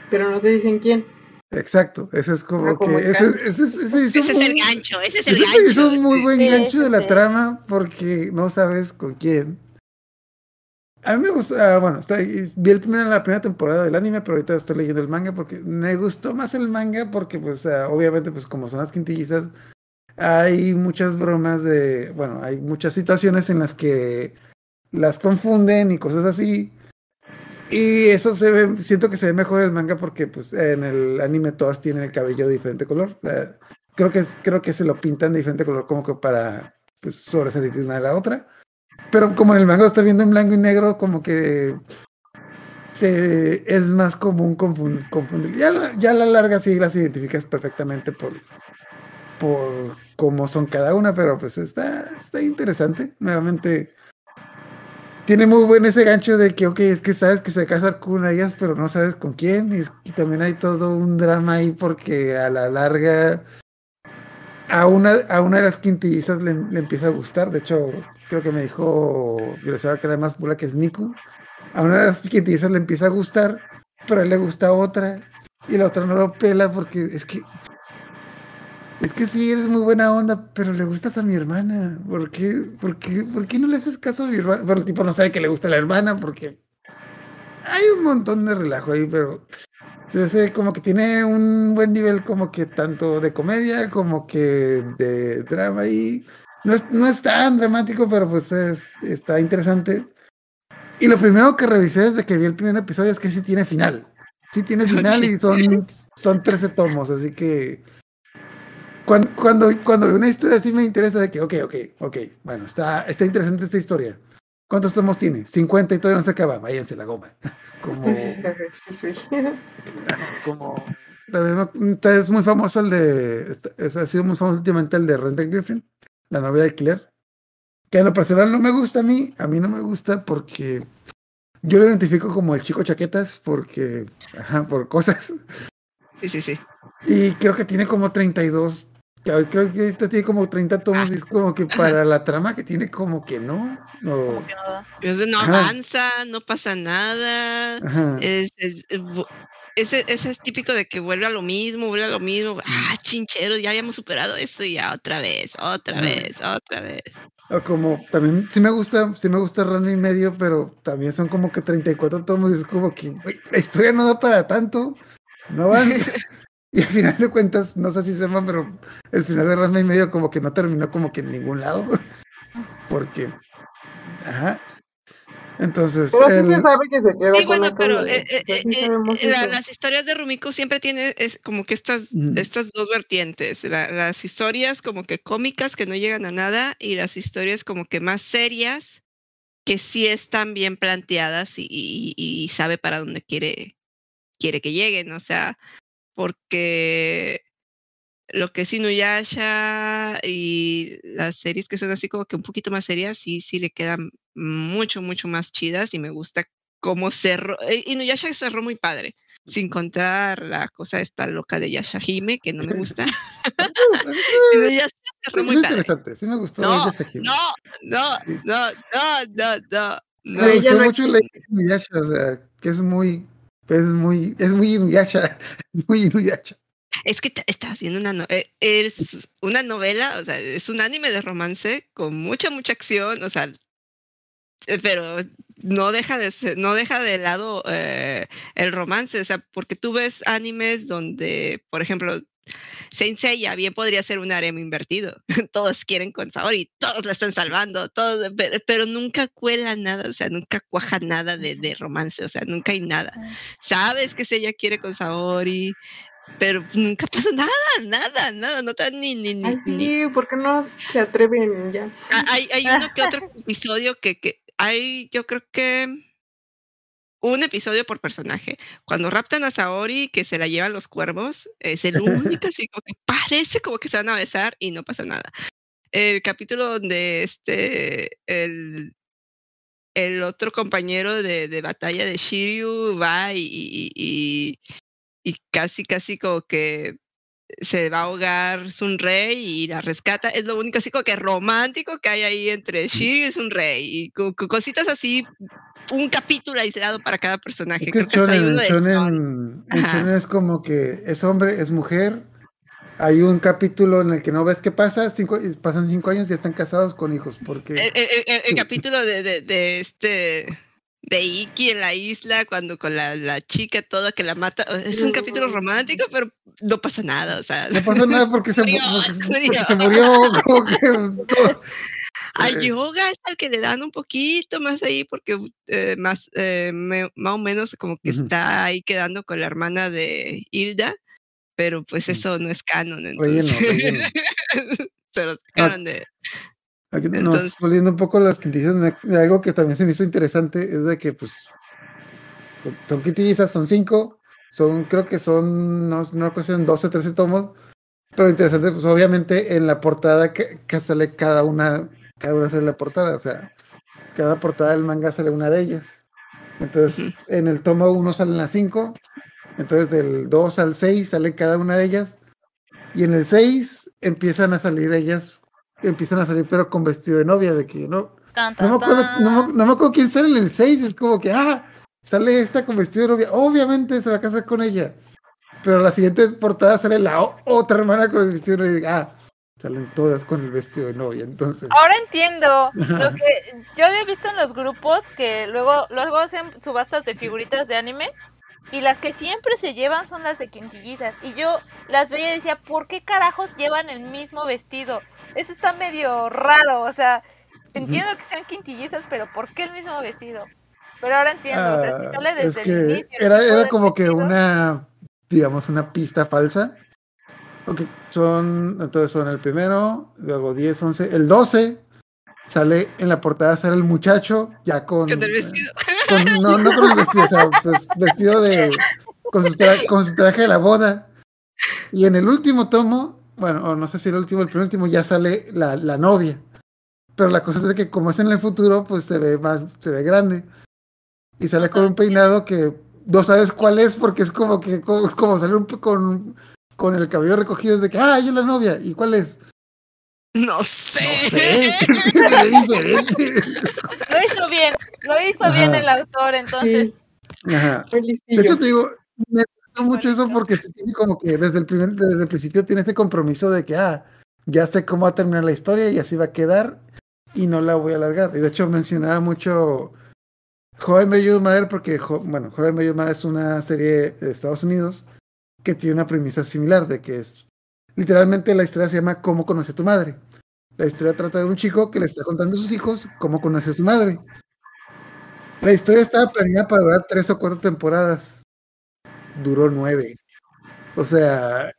pero no te dicen quién. Exacto, ese es como Ah, como que el ese, gancho. ese, ese- ese es el gancho, ese es el gancho. un muy buen Sí, gancho de la sí. trama porque no sabes con quién. A mí me gustó, ah, bueno, está, vi el primer- la primera temporada del anime, pero ahorita estoy leyendo el manga porque me gustó más el manga porque pues ah, obviamente pues como son las quintillizas, hay muchas bromas de, bueno, hay muchas situaciones en las que las confunden y cosas así. Y eso se ve, siento que se ve mejor el manga porque pues en el anime todas tienen el cabello de diferente color. Creo que creo que se lo pintan de diferente color como que para pues, sobresalir una de la otra. Pero como en el manga lo está viendo en blanco y negro, como que se, es más común confun- confundir. Ya, ya a la larga sí las identificas perfectamente por, por cómo son cada una, pero pues está, está interesante. Nuevamente, tiene muy buen ese gancho de que, ok, es que sabes que se va a casar con una de ellas, pero no sabes con quién. Y, también hay todo un drama ahí porque a la larga a una, a una de las quintillizas le, empieza a gustar. De hecho, creo que me dijo que era más pura que es Miku. A una de las quintillizas le empieza a gustar, pero a él le gusta otra. Y la otra no lo pela porque es que. Es que sí, eres muy buena onda, pero le gustas a mi hermana. ¿Por qué, por qué, por qué no le haces caso a mi hermana? Pero el tipo no sabe que le gusta a la hermana porque hay un montón de relajo ahí, pero entonces, como que tiene un buen nivel como que tanto de comedia como que de drama y no es, no es tan dramático, pero pues es, está interesante. Y lo primero que revisé desde que vi el primer episodio es que sí tiene final. Sí tiene final y son, son 13 tomos, así que cuando, cuando, cuando veo una historia así me interesa de que, ok, ok, ok, bueno, está, está interesante esta historia. ¿Cuántos tomos tiene? 50 y todavía no se acaba. Váyanse la goma. Como. como. Es muy famoso el de. Ha sido muy famoso últimamente el de Renta Griffin, la novela de Claire. Que en lo personal no me gusta a mí. A mí no me gusta porque. Yo lo identifico como el chico chaquetas porque. Ajá, por cosas. Sí, sí, sí. Y creo que tiene como 32 Creo que ahorita tiene como 30 tomos y es como que para la trama que tiene como que no. No, no avanza, no pasa nada. Es, es, ese, ese, es típico de que vuelve a lo mismo, vuelve a lo mismo. Ah, chinchero, ya habíamos superado eso y ya otra vez, otra vez, otra vez. O como también sí me gusta, sí me gusta Run y medio, pero también son como que 34 tomos y es como que la historia no da para tanto. No avanza. Y al final de cuentas, no sé si se llama, pero el final de Rasma y medio como que no terminó como que en ningún lado. Porque. Ajá. Entonces. Pero sí se sabe que se queda sí, bueno, pero eh, eh, eh, las historias de Rumiko siempre tienen es como que estas, estas dos vertientes. las historias como que cómicas que no llegan a nada y las historias como que más serias que sí están bien planteadas y, y, y sabe para dónde quiere, quiere que lleguen. O sea, porque lo que es Inuyasha y las series que son así como que un poquito más serias, sí, sí le quedan mucho, mucho más chidas y me gusta cómo cerró. Eh, Inuyasha cerró muy padre, sin contar la cosa esta loca de Yashahime, que no me gusta. Inuyasha cerró muy padre. interesante, sí me gustó no, No, no, no, no, no, no. Me gustó mucho la Inuyasha, o sea, que es muy es muy, es muy Inuyasha, muy. Es que estás haciendo una, eh, es una novela, o sea, es un anime de romance con mucha, mucha acción, o sea, eh, pero no deja de ser, no deja de lado eh, el romance, o sea, porque tú ves animes donde, por ejemplo, Saint Seiya bien podría ser un harem invertido. todos quieren con Saori, todos la están salvando, todos, pero, nunca cuela nada, o sea, nunca cuaja nada de, romance, o sea, nunca hay nada. Sabes que Seiya quiere con Saori, pero nunca pasa nada, nada, nada, no tan ni ni Ay, sí, ¿por qué no se atreven ya? Ah, hay, hay uno que otro episodio que, que hay, yo creo que un episodio por personaje. Cuando raptan a Saori, que se la llevan los cuervos, es el único así como que parece como que se van a besar y no pasa nada. El capítulo donde este, el, el otro compañero de, de batalla de Shiryu va y, y, y, casi, casi como que se va a ahogar Sunrey y la rescata. Es lo único así como que romántico que hay ahí entre Shiryu y Sunrey. Y cositas así un capítulo aislado para cada personaje. Es que Shonen, es como que es hombre, es mujer. Hay un capítulo en el que no ves qué pasa, cinco, pasan cinco años y están casados con hijos. Porque el, capítulo de, de, este de Iki en la isla, cuando con la, la, chica toda que la mata, es un capítulo romántico, pero no pasa nada, o sea. No pasa nada porque se, murió. Porque, se murió. A yoga es al que le dan un poquito más ahí porque eh, más, eh, más o menos como que está ahí quedando con la hermana de Hilda, pero pues eso no es canon. Entonces. Se lo sacaron de... Aquí nos volviendo un poco a las quintillizas, algo que también se me hizo interesante es de que pues, pues son quintillizas, son cinco, son, creo que son, no, no recuerdo 12, 13 tomos, pero interesante, pues obviamente en la portada que, que sale cada una cada una sale la portada, o sea, cada portada del manga sale una de ellas. Entonces, en el tomo 1 salen las 5, entonces del 2 al 6 sale cada una de ellas, y en el 6 empiezan a salir ellas, empiezan a salir pero con vestido de novia, de que no, Tan, no me acuerdo, no me, no me acuerdo quién sale en el 6, es como que, ah, sale esta con vestido de novia, obviamente se va a casar con ella. Pero la siguiente portada sale la otra hermana con el vestido de novia, y, ah, salen todas con el vestido de novia, entonces. Ahora entiendo lo que yo había visto en los grupos que luego luego hacen subastas de figuritas de anime y las que siempre se llevan son las de quintillizas y yo las veía y decía, ¿por qué carajos llevan el mismo vestido? Eso está medio raro, o sea, entiendo que sean quintillizas, pero ¿por qué el mismo vestido? Pero ahora entiendo, o sea, si Ah, sale es desde que el inicio. era, era como que vestido, una, digamos, una pista falsa. Ok, son, entonces son el primero, luego 10, 11, el 12 sale en la portada, sale el muchacho ya con, Con el vestido. con- no, no con el vestido, o sea, pues vestido de, con su, tra- con su traje de la boda. Y en el último tomo, bueno, o no sé si el último, el penúltimo, ya sale la, la novia. Pero la cosa es de que como es en el futuro, pues se ve más, se ve grande. Y sale con un peinado que no sabes cuál es porque es como que como, es como salir un con, con el cabello recogido de que, ah, ella es la novia. ¿Y cuál es? No sé. No sé. Lo hizo bien, lo hizo bien el autor, entonces. Ajá. De hecho, te digo, me gusta mucho eso porque tiene como que desde el primer, desde el principio tiene ese compromiso de que, ah, ya sé cómo va a terminar la historia y así va a quedar y no la voy a alargar. Y de hecho mencionaba mucho Joven Bello Madre porque, Jo- bueno, Joven Bello Madre es una serie de Estados Unidos que tiene una premisa similar de que es, literalmente la historia se llama ¿Cómo conoce a tu madre? La historia trata de un chico que le está contando a sus hijos cómo conoce a su madre. La historia estaba planeada para durar tres o cuatro temporadas. Duró nueve. O sea,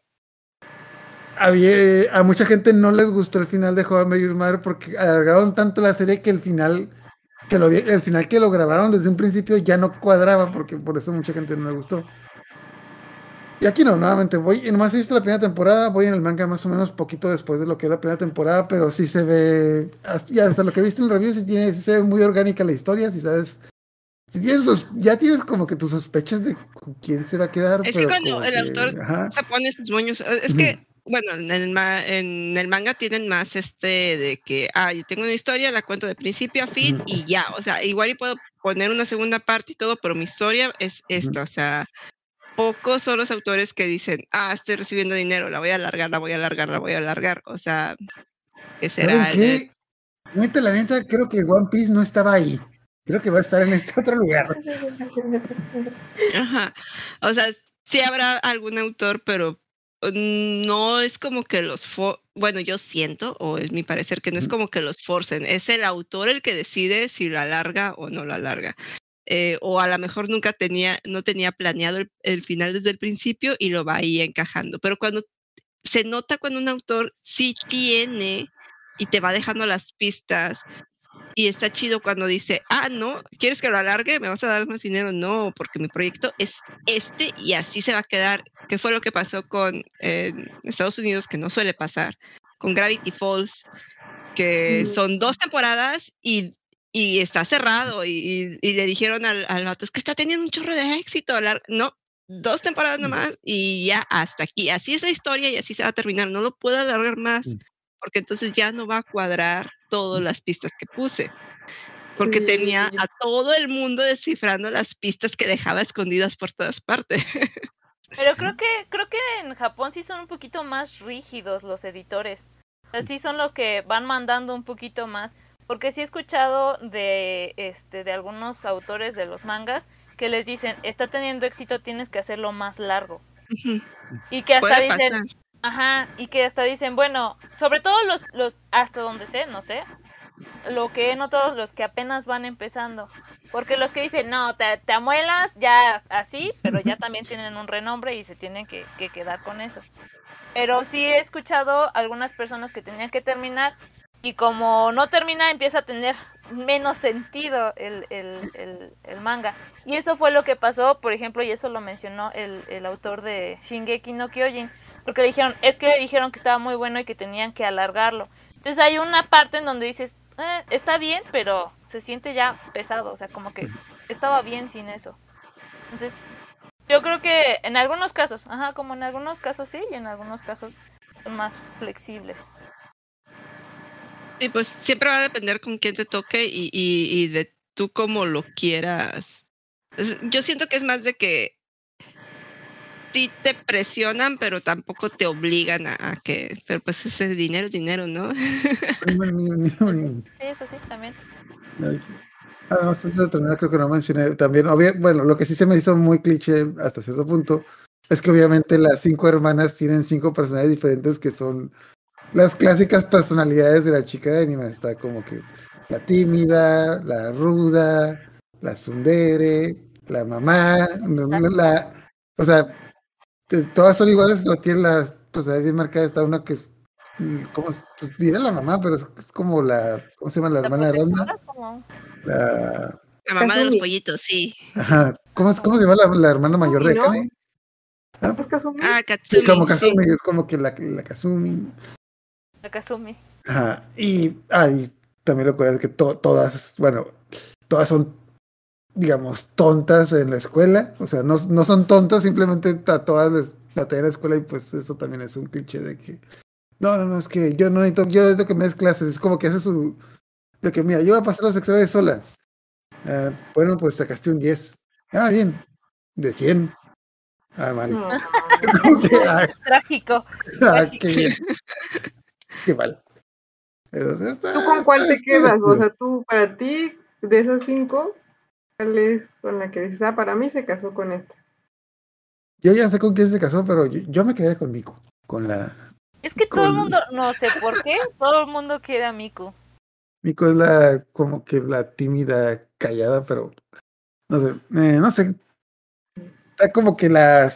había, a mucha gente no les gustó el final de Joven Bello Madre porque alargaron tanto la serie que el final que lo, el final que lo grabaron desde un principio ya no cuadraba porque por eso mucha gente no le gustó. Y aquí no, nuevamente voy, nomás he visto la primera temporada, voy en el manga más o menos poquito después de lo que es la primera temporada, pero sí se ve, y hasta lo que he visto en el review, sí, tiene, sí se ve muy orgánica la historia, si sabes, tienes ya tienes como que tus sospechas de quién se va a quedar. Es que cuando el que, autor ajá. se pone sus moños. Es que, bueno, en el, ma- en el manga tienen más este de que, ah, yo tengo una historia, la cuento de principio a fin y ya. O sea, igual y puedo poner una segunda parte y todo, pero mi historia es esta. O sea, pocos son los autores que dicen, ah, estoy recibiendo dinero, la voy a alargar, la voy a alargar, la voy a alargar. O sea, que será. ¿Saben qué? Neta, la neta, creo que One Piece no estaba ahí. Creo que va a estar en este otro lugar. Ajá. O sea, sí habrá algún autor, pero mm, no es como que los fo- bueno, yo siento, o es mi parecer, que no es como que los forcen, es el autor el que decide si lo alarga o no lo alarga. Eh, o a lo mejor nunca tenía, no tenía planeado el, el final desde el principio y lo va ahí encajando. Pero cuando se nota cuando un autor sí tiene y te va dejando las pistas y está chido cuando dice, ah, no, ¿quieres que lo alargue? ¿Me vas a dar más dinero? No, porque mi proyecto es este y así se va a quedar. ¿Qué fue lo que pasó con eh, Estados Unidos, que no suele pasar? Con Gravity Falls, que Mm. son dos temporadas y, y está cerrado y, y- y le dijeron al, al vato, es que está teniendo un chorro de éxito. No, dos temporadas Mm. nomás y ya hasta aquí. Así es la historia y así se va a terminar. No lo puedo alargar más Mm. Porque entonces ya no va a cuadrar todas las pistas que puse. Porque tenía a todo el mundo descifrando las pistas que dejaba escondidas por todas partes. Pero creo que, creo que en Japón sí son un poquito más rígidos los editores. O sea, sí son los que van mandando un poquito más. Porque sí he escuchado de este de algunos autores de los mangas que les dicen, está teniendo éxito, tienes que hacerlo más largo. Y que hasta Puede dicen, pasar. Ajá, y que hasta dicen, bueno, sobre todo los, los, hasta donde sé, no sé, lo que he notado los que apenas van empezando. Porque los que dicen, no, te, te amuelas ya así, pero ya también tienen un renombre y se tienen que, que quedar con eso. Pero sí he escuchado algunas personas que tenían que terminar y como no termina empieza a tener menos sentido el, el, el, el manga. Y eso fue lo que pasó, por ejemplo, y eso lo mencionó el, el autor de Shingeki no Kyojin, porque le dijeron, es que le dijeron que estaba muy bueno y que tenían que alargarlo. Entonces hay una parte en donde dices, "Eh, está bien, pero se siente ya pesado, o sea, como que estaba bien sin eso. Entonces, yo creo que en algunos casos, ajá, como en algunos casos sí y en algunos casos son más flexibles. Y pues siempre va a depender con quién te toque y, de tú cómo lo quieras. Yo siento que es más de que sí te presionan, pero tampoco te obligan a, a que. Pero pues ese dinero es dinero, ¿no? Sí, eso sí, también. Además, antes de terminar, creo que no mencioné también, obvia- bueno, lo que sí se me hizo muy cliché hasta cierto punto es que obviamente las cinco hermanas tienen cinco personalidades diferentes que son las clásicas personalidades de la chica de anime. Está como que la tímida, la ruda, la sundere, la mamá, la, la- o sea, todas son iguales, pero tienen las personalidades bien marcadas. Está una que es, ¿cómo es? Pues diré la mamá, pero es, es como la, ¿cómo se llama? La La hermana de Ronda. como- La, La mamá de los pollitos, sí. Ajá. ¿Cómo, es- cómo se llama la, la hermana mayor de ¿no? Kane? Ah, ¿Es Kazumi? Ah, sí, Katsumi. como sí. Kazumi, es como que la, la Kazumi. La Kazumi. Ajá. Y, ah, y también lo curioso es que to- todas, bueno, todas son, digamos, tontas en la escuela. O sea, no, no son tontas, simplemente a todas les en la escuela y pues eso también es un cliché de que. No, no, no, es que yo no necesito, yo necesito que me des clases. Es como que hace su. De que, mira, yo voy a pasar los exámenes sola. Ah, bueno, pues sacaste un 10. Ah, bien. De 100. Ah, mal. No. Como que, ah, Trágico. ah, qué bien. Qué mal. Pero, o sea, está- ¿Tú con cuál está- te quedas? O sea, tú, para ti, de esas cinco, ¿cuál es con la que dices, ah, para mí se casó con esta? Yo ya sé con quién se casó, pero yo, yo me quedé con Miku. Con la. Es que todo el mundo, no sé por qué, todo el mundo quiere a Miku. Miku es la. Como que la tímida, callada, pero. No sé. eh, no sé. Está como que la.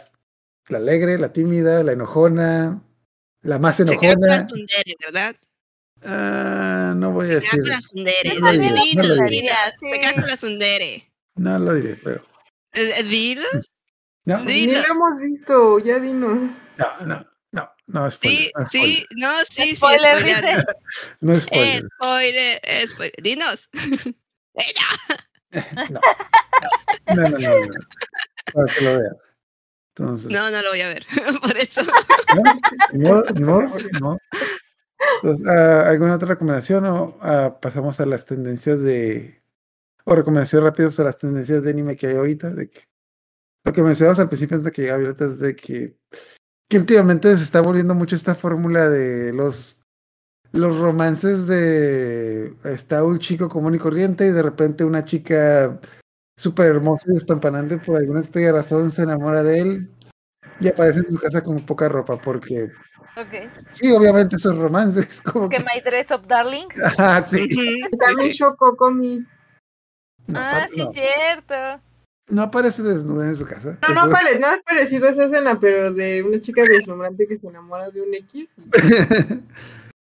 La alegre, la tímida, la enojona. La más queda enojona. ¿verdad? Ah, no voy a Se queda decir. con la. No no queda la. No lo diré, pero. Eh, Dilo. No, Di- Ni lo hemos visto, ya dinos. no, no. No, no es Sí, sí, no, sí, sí, Spoiler, dice. No Eh, spoiler, eh, spoiler. Dinos. Eh, no. No. No, no, no, no. no. Para que lo vean. Entonces. No, no lo voy a ver. Por eso. ¿No? Entonces, ah, ¿Alguna otra recomendación o ah, pasamos a las tendencias de... o recomendaciones rápidas a las tendencias de anime que hay ahorita? De que, lo que mencionamos al principio antes de que llegara Violeta es de que, que últimamente se está volviendo mucho esta fórmula de los los romances de está un chico común y corriente y de repente una chica súper hermosa y despampanante por alguna extraña razón se enamora de él y aparece en su casa con poca ropa porque. Sí, obviamente esos romances, como Que que... My Dress Up Darling. Ah, sí. Ujú, También sí. Shoko Komi. No, ah, sí, no, cierto. no aparece desnuda en su casa. No, no, pare- no es parecido a esa escena, pero de una chica deslumbrante que se enamora de un X.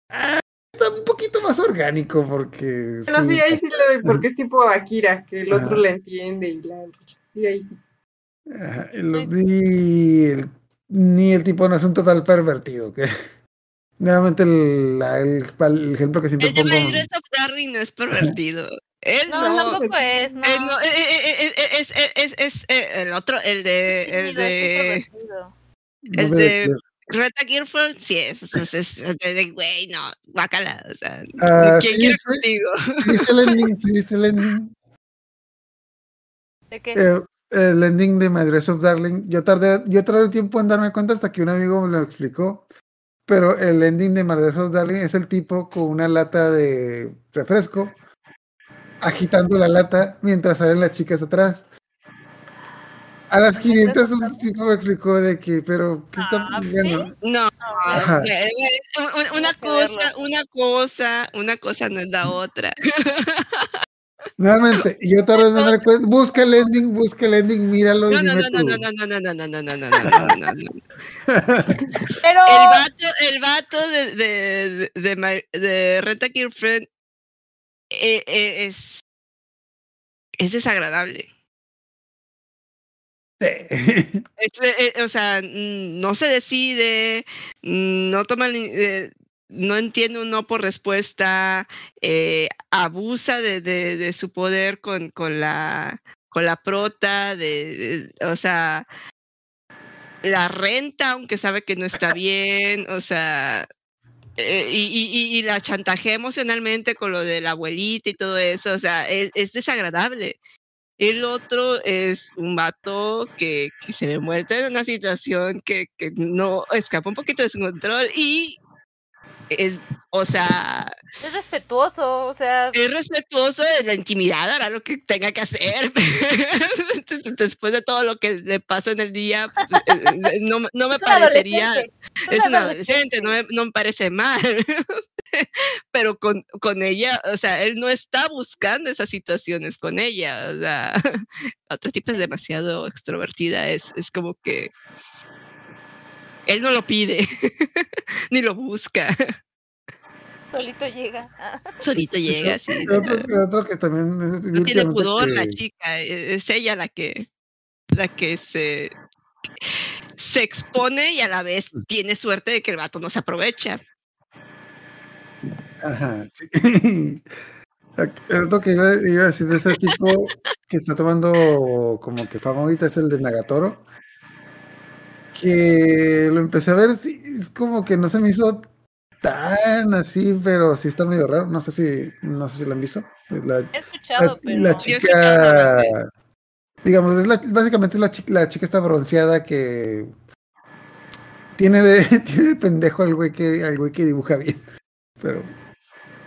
Ah, Está un poquito más orgánico porque... Bueno, sí, ahí sí le doy, porque es tipo Akira, que el otro la entiende y la... Sí, ahí sí. Ajá, el- ni, el, ni el tipo no es un total pervertido. que Nuevamente el, la- el, el ejemplo que siempre El de pongo... My Dress Up Darling no es pervertido. Él No, no. tampoco es, no. Él no, es, es, es, es, el otro, el de, el de el de-. Greta Girlfriend, sí, es, es, es, es de, de, güey, no, guácala, o sea, Ah, ¿quién sí, quiere sí. contigo? ¿Sí viste el ending? ¿Sí viste el ending? ¿De qué? Eh, el ending de My Dress Up Darling. Yo tardé, yo tardé tiempo en darme cuenta hasta que un amigo me lo explicó. Pero el ending de My Dress Up Darling es el tipo con una lata de refresco agitando la lata mientras salen las chicas atrás. A las 500 un tipo me explicó de que, pero, ¿qué está Ah, bueno, No, eh, eh, una cosa, una cosa, una cosa no es la otra. Nuevamente, yo tardé en darme cuenta. Busca el ending, busca el ending, míralo No, no, no, no, no, no, no, no, no, no, no, no, no, no, no, no. Pero. El vato, el vato de, de, de, de, de Renta Girlfriend eh, eh, es, es desagradable. Sí. Es, eh, o sea, no se decide, no toma, no entiende un no por respuesta, abusa de, de, de su poder con, con la con la prota, de, de- o sea, la renta, aunque sabe que no está bien, o sea, eh, y, y, y, la chantajea emocionalmente con lo de la abuelita y todo eso, o sea, es, es desagradable. El otro es un vato que, que, se ve muerto en una situación que, que no escapa un poquito de su control y es, o sea... Es respetuoso, o sea... Es respetuoso de la intimidad, hará lo que tenga que hacer. Después de todo lo que le pasó en el día, no, no me parecería... adolescente, Es un adolescente, no me, no me parece mal. Pero con, con ella, o sea, él no está buscando esas situaciones con ella. O sea, la otra tipa es demasiado extrovertida, es, es como que él no lo pide, ni lo busca. Solito llega. Solito llega, sí. El otro, el otro que también es- No tiene pudor que- la chica, e- es ella la que la que se se expone y a la vez tiene suerte de que el vato no se aprovecha. Ajá, sí. El otro que iba, iba a decir de ese tipo que está tomando como que fama ahorita es el de Nagatoro. Que lo empecé a ver, sí, es como que no se me hizo tan así, pero sí está medio raro. No sé si, no sé si lo han visto. La, He escuchado, la, pero. la Yo he escuchado chica, digamos, es la, básicamente la chica, la chica está bronceada que tiene de, tiene de pendejo al güey que, al güey que dibuja bien. Pero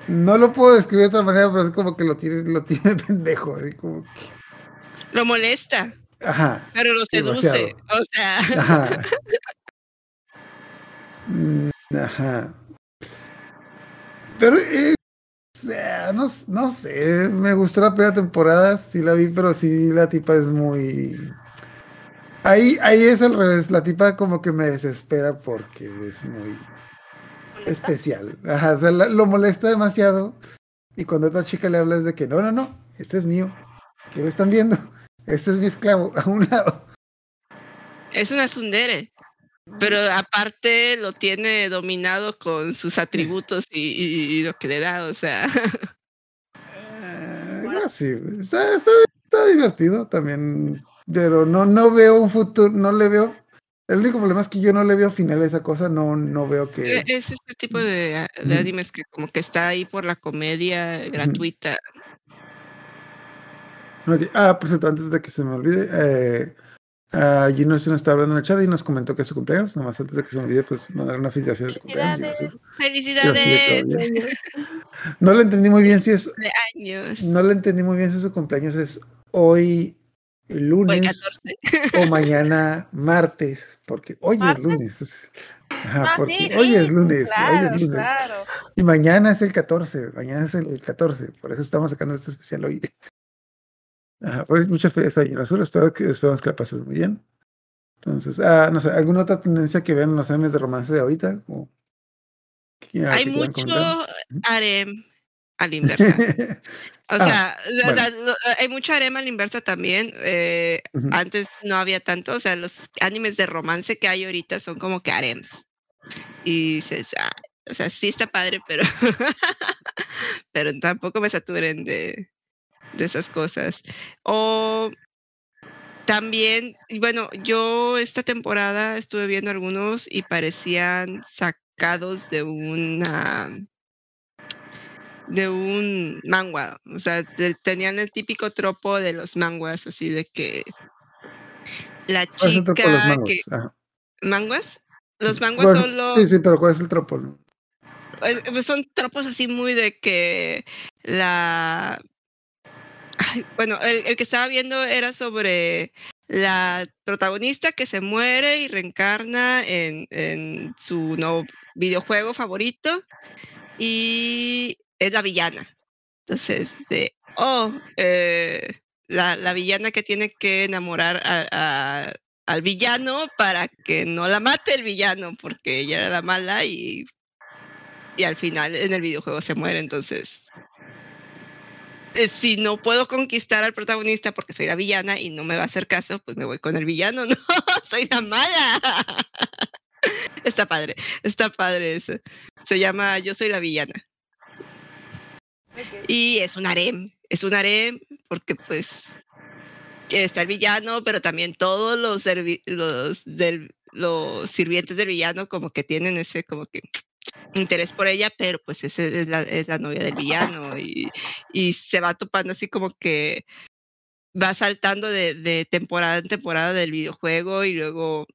no lo puedo describir de otra manera, pero es como que lo tiene, lo tiene de pendejo. así como que- Lo molesta, ajá, pero lo seduce. O sea, ajá. Mm, Ajá. Pero eh, sea, no, no sé, me gustó la primera temporada, sí la vi, pero sí la tipa es muy... Ahí, ahí es al revés, la tipa como que me desespera porque es muy ¿Molesta? especial. Ajá, o sea, la- lo molesta demasiado y cuando otra chica le habla es de que no, no, no, este es mío, ¿qué lo están viendo? Este es mi esclavo, a un lado. es una sundere. Pero aparte lo tiene dominado con sus atributos y, y- y lo que le da, o sea. Eh, no, sí, está, está- está divertido también, pero no, no veo un futuro, no le veo. El único problema es que yo no le veo final a esa cosa, no, no veo que. Es este tipo de, de animes que como que está ahí por la comedia gratuita. Ah, por cierto, antes de que se me olvide, eh, ah, Gino nos está hablando en el chat y nos comentó que es su cumpleaños. Nomás antes de que se me olvide, pues mandar una felicitación de su cumpleaños. ¡Felicidades! No le entendí muy bien si es, de años. no le entendí muy bien si su cumpleaños es hoy lunes 14. o mañana martes, porque hoy es lunes. Ajá, Ah, porque sí, hoy sí, es lunes, claro, hoy es lunes. claro. Y mañana es el 14, mañana es el 14, por eso estamos sacando este especial hoy. Ajá, pues muchas felicidades a Azul, espero que, esperamos que la pases muy bien. Entonces, ah, no sé, ¿alguna otra tendencia que vean en los animes de romance de ahorita? Ah, Hay mucho comentar? harem a la inversa. O Ah, sea, bueno. hay mucho harem a la inversa también. eh. Antes no había tanto. O sea, los animes de romance que hay ahorita son como que harems. Y dices, ah, o sea, sí está padre, pero, pero tampoco me saturen de, de esas cosas. O también, bueno, yo esta temporada estuve viendo algunos y parecían sacados de una de un manga, o sea, te- tenían el típico tropo de los manguas, así de que la ¿Cuál es el tropo de los chica que Ajá. manguas, los manguas ¿Cuál- son los Sí, sí, pero ¿cuál es el tropo? pues son tropos así muy de que la Bueno, el, que estaba viendo era sobre la protagonista que se muere y reencarna en, su nuevo videojuego favorito y es la villana. Entonces, de, oh, eh, la, la villana que tiene que enamorar al villano para que no la mate el villano, porque ella era la mala y, al final en el videojuego se muere. Entonces, si no puedo conquistar al protagonista porque soy la villana y no me va a hacer caso, pues me voy con el villano. No, soy la mala. Está padre, está padre eso. Se llama Yo soy la villana. Y es un harem, es un harem porque pues está el villano, pero también todos los, los del los sirvientes del villano como que tienen ese como que interés por ella, pero pues esa es la, es la novia del villano y, y se va topando así como que va saltando de, de temporada en temporada del videojuego y luego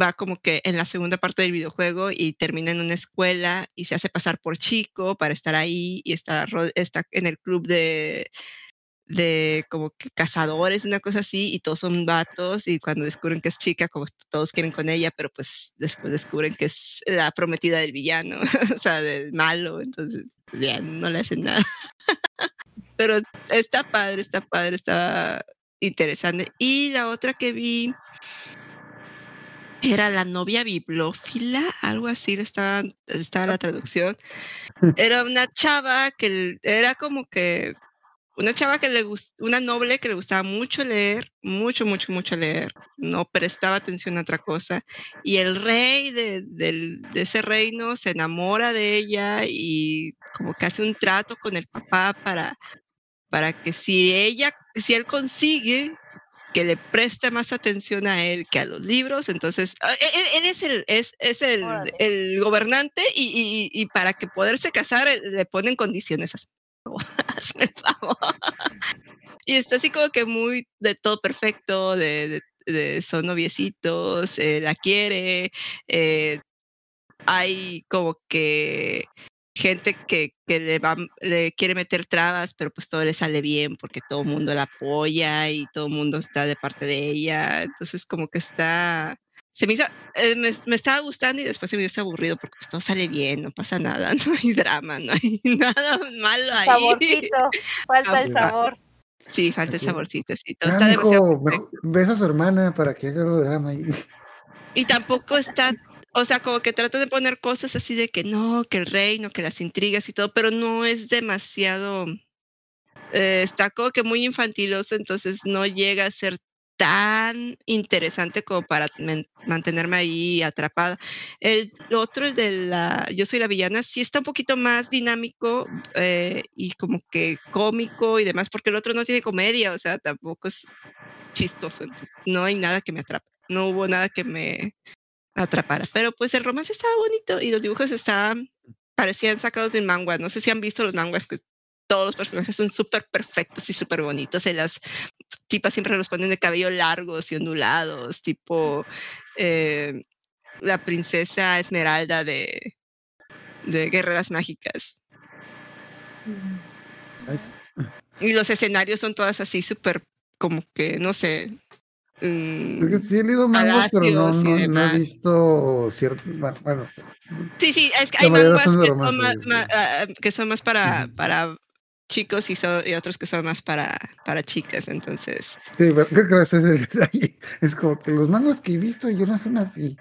va como que en la segunda parte del videojuego y termina en una escuela y se hace pasar por chico para estar ahí y está, está en el club de, de como que cazadores, una cosa así, y todos son vatos y cuando descubren que es chica, como todos quieren con ella, pero pues después descubren que es la prometida del villano, o sea, del malo, entonces ya no le hacen nada. pero está padre, está padre, está interesante. Y la otra que vi era la novia bibliófila, algo así estaba, estaba la traducción. Era una chava que era como que una chava que le gustaba, una noble que le gustaba mucho leer, mucho, mucho, mucho leer, no prestaba atención a otra cosa. Y el rey de, de ese reino se enamora de ella y como que hace un trato con el papá para, para que si ella, si él consigue que le preste más atención a él que a los libros, entonces ah, él, él es el es, es el, el gobernante y, y, y para que poderse casar eh, le ponen condiciones y está así como que muy de todo perfecto, de, de- de- son noviecitos, eh, la quiere, eh, hay como que gente que, que le va, le quiere meter trabas, pero pues todo le sale bien porque todo el mundo la apoya y todo el mundo está de parte de ella. Entonces como que está, se me hizo, eh, me, me estaba gustando y después se me hizo aburrido porque pues todo sale bien, no pasa nada, no hay drama, no hay nada malo ahí. Saborcito, falta el sabor. Sí, falta el saborcito, sí, todo Ah, está mejor- ves a su hermana para que haga algo de drama ahí. Y tampoco está, o sea, como que trata de poner cosas así de que no, que el reino, que las intrigas y todo, pero no es demasiado, eh, está como que muy infantiloso, entonces no llega a ser tan interesante como para mantenerme ahí atrapada. El otro, el de la Yo soy la villana, sí está un poquito más dinámico eh, y como que cómico y demás, porque el otro no tiene comedia, o sea, tampoco es chistoso, no hay nada que me atrape, no hubo nada que me atrapara, pero pues el romance estaba bonito y los dibujos estaban, parecían sacados de un manga, no sé si han visto los manguas que todos los personajes son súper perfectos y súper bonitos. Y las tipas siempre los ponen de cabello largos y ondulados, tipo eh, la princesa Esmeralda de, de Guerreras Mágicas. Ay, Y los escenarios son todas así súper, como que, no sé. mm, Es que sí he leído mangas, pero no, he visto ciertos. Bueno, Sí, sí, es que hay de que, sí. ah, que son más para, para chicos y, son, y otros que son más para, para chicas, entonces. sí, pero creo que ese es el detalle. Es como que los mangas que he visto yo no son así.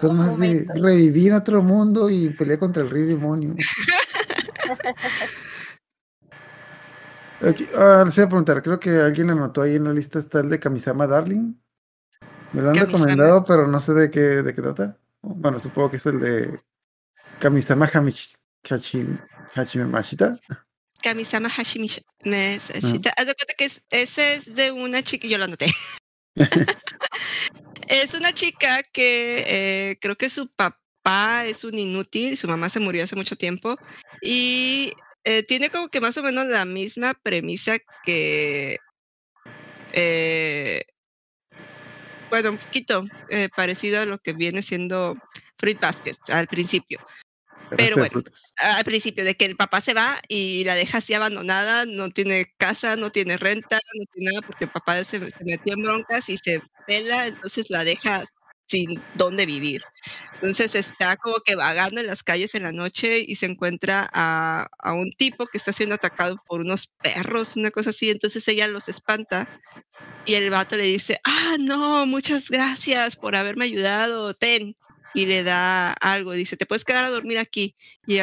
Son Un más de revivir en otro mundo y pelear contra el rey demonio. Aquí, ah, les iba a preguntar, creo que alguien anotó ahí en la lista está el de Kamisama Darling. Me lo han Kamisama. recomendado, pero no sé de qué, de qué trata. Bueno, supongo que es el de Kamisama Hamish, Hachim, Hachime Mashita. Kamisama Hashimish. me- Shita- Haz de cuenta que es, ese es de una chica, yo lo anoté. es una chica que eh, creo que su papá es un inútil, su mamá se murió hace mucho tiempo y eh, tiene como que más o menos la misma premisa que, eh, bueno, un poquito eh, parecido a lo que viene siendo Fruit Basket al principio Pero bueno. al principio de que el papá se va y la deja así abandonada, no tiene casa, no tiene renta, no tiene nada porque el papá se, se metió en broncas y se pela, entonces la deja sin dónde vivir. Entonces está como que vagando en las calles en la noche y se encuentra a, a un tipo que está siendo atacado por unos perros, una cosa así, entonces ella los espanta y el vato le dice, ah, no, muchas gracias por haberme ayudado, ten. Y le da algo, dice, te puedes quedar a dormir aquí. Y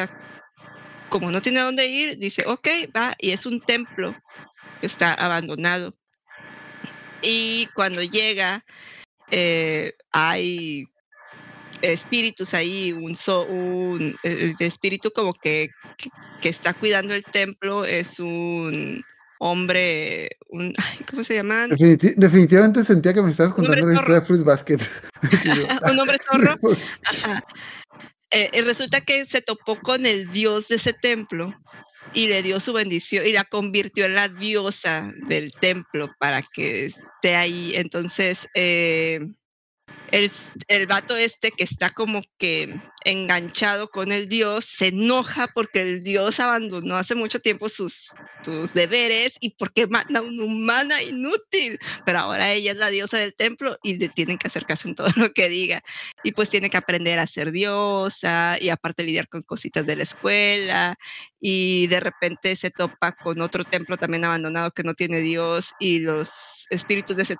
como no tiene dónde ir, dice, ok, va, y es un templo que está abandonado. Y cuando llega, eh, hay espíritus ahí, un, so- un espíritu como que, que está cuidando el templo es un hombre, un, ay, ¿cómo se llaman? Definiti- definitivamente sentía que me estabas contando la historia de. Fruit Basket. un hombre zorro. Ajá. Eh, y resulta que se topó con el dios de ese templo y le dio su bendición y la convirtió en la diosa del templo para que esté ahí. Entonces, eh, el, el vato este que está como que enganchado con el dios se enoja porque el dios abandonó hace mucho tiempo sus, sus deberes y porque manda a una humana inútil. Pero ahora ella es la diosa del templo y le tienen que hacer caso en todo lo que diga y pues tiene que aprender a ser diosa y aparte lidiar con cositas de la escuela y de repente se topa con otro templo también abandonado que no tiene dios y los espíritus de ese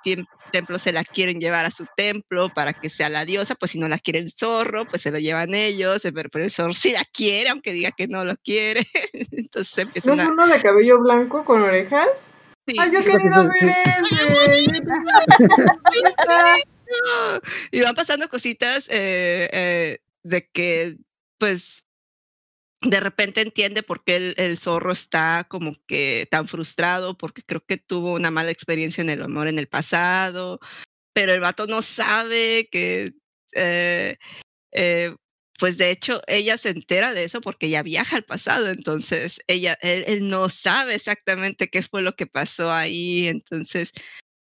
templo se la quieren llevar a su templo para que sea la diosa, pues si no la quiere el zorro, pues se lo llevan ellos, pero, pero el zorro sí la quiere, aunque diga que no lo quiere. Entonces ¿No empiezan es a... uno de cabello blanco con orejas? sí, ¡Ay, yo he querido ver sí. ese! No. Y van pasando cositas eh, eh, de que, pues, de repente entiende por qué el, el zorro está como que tan frustrado, porque creo que tuvo una mala experiencia en el amor en el pasado, pero el vato no sabe que, eh, eh, pues de hecho ella se entera de eso porque ella viaja al pasado, entonces ella, él, él no sabe exactamente qué fue lo que pasó ahí, entonces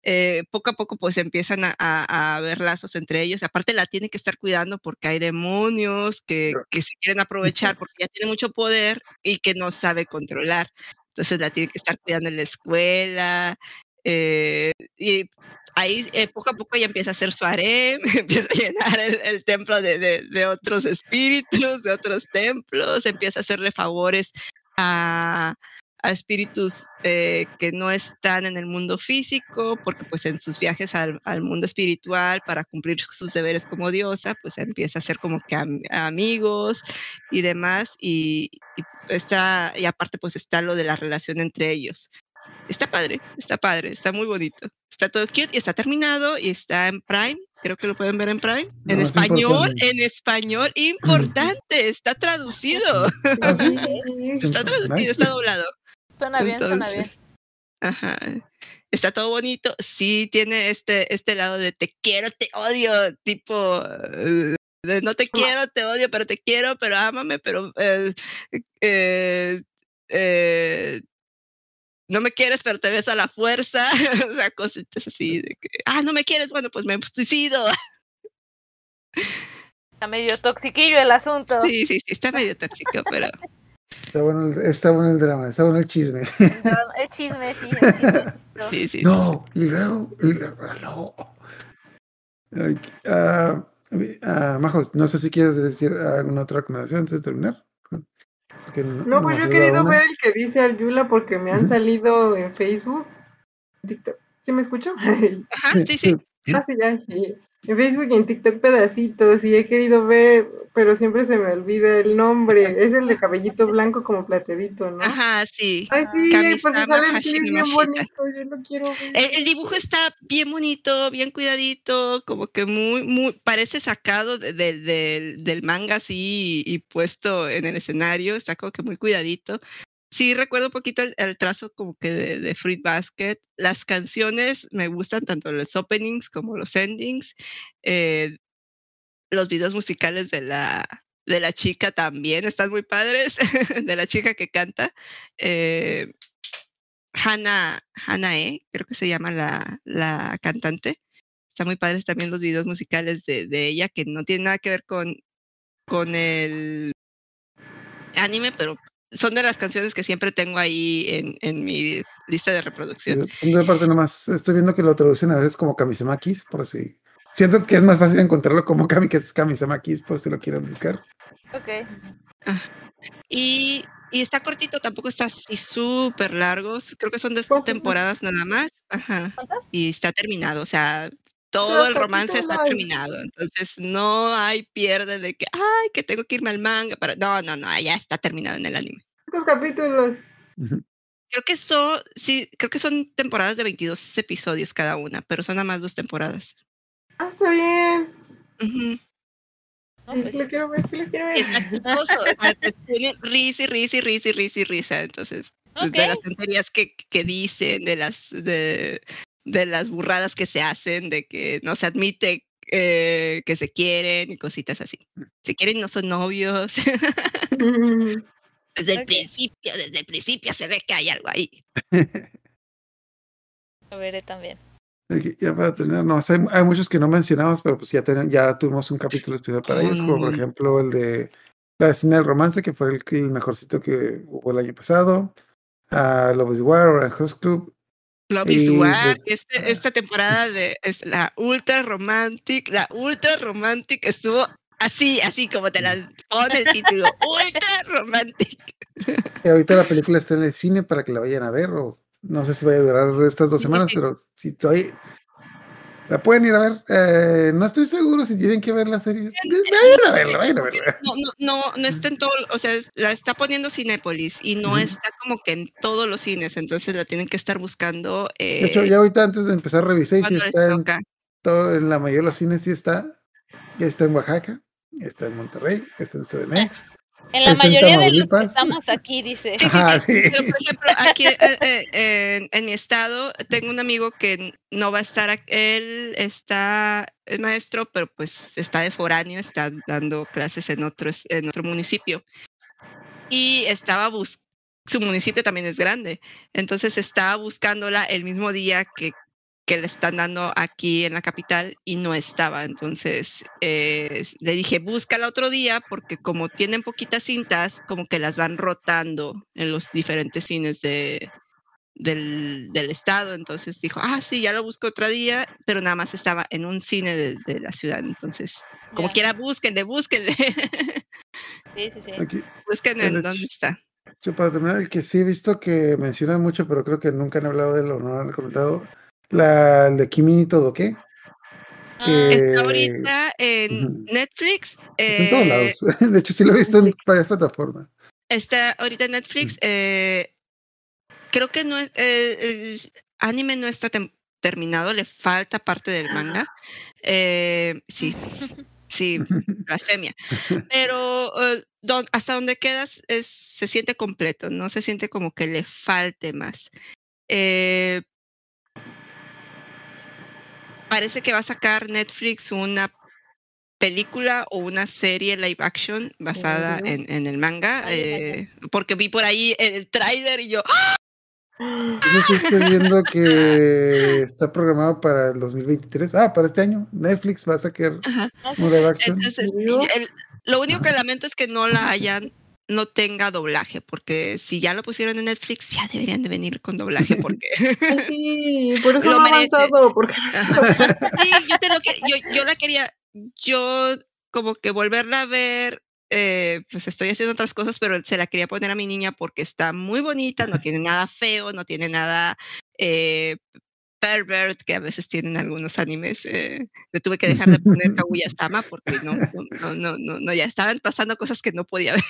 eh, poco a poco pues empiezan a, a, a ver lazos entre ellos. Aparte la tiene que estar cuidando porque hay demonios que, que se quieren aprovechar porque ya tiene mucho poder y que no sabe controlar. Entonces la tiene que estar cuidando en la escuela. Eh, y ahí eh, poco a poco ella empieza a hacer su harem, empieza a llenar el, templo de, de, otros espíritus, de otros templos, empieza a hacerle favores a, a espíritus eh, que no están en el mundo físico, porque pues en sus viajes al, mundo espiritual para cumplir sus deberes como diosa, pues empieza a ser como que am amigos y demás, y, y, está, y aparte pues está lo de la relación entre ellos. Está padre, está padre, está muy bonito, está todo cute y está terminado y está en Prime, creo que lo pueden ver en Prime, No, en es español, importante. en español, importante, está traducido, sí. está traducido, está doblado. Suena bien, suena Entonces, bien. Ajá. Está todo bonito. Sí tiene este, este lado de te quiero, te odio, tipo de no te quiero, te odio, pero te quiero, pero ámame, pero eh, eh, eh, no me quieres, pero te ves a la fuerza. o sea, cositas así de que, ah, no me quieres, bueno, pues me suicido. Está medio toxiquillo el asunto. Sí, sí, sí, está medio tóxico, pero Está bueno, el- está bueno el drama, está bueno el chisme. El chisme, sí. El chisme. sí, sí. sí. No, y luego, y luego, no. Ay, ah, ah, Majos, no sé si quieres decir alguna otra recomendación antes de terminar. Porque No, pues yo he querido una. ver el que dice Arjula porque me han salido en Facebook. TikTok. ¿Sí me escucho? Ajá, sí, sí. ah, sí, ya. sí. En Facebook y en TikTok pedacitos y he querido ver, pero siempre se me olvida el nombre. Es el de cabellito blanco como plateadito, ¿no? Ajá, sí. Ay, sí, Kamisama porque sale el bien bonito, yo lo quiero ver. El, el dibujo está bien bonito, bien cuidadito, como que muy, muy, parece sacado de- de- del- del manga así y, y puesto en el escenario, está como que muy cuidadito. Sí, recuerdo un poquito el, trazo como que de, Fruit Basket. Las canciones me gustan tanto los openings como los endings. Eh, los videos musicales de la, de la chica también están muy padres, de la chica que canta. Eh, Hannah, E, creo que se llama la, la cantante. Están muy padres también los videos musicales de, de ella, que no tienen nada que ver con, con el anime, pero son de las canciones que siempre tengo ahí en, en mi lista de reproducción. Punto de parte nomás, estoy viendo que lo traducen a veces como Kamisamakis, por si. Siento que es más fácil encontrarlo como Kami que es Kamisamakis, por si lo quieren buscar. Ok. Y, y está cortito, tampoco está así súper largos. Creo que son dos temporadas nada más. Ajá. ¿Cuántas? Y está terminado, o sea, todo el romance está terminado. Entonces no hay pierde de que, ay, que tengo que irme al manga para. No, no, no, ya está terminado en el anime. ¿Cuántos capítulos? Creo que son, sí, creo que son temporadas de 22 episodios cada una, pero son nada más dos temporadas. Ah, está bien. No, Sí, pues sí lo quiero ver, sí lo quiero ver. está chistoso, o sea, te tiene risa y risa y risa y risa y risa. Entonces, pues, de las tonterías que, que dicen, de las, de, de las burradas que se hacen, de que no se admite eh, que se quieren y cositas así. Se quieren, no son novios. desde el principio, desde el principio se ve que hay algo ahí. Lo veré también. Ya para terminar, no, hay, hay muchos que no mencionamos, pero pues ya, ten- ya tuvimos un capítulo especial para ellos, como por Mm. ejemplo el de la escena del romance, que fue el, que- el mejorcito que hubo el año pasado. A Love is War, Orange Host Club. Y, War, pues, este- esta temporada de es la ultra romantic, la ultra romantic estuvo así, así como te la pone el título, ultra romantic. Y ahorita la película está en el cine para que la vayan a ver, o no sé si vaya a durar estas dos semanas, pero si estoy. La pueden ir a ver. Eh, no estoy seguro si tienen que ver la serie. Vayan a verla, vayan a verla. No, no, no, no está en todo, o sea, la está poniendo Cinépolis y no está como que en todos los cines, entonces la tienen que estar buscando. De hecho, eh, ya ahorita antes de empezar revisé y si está en todo, en la mayoría de los cines sí está. Ya está en Oaxaca, está en Monterrey, está en CDMX. En la Es en mayoría de los que estamos aquí, dice. Sí, sí. Pero, por ejemplo, aquí eh, eh, en, en mi estado tengo un amigo que no va a estar, ac- él está, es maestro, pero pues está de foráneo, está dando clases en otro, en otro municipio. Y estaba bus su municipio también es grande, entonces estaba buscándola el mismo día que, que le están dando aquí en la capital y no estaba. Entonces eh, le dije, búscala otro día porque como tienen poquitas cintas, como que las van rotando en los diferentes cines de, del, del estado. Entonces dijo, ah, sí, ya lo busco otro día, pero nada más estaba en un cine de, de la ciudad. Entonces, como quiera, búsquenle, búsquenle, Sí, sí, sí. Aquí, busquen dónde está. yo para terminar, el que sí he visto que mencionan mucho, pero creo que nunca han hablado de él o no han comentado. La de Kimi Todo, ¿qué? Ah, Está ahorita en. Netflix. Está en todos eh, lados. De hecho, sí lo he visto en varias plataformas. Está ahorita en Netflix. eh, creo que no es. eh, el anime no está terminado, le falta parte del manga. Eh, sí, sí, blasfemia. Pero don- hasta donde quedas es, se siente completo, no se siente como que le falte más. Eh, parece que va a sacar Netflix una película o una serie live action basada en, en el manga, Ay, ay, eh, porque vi por ahí el tráiler y yo, ¡ah! Yo sí estoy viendo que está programado para el 2023. Ah, para este año. Netflix va a sacar Ajá. no sé. un live action. Entonces, el- lo único que lamento es que no la hayan, no tenga doblaje, porque si ya lo pusieron en Netflix, ya deberían de venir con doblaje, porque Ay, sí, por eso Lo no avanzado, porque sí, yo te lo que, yo, yo la quería, yo como que volverla a ver, eh, pues estoy haciendo otras cosas, pero se la quería poner a mi niña porque está muy bonita, no tiene nada feo, no tiene nada eh, pervert que a veces tienen algunos animes. Eh, le tuve que dejar de poner Kaguya-sama porque no, no, no, no, no, ya estaban pasando cosas que no podía ver.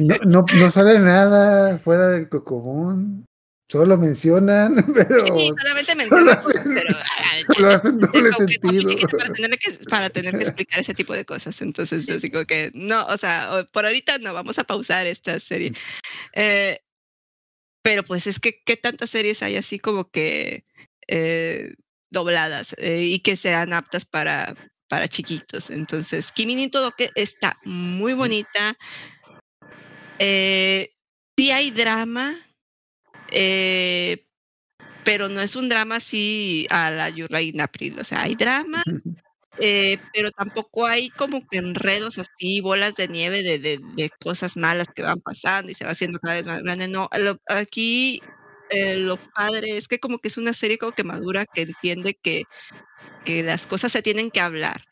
No, no, no sale nada fuera del cocomón. Solo mencionan, pero Sí, solamente me solo hacen- pero ah, lo hacen doble sentido. para tener que para tener que explicar ese tipo de cosas. Entonces así como que no o sea por ahorita no vamos a pausar esta serie. Eh, pero pues es que qué tantas series hay así como que eh, dobladas eh, y que sean aptas para para chiquitos entonces Kimi ni todo que está muy bonita eh, sí hay drama eh, pero no es un drama así a la Yurra in April. O sea, hay drama, eh, pero tampoco hay como que enredos así, bolas de nieve de, de, de cosas malas que van pasando y se va haciendo cada vez más grande. No, lo- aquí eh, lo padre es que como que es una serie como que madura, que entiende que, que las cosas se tienen que hablar.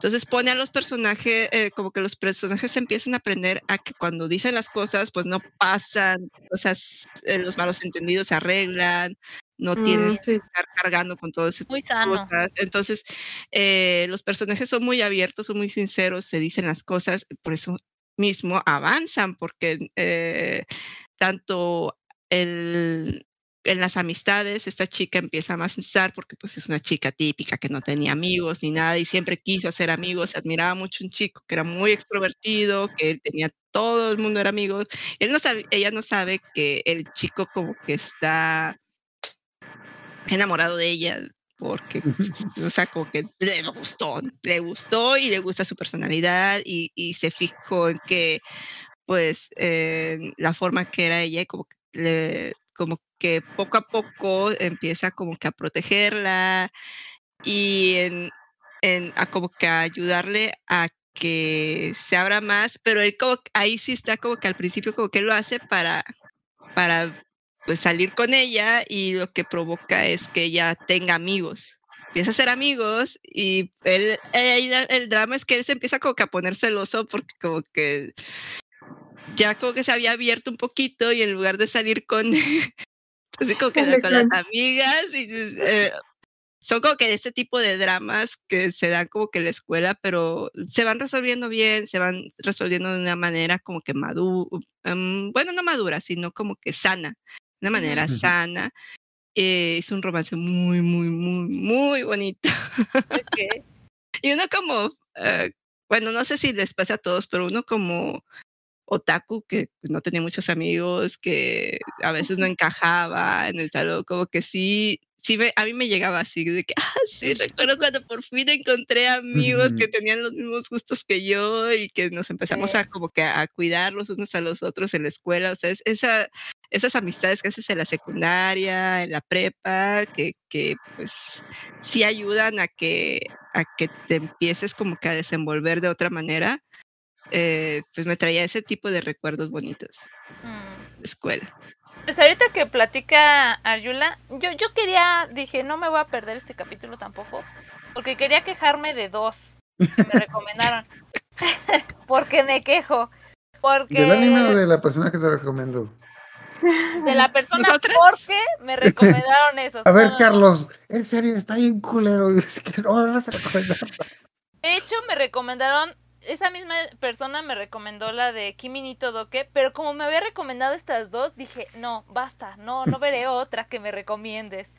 Entonces pone a los personajes, eh, como que los personajes empiezan a aprender a que cuando dicen las cosas, pues no pasan, cosas, eh, los malos entendidos se arreglan, no tienes Mm, que sí. estar cargando con todo ese Muy sano. cosas. Entonces, eh, los personajes son muy abiertos, son muy sinceros, se dicen las cosas, por eso mismo avanzan, porque eh, tanto el, en las amistades, esta chica empieza a avanzar porque pues es una chica típica que no tenía amigos ni nada y siempre quiso hacer amigos, admiraba mucho un chico que era muy extrovertido, que él tenía todo el mundo era amigo. Él no sabe, ella no sabe que el chico como que está enamorado de ella porque, o sea, como que le gustó, le gustó y le gusta su personalidad y, y se fijó en que, pues, eh, la forma que era ella, como que, le, como que poco a poco empieza como que a protegerla y en, en, a como que a ayudarle a que se abra más, pero él como ahí sí está como que al principio como que lo hace para, para pues salir con ella y lo que provoca es que ella tenga amigos. Empieza a ser amigos y él, el drama es que él se empieza como que a poner celoso porque como que ya como que se había abierto un poquito y en lugar de salir con, así como que con las amigas y eh, son como que ese tipo de dramas que se dan como que en la escuela, pero se van resolviendo bien, se van resolviendo de una manera como que madura, em, bueno, no madura, sino como que sana, de una manera sana. Eh, es un romance muy, muy, muy, muy bonito. y uno como, eh, bueno, no sé si les pasa a todos, pero uno como otaku que no tenía muchos amigos, que a veces no encajaba en el salón, como que sí sí a mí me llegaba así, de que, ah, sí, recuerdo cuando por fin encontré amigos que tenían los mismos gustos que yo y que nos empezamos a como que a, cuidar los unos a los otros en la escuela, o sea, es, esa, esas amistades que haces en la secundaria, en la prepa, que, que pues sí ayudan a que, a que te empieces como que a desenvolver de otra manera, eh, pues me traía ese tipo de recuerdos bonitos mm. escuela. Pues ahorita que platica Ayula, yo, yo quería, dije, no me voy a perder este capítulo tampoco, porque quería quejarme de dos que me recomendaron. porque me quejo. Porque... ¿Del anime o de la persona que te recomendó? De la persona porque me recomendaron eso. A ver, Carlos, en serio, está bien culero. Es que no me vas a recomendar. De hecho, me recomendaron esa misma persona me recomendó la de Kimi ni Todoke, pero como me había recomendado estas dos, dije, no, basta, no, no veré otra que me recomiendes.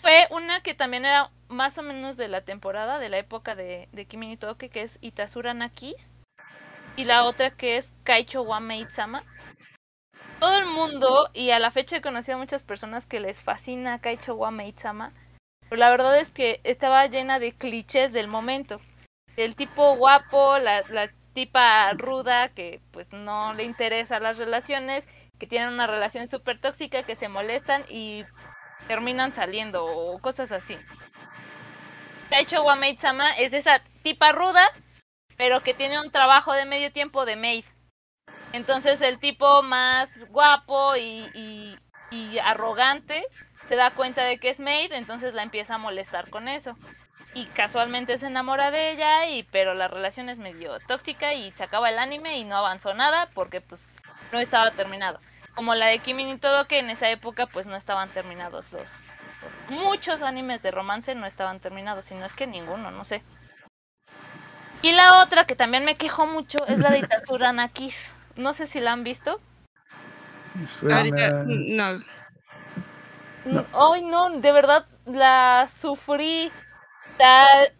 Fue una que también era más o menos de la temporada, de la época de, de Kimi ni Todoke, que es Itasura Nakis, y la otra que es Kaicho Wame Sama. Todo el mundo, y a la fecha he conocido a muchas personas que les fascina Kaicho Wame Sama, pero la verdad es que estaba llena de clichés del momento el tipo guapo, la, tipa ruda que pues no le interesan las relaciones, que tienen una relación súper tóxica, que se molestan y terminan saliendo o cosas así. Taicho Wamaitsama es esa tipa ruda, pero que tiene un trabajo de medio tiempo de maid. Entonces el tipo más guapo y, y, y arrogante se da cuenta de que es maid, entonces la empieza a molestar con eso y casualmente se enamora de ella y pero la relación es medio tóxica y se acaba el anime y no avanzó nada porque pues no estaba terminado como la de Kimi ni todo que en esa época pues no estaban terminados los, muchos animes de romance no estaban terminados si no es que ninguno no sé y la otra que también me quejó mucho es la de Itasura Nakis no sé si la han visto Ahorita, no. no. Ay, no, de verdad la sufrí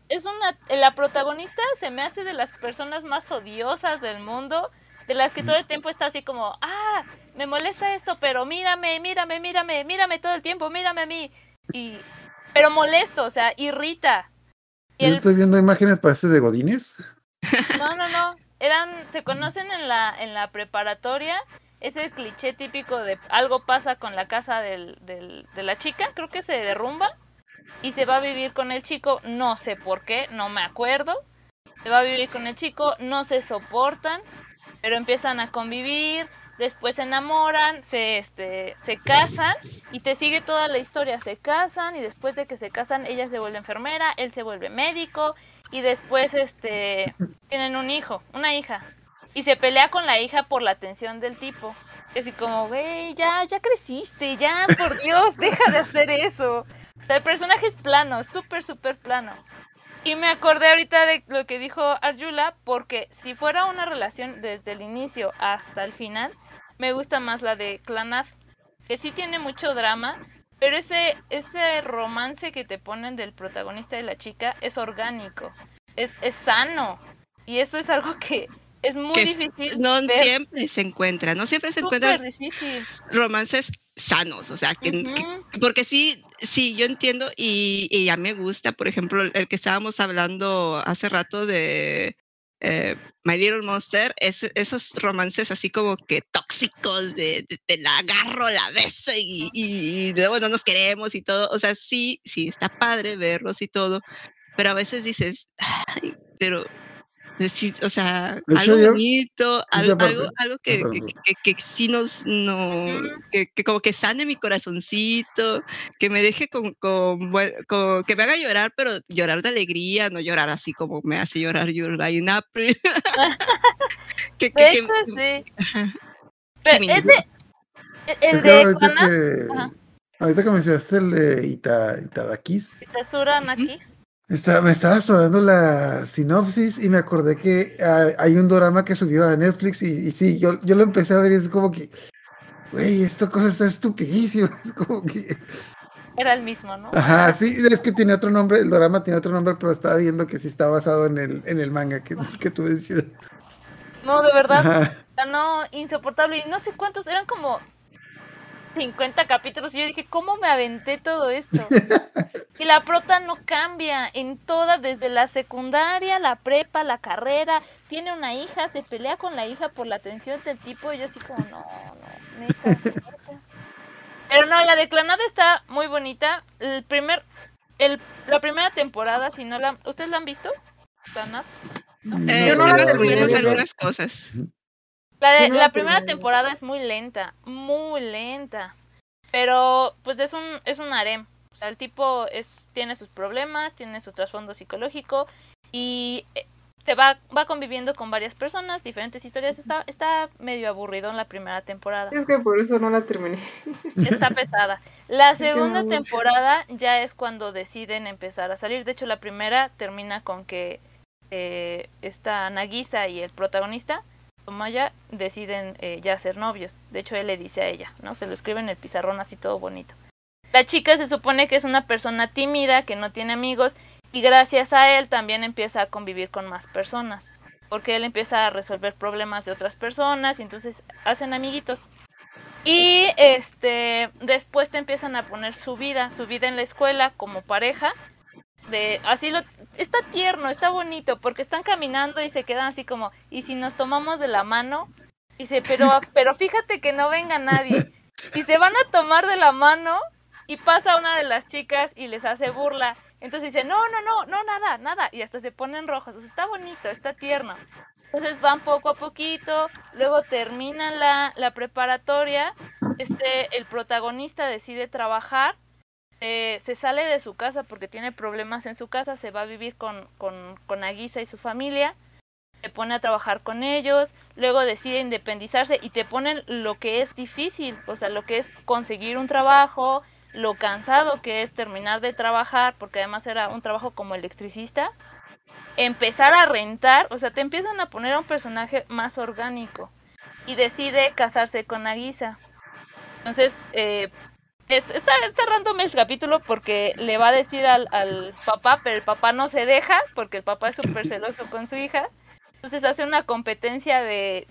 es una, la protagonista se me hace de las personas más odiosas del mundo, de las que todo el tiempo está así como, ah, me molesta esto, pero mírame, mírame, mírame, mírame todo el tiempo, mírame a mí. Y, pero molesto, o sea, irrita. Yo estoy viendo imágenes para este de Godines. No, no, no. Eran, se conocen en la, en la preparatoria. Es el cliché típico de algo pasa con la casa del, del, de la chica, creo que se derrumba y se va a vivir con el chico, no sé por qué, no me acuerdo. Se va a vivir con el chico, no se soportan, pero empiezan a convivir, después se enamoran, se este se casan y te sigue toda la historia, se casan y después de que se casan ella se vuelve enfermera, él se vuelve médico y después este tienen un hijo, una hija y se pelea con la hija por la atención del tipo. Así como, güey, ya, ya creciste, ya, por Dios, deja de hacer eso el personaje es plano, súper, súper plano. Y me acordé ahorita de lo que dijo Arjula, porque si fuera una relación desde el inicio hasta el final, me gusta más la de Clanath, que sí tiene mucho drama, pero ese, ese romance que te ponen del protagonista y la chica es orgánico, es, es sano. Y eso es algo que, es muy Que difícil. No ver. siempre se encuentra, no siempre se encuentran romances sanos, o sea, que, porque sí, sí, yo entiendo y, y ya me gusta, por ejemplo, el que estábamos hablando hace rato de eh, My Little Monster, es, esos romances así como que tóxicos, de, de- te la agarro, la beso y, y- y luego no nos queremos y todo, o sea, sí, sí, está padre verlos y todo, pero a veces dices, "Ay, pero... sí, o sea, De algo bonito, algo, parte- algo que, que, perdón. que, que sí nos, no, que, que como que sane mi corazoncito, que me deje con, con, buen- con- que me haga llorar, pero llorar de alegría, no llorar así como me hace llorar Your in April. que, De hecho, sí. Pero ese, el Es que de ahorita Juana, que, ahorita que mencionaste el de Ita, Itadakis, Tesura Nakis. Está- me estaba sonando la sinopsis y me acordé que ah, hay un drama que subió a Netflix y, y sí, yo, yo lo empecé a ver y es como que, güey, esta cosa está estupidísima. Es como que, Era el mismo, ¿no? ajá, sí, es que tiene otro nombre, el drama tiene otro nombre, pero estaba viendo que sí está basado en el, en el manga que, que tú mencionas. No, de verdad, Ajá. no, insoportable. Y no sé cuántos, eran como 50 capítulos. Y yo dije, ¿cómo me aventé todo esto? Y la prota no cambia en toda, desde la secundaria, la prepa, la carrera. Tiene una hija, se pelea con la hija por la atención del tipo. Y yo así como, no, no, neta, neta. Pero no, la de Clanada está muy bonita. El primer, el, la primera temporada, si no la, ¿ustedes la han visto? Clanada. Eh, Yo no la terminé algunas cosas. La, de- no la primera temporada es muy lenta, muy lenta. Pero pues es un es un harem. O sea, el tipo es tiene sus problemas, tiene su trasfondo psicológico y eh, se va va conviviendo con varias personas, diferentes historias. Está está medio aburrido en la primera temporada. Es que por eso no la terminé. Está pesada. La segunda temporada ya es cuando deciden empezar a salir. De hecho, la primera termina con que eh, esta Nagisa y el protagonista, Tomaya, deciden eh, ya ser novios. De hecho, él le dice a ella, ¿no? Se lo escribe en el pizarrón así todo bonito. La chica se supone que es una persona tímida, que no tiene amigos, y gracias a él también empieza a convivir con más personas. Porque él empieza a resolver problemas de otras personas y entonces hacen amiguitos. Y este después te empiezan a poner su vida, su vida en la escuela como pareja. De así lo está tierno, está bonito porque están caminando y se quedan así como y si nos tomamos de la mano dice, pero pero fíjate que no venga nadie. Y se van a tomar de la mano y pasa una de las chicas y les hace burla. Entonces dice, "No, no, no, no nada, nada." Y hasta se ponen rojos. O sea, está bonito, está tierno. Entonces van poco a poquito, luego terminan la, la preparatoria, este, el protagonista decide trabajar, eh, se sale de su casa porque tiene problemas en su casa, se va a vivir con, con, con Aguisa y su familia, se pone a trabajar con ellos, luego decide independizarse y te ponen lo que es difícil, o sea, lo que es conseguir un trabajo, lo cansado que es terminar de trabajar, porque además era un trabajo como electricista, empezar a rentar, o sea, te empiezan a poner a un personaje más orgánico y decide casarse con Nagisa. Entonces, eh, es, está, está el capítulo porque le va a decir al, al papá, pero el papá no se deja porque el papá es súper celoso con su hija. Entonces hace una competencia de,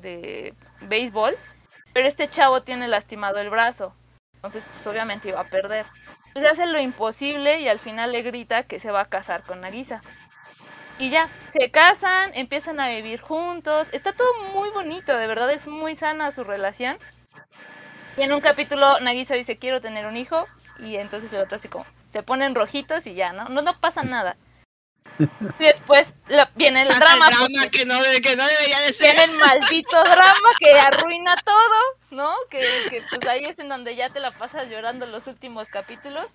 de, béisbol, pero este chavo tiene lastimado el brazo. Entonces, pues obviamente iba a perder. Entonces hace lo imposible y al final le grita que se va a casar con Nagisa. Y ya, se casan, empiezan a vivir juntos. Está todo muy bonito, de verdad es muy sana su relación. Y en un capítulo Nagisa dice, quiero tener un hijo. Y entonces el otro así como, se ponen rojitos y ya, ¿no? No, no pasa nada. Y después la- viene el Hasta drama. el drama que no, que no debería de ser. Viene el maldito drama que arruina todo, ¿no? Que, que pues ahí es en donde ya te la pasas llorando los últimos capítulos.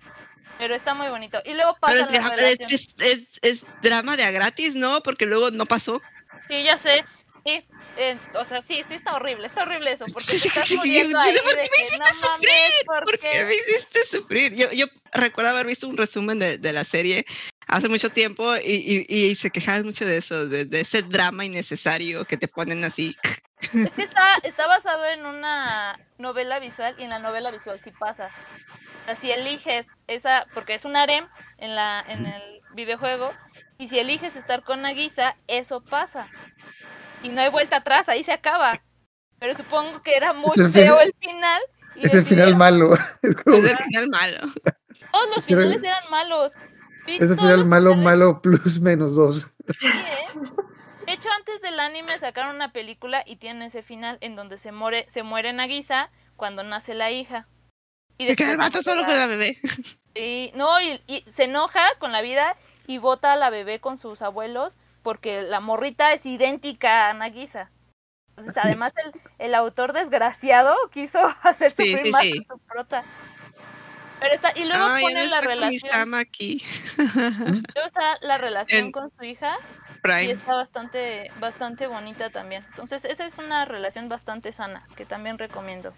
Pero está muy bonito. Y luego Pero pasa es, la drama- relación. es, es- es- es drama de a gratis, ¿no? Porque luego no pasó. Sí, ya sé. Sí, eh, o sea, sí, sí está horrible, está horrible eso, porque te estás sí, muriendo sí, ahí ¿por qué de me que hiciste no mames, ¿por ¿Por qué qué? me hiciste sufrir? Yo, yo recuerdo haber visto un resumen de, de la serie hace mucho tiempo y, y, y se quejaban mucho de eso, de, de ese drama innecesario que te ponen así. Es que está, está basado en una novela visual y en la novela visual sí pasa. O sea, si eliges esa, porque es un harem en, la, en el videojuego, y si eliges estar con Nagisa, eso pasa. Y no hay vuelta atrás, ahí se acaba. Pero supongo que era muy el feo final- el final. y Es el final malo. Es como- Es el final malo. Todos los finales eran malos. Vi es el final malo, finales- malo, plus, menos dos. Sí, ¿eh? De hecho, antes del anime sacaron una película y tiene ese final en donde se muere, se muere Nagisa cuando nace la hija. Y Se queda el vato solo con la bebé. Sí, no, y, y se enoja con la vida y bota a la bebé con sus abuelos porque la morrita es idéntica a Nagisa. Entonces, además, el, el autor desgraciado quiso hacer Sí, sufrir sí, más sí. a su prota. Pero está, y luego Ay, pone no la relación, aquí. luego está la relación En- con su hija y está bastante, bastante bonita también. Entonces, esa es una relación bastante sana que también recomiendo.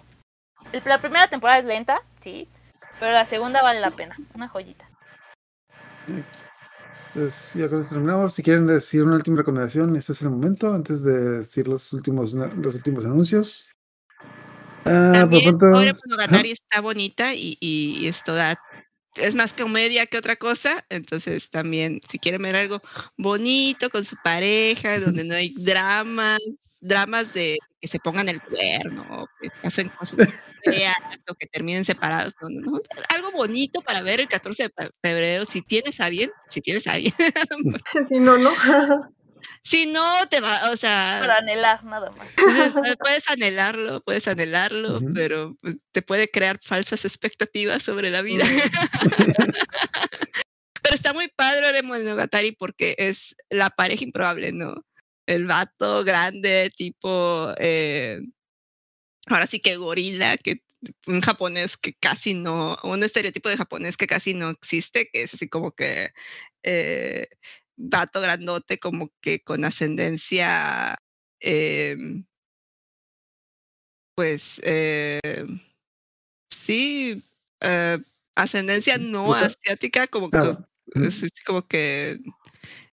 El- la primera temporada es lenta, sí, pero la segunda vale la pena, una joyita. Pues ya con esto terminamos. Si quieren decir una última recomendación, este es el momento antes de decir los últimos, los últimos anuncios. Ah, por También pronto. Ore Monogatari está bonita y, y, y es toda es más comedia que otra cosa, entonces también si quieren ver algo bonito con su pareja, donde no hay dramas, dramas de que se pongan el cuerno, que pasen cosas o que terminen separados, no, algo bonito para ver el 14 de fe- febrero, si tienes a alguien, si tienes a alguien, Si no, no. si no te va, o sea, Para anhelar nada más. Puedes anhelarlo, puedes anhelarlo, pero pues, te puede crear falsas expectativas sobre la vida. pero está muy padre Ore Monogatari porque es la pareja improbable, ¿no? El vato grande, tipo, eh, ahora sí que gorila, que un japonés que casi no, un estereotipo de japonés que casi no existe, que es así como que eh, vato grandote, como que con ascendencia, eh, pues, eh, sí, eh, ascendencia no Puta. asiática, como que es, es como que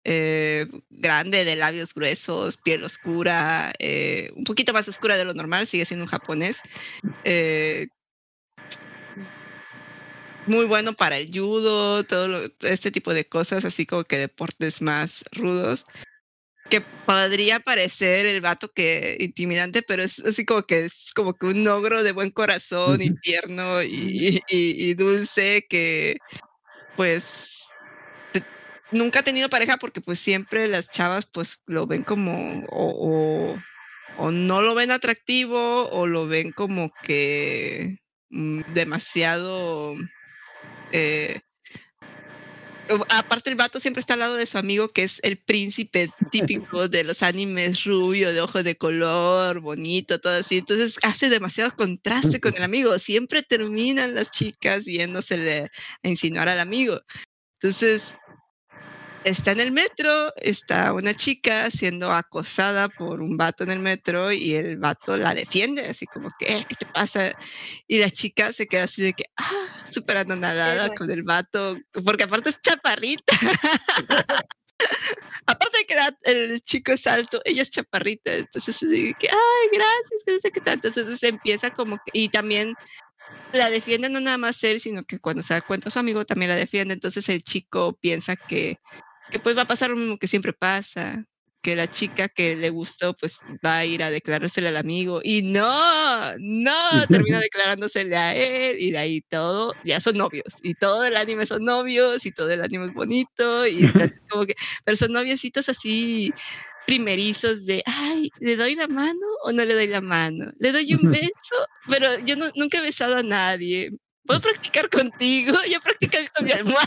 eh, grande, de labios gruesos, piel oscura, eh, un poquito más oscura de lo normal, sigue siendo un japonés. eh, muy bueno para el judo, todo lo- este tipo de cosas, así como que deportes más rudos. Que podría parecer el vato que intimidante, pero es así como que es como que un ogro de buen corazón y tierno y, y- y dulce que pues nunca ha tenido pareja porque pues siempre las chavas pues lo ven como o, o, no lo ven atractivo o lo ven como que mm, demasiado eh, aparte el vato siempre está al lado de su amigo que es el príncipe típico de los animes rubio, de ojos de color, bonito, todo así. Entonces hace demasiado contraste con el amigo. Siempre terminan las chicas yéndosele a insinuar al amigo. Entonces está en el metro, está una chica siendo acosada por un vato en el metro y el vato la defiende, así como que, "Eh, ¿qué te pasa? Y la chica se queda así de que, ah, súper anonadada con el vato, porque aparte es chaparrita. aparte de que la- el chico es alto, ella es chaparrita, entonces se dice que, ay, gracias, que no sé qué tanto. Entonces se empieza como que, y también la defiende no nada más él, sino que cuando se da cuenta su amigo también la defiende. Entonces el chico piensa que, que pues va a pasar lo mismo que siempre pasa, que la chica que le gustó pues va a ir a declarársele al amigo y no, no, termina declarándosele a él y de ahí todo, ya son novios y todo el anime son novios y todo el anime es bonito y como que, pero son noviecitos así primerizos de, ay, ¿le doy la mano o no le doy la mano? ¿Le doy un beso? Pero yo no- nunca he besado a nadie. ¿Puedo practicar contigo? Yo practico con mi almohada.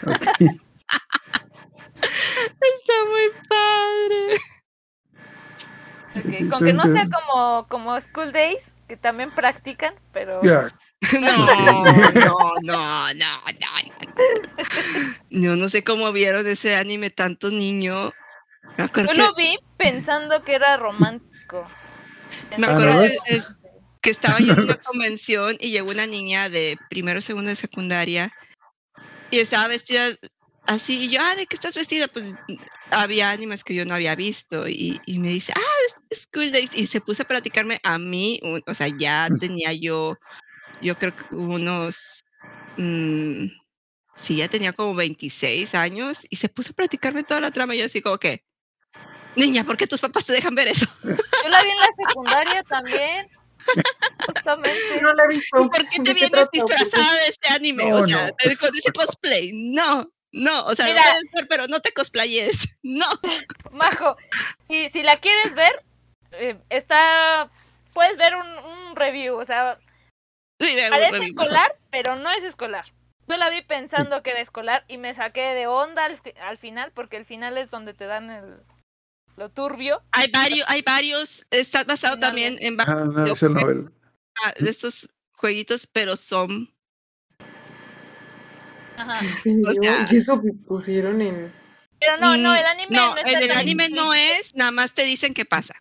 Está muy padre. Con que no sea como, como School Days, que también practican, pero Ya, No, no, no, no, no, no. Yo no sé cómo vieron ese anime tanto niño. Me yo que, lo vi pensando que era romántico. me acuerdo que estaba yo en una convención y llegó una niña de primero, segundo de secundaria y estaba vestida así. Y yo, ah, ¿de qué estás vestida? Pues había animes que yo no había visto y, y me dice, ah, es School Days. Y se puso a platicarme a mí, un- o sea, ya tenía yo, yo creo que unos, mm, sí, ya tenía como 26 años y se puso a platicarme toda la trama y yo así como que, Niña, ¿por qué tus papás te dejan ver eso? Yo la vi en la secundaria también. Justamente. No la he visto. ¿Por qué ¿De te vienes disfrazada de este anime? No, o sea, no. de- con ese cosplay. No, no, o sea, Mira. lo puedes ver, pero no te cosplayes. No. Majo, si, si la quieres ver, eh, está. Puedes ver un, un review, o sea, Sí, parece re- escolar, pero no es escolar. Yo la vi pensando que era escolar y me saqué de onda al, fi- al final, porque el final es donde te dan el, lo turbio. Hay varios, hay varios, está basado también en varios Ah, no, es el novel. de estos jueguitos, pero son Ajá. Sí, O sea- y eso pusieron en. Pero no, no, Mm, el anime no, en el anime no es, nada más te dicen qué pasa.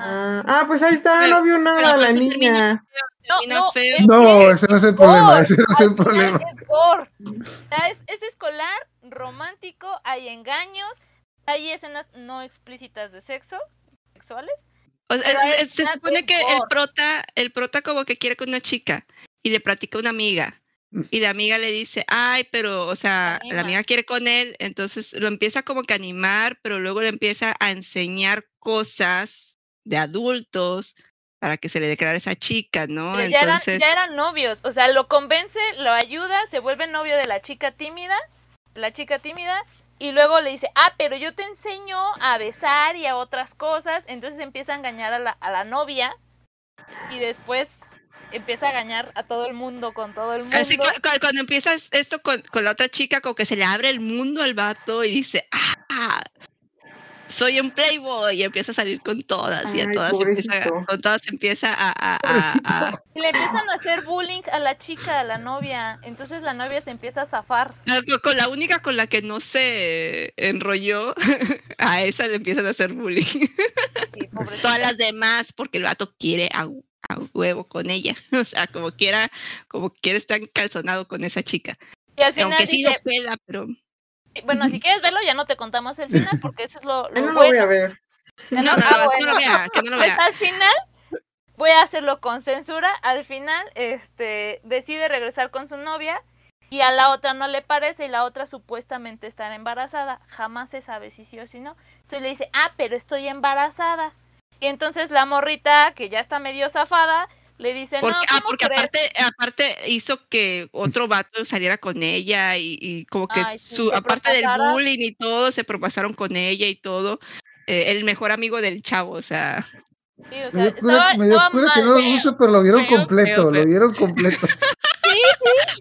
Ah, ah, pues ahí está, Pero- no vio nada pero la niña. No, termina no, feo. es No, ese no es el es problema, ese no es el problema. final Es gore. O sea, es, es escolar, romántico, hay engaños, hay escenas no explícitas de sexo, sexuales. O sea, Pero eh, es- se supone que el prota, el prota como que quiere con una chica y le platica a una amiga. Y la amiga le dice, ay, pero, o sea, la amiga quiere con él, entonces lo empieza como que a animar, pero luego le empieza a enseñar cosas de adultos para que se le declare a esa chica, ¿no? Pero ya, eran, Entonces, ya eran novios, o sea, lo convence, lo ayuda, se vuelve novio de la chica tímida, la chica tímida, y luego le dice, ah, pero yo te enseño a besar y a otras cosas, entonces empieza a engañar a la, a la novia, y después empieza a engañar a todo el mundo con todo el mundo. así cu- cu- cuando empiezas esto con, con la otra chica, como que se le abre el mundo al vato y dice, ah, soy un playboy, y empieza a salir con todas, y a todas empieza, con todas empieza a, a- a- a- Y le empiezan a hacer bullying a la chica, a la novia, entonces la novia se empieza a zafar. Con- la única con la que no se enrolló, a esa le empiezan a hacer bullying. Sí. Todas las demás, porque el vato quiere a, a huevo con ella. O sea, como quiera, como quiere estar encalzonado con esa chica. Y al final Aunque sí lo dice, pela, pero bueno, si quieres verlo ya no te contamos el final porque eso es lo, lo no lo voy a ver. No, no- no, ah, no, no lo vea, que no lo Pues vea. al final, voy a hacerlo con censura, al final este decide regresar con su novia y a la otra no le parece y la otra supuestamente está embarazada. Jamás se sabe si sí o si no. Entonces le dice, ah, pero estoy embarazada. Y entonces la morrita, que ya está medio zafada, le dice, Porque, no, ah, ¿cómo porque crees?". aparte, aparte hizo que otro vato saliera con ella y, y como que Ay, sí, su, aparte del bullying y todo, se propasaron con ella y todo. eh, el mejor amigo del chavo, o sea, Sí, o Me sea, dio cura, me dio cura que no les gusta, pero lo vieron Feo, completo, feo, lo feo. vieron completo.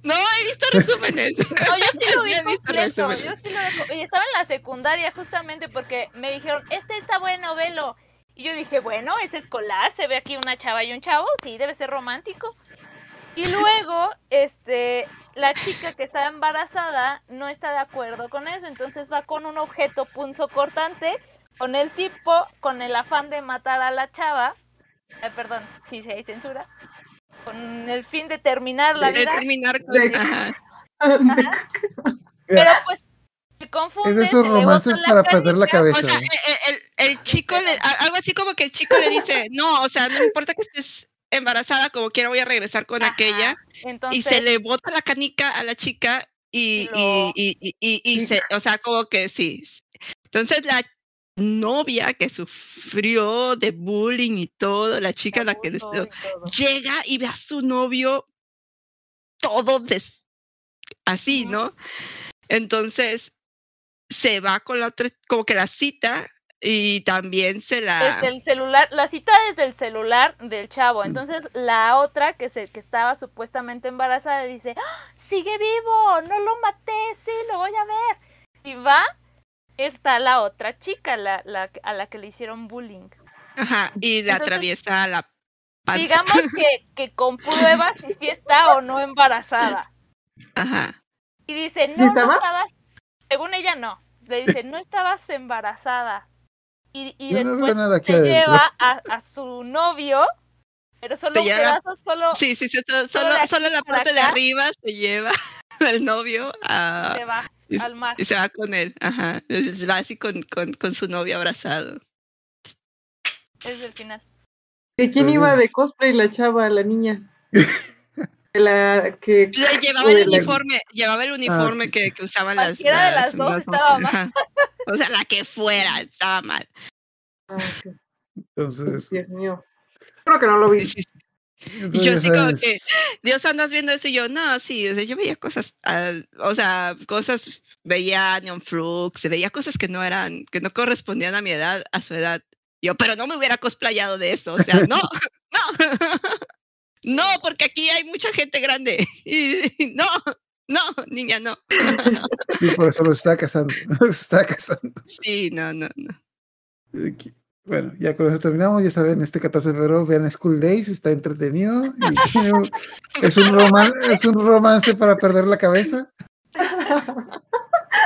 no he visto resúmenes. No, yo sí lo vi Sí he visto completo. Yo sí lo vi- Y estaba en la secundaria justamente porque me dijeron, este está bueno, velo. Y yo dije, bueno, es escolar, se ve aquí una chava y un chavo, sí, debe ser romántico. Y luego, este, la chica que estaba embarazada no está de acuerdo con eso, entonces va con un objeto punzo cortante, con el tipo, con el afán de matar a la chava, eh, perdón, sí hay censura, con el fin de terminar la De vida. terminar con. De- ajá. Pero pues se confunde. Es de esos romances para perder la cabeza. O sea, güey. el, el- el chico, le, algo así como que el chico le dice, no, o sea, no importa que estés embarazada, como quiera voy a regresar con Ajá, aquella. Entonces, y se le bota la canica a la chica y, Y y, lo- y, y, y- y se, o sea, como que sí. Entonces la novia que sufrió de bullying y todo, la chica la que llega y ve a su novio todo des- así. ¿no? Entonces se va con la otra, como que la cita y también se la... Desde el celular, la cita desde el celular del chavo. Entonces la otra que se que estaba supuestamente embarazada dice, ¡Ah! sigue vivo, no lo maté, sí, lo voy a ver. Y va, está la otra chica, la, la a la que le hicieron bullying. Ajá, y le Entonces, atraviesa la panza. Digamos que, que comprueba si sí está o no embarazada. Ajá. Y dice, ¿Sí no, no estaba? Según ella no, le dice, no estabas embarazada. Y, y Yo no después nada se adentro. lleva a, a su novio, pero solo un pedazo, solo Sí, sí, sí, so- Solo solo, la parte de arriba se lleva al novio a, se va y, al mar. y se va con él. Ajá. Se va así con, con, con su novio abrazado. Es el final. ¿De quién iba de cosplay la chava, la niña? La que Le llevaba el de la- uniforme, llevaba el uniforme que, que usaban las, Cualquiera de las dos las estaba. Ajá. O sea, la que fuera, estaba mal. Ah, ok. Entonces, Dios mío. Creo que no lo vi. Sí, sí. Y yo así como que, Dios, andas viendo eso y yo, no, sí, o sea, yo veía cosas, ah, o sea, cosas, veía Neon Flux, veía cosas que no eran, que no correspondían a mi edad, a su edad. Yo, pero no me hubiera cosplayado de eso, o sea, no, no, no, porque aquí hay mucha gente grande. Y, no, no, niña, no. y por eso lo está casando. Se está casando. Sí, no, no, no. Aquí. Bueno, ya con eso terminamos. Ya saben, este 14 de febrero vean School Days, está entretenido. y es, un roman- es un romance para perder la cabeza.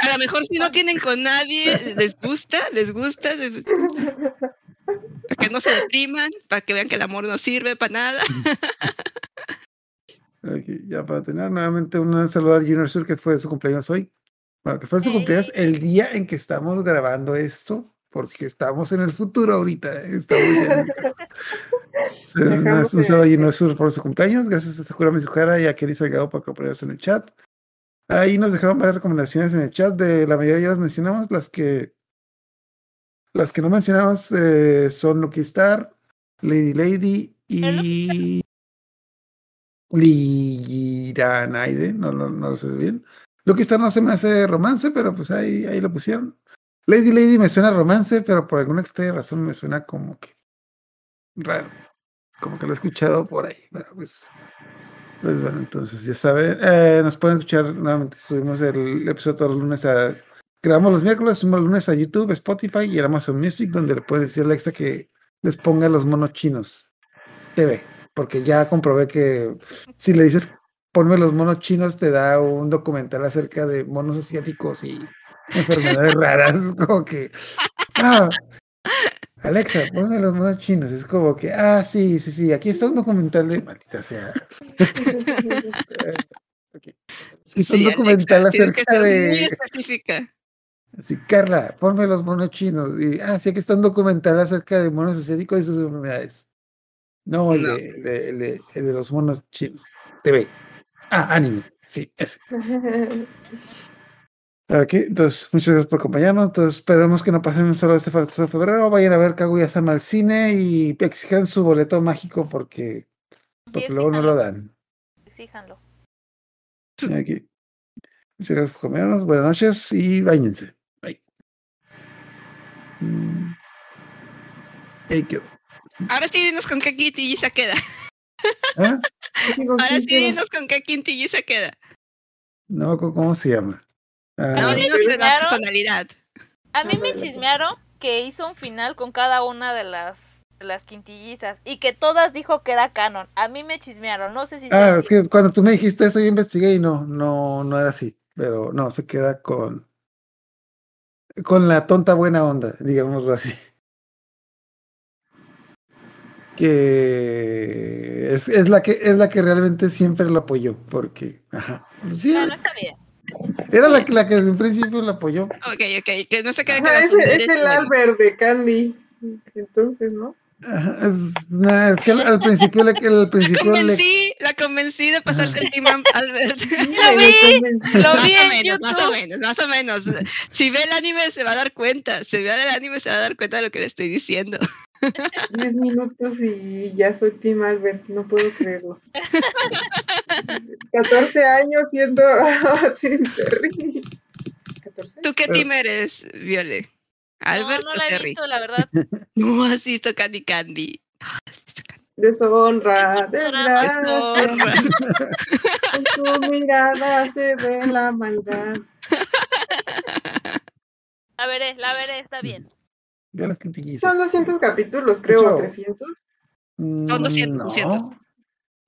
A lo mejor si no tienen con nadie, les gusta, les gusta, les- para que no se depriman, para que vean que el amor no sirve para nada. Aquí, ya para tener nuevamente un saludo al Junior Sur que fue su cumpleaños hoy. Bueno, que fue su cumpleaños el día en que estamos grabando esto, porque estamos en el futuro ahorita. Estamos ya en el- un saludo a de- Junior Sur por su cumpleaños. Gracias a Sakura Mizuhara y a Kenny Salgado por acompañarnos en el chat. Ahí nos dejaron varias recomendaciones en el chat. De la mayoría ya las mencionamos. Las que las que no mencionamos eh, son Lucky Star, Lady Lady y Liranaide. No, no, no lo sé bien. Lucky Star no se me hace romance, pero pues ahí, ahí lo pusieron. Lady Lady me suena romance, pero por alguna extraña razón me suena como que raro. Como que lo he escuchado por ahí. Bueno, pues, pues bueno, entonces ya saben. eh, nos pueden escuchar nuevamente. Subimos el episodio todos los lunes a. Grabamos los miércoles, subimos los lunes a YouTube, Spotify y Amazon Music, donde le pueden decir a Alexa que les ponga los monos chinos TV. Porque ya comprobé que si le dices ponme los monos chinos, te da un documental acerca de monos asiáticos y enfermedades raras. Como que. Ah, Alexa, ponme los monos chinos. Es como que, ah, sí, sí, sí, aquí está un documental de. Maldita sea. Ok. Sí, está un Sí, documental Alexa, tienes que acerca ser muy de. específica. Sí, Carla, ponme los monos chinos. Y, ah, sí, aquí está un documental acerca de monos asiáticos y sus enfermedades. No, el, No. De, el de- el de- el de los monos chinos. TV. Ah, anime. Sí, ese. Ok, entonces, muchas gracias por acompañarnos. Entonces, esperemos que no pasen solo este solo febrero. Vayan a ver Kaguya-sama al cine y exijan su boleto mágico porque, porque luego no lo dan. exíjanlo. Aquí. Muchas gracias por acompañarnos. Buenas noches y bañense. Bye. Mm. Ahí quedó. Ahora sí dinos con qué se queda. ¿Ah? Ahora ¿quién sí dinos con qué se queda. No cómo se llama. Ah, No, la personalidad. A mí A me chismearon que hizo un final con cada una de las, de las quintillizas y que todas dijo que era canon. A mí me chismearon, no sé si... Ah, es así. que cuando tú me dijiste eso, yo investigué y no, no, no era así. Pero no, se queda con, con la tonta buena onda, digámoslo así. Que es, es la que es la que realmente siempre lo apoyó, porque, ajá, sí, Bueno, está bien. Era la, que- la que desde un principio lo apoyó. Ok, ok, que no se quede O con es, es el. Albert de Candy. Entonces, ¿no? Es, no, es que al, al principio le, La principio le, convencí, la convencí de pasarse el Team Albert. Lo vi, lo más vi o en menos, más o menos, más o menos. Si ve el anime se va a dar cuenta. Si ve el anime se va a dar cuenta de lo que le estoy diciendo. 10 minutos y ya soy Team Albert, no puedo creerlo. 14 años siendo Team Terry. 14. ¿Tú qué Pero- team eres, Viole? ¿Albert no, no o la he visto, la verdad. No has visto Candy Candy. Deshonra, Deshonra. desgracia. En tu mirada se ve la maldad. La veré, la veré, está bien. Yo las quintillizas. Son 200 capítulos, creo, Ocho. o 300. Mm, Son 200, no. 200.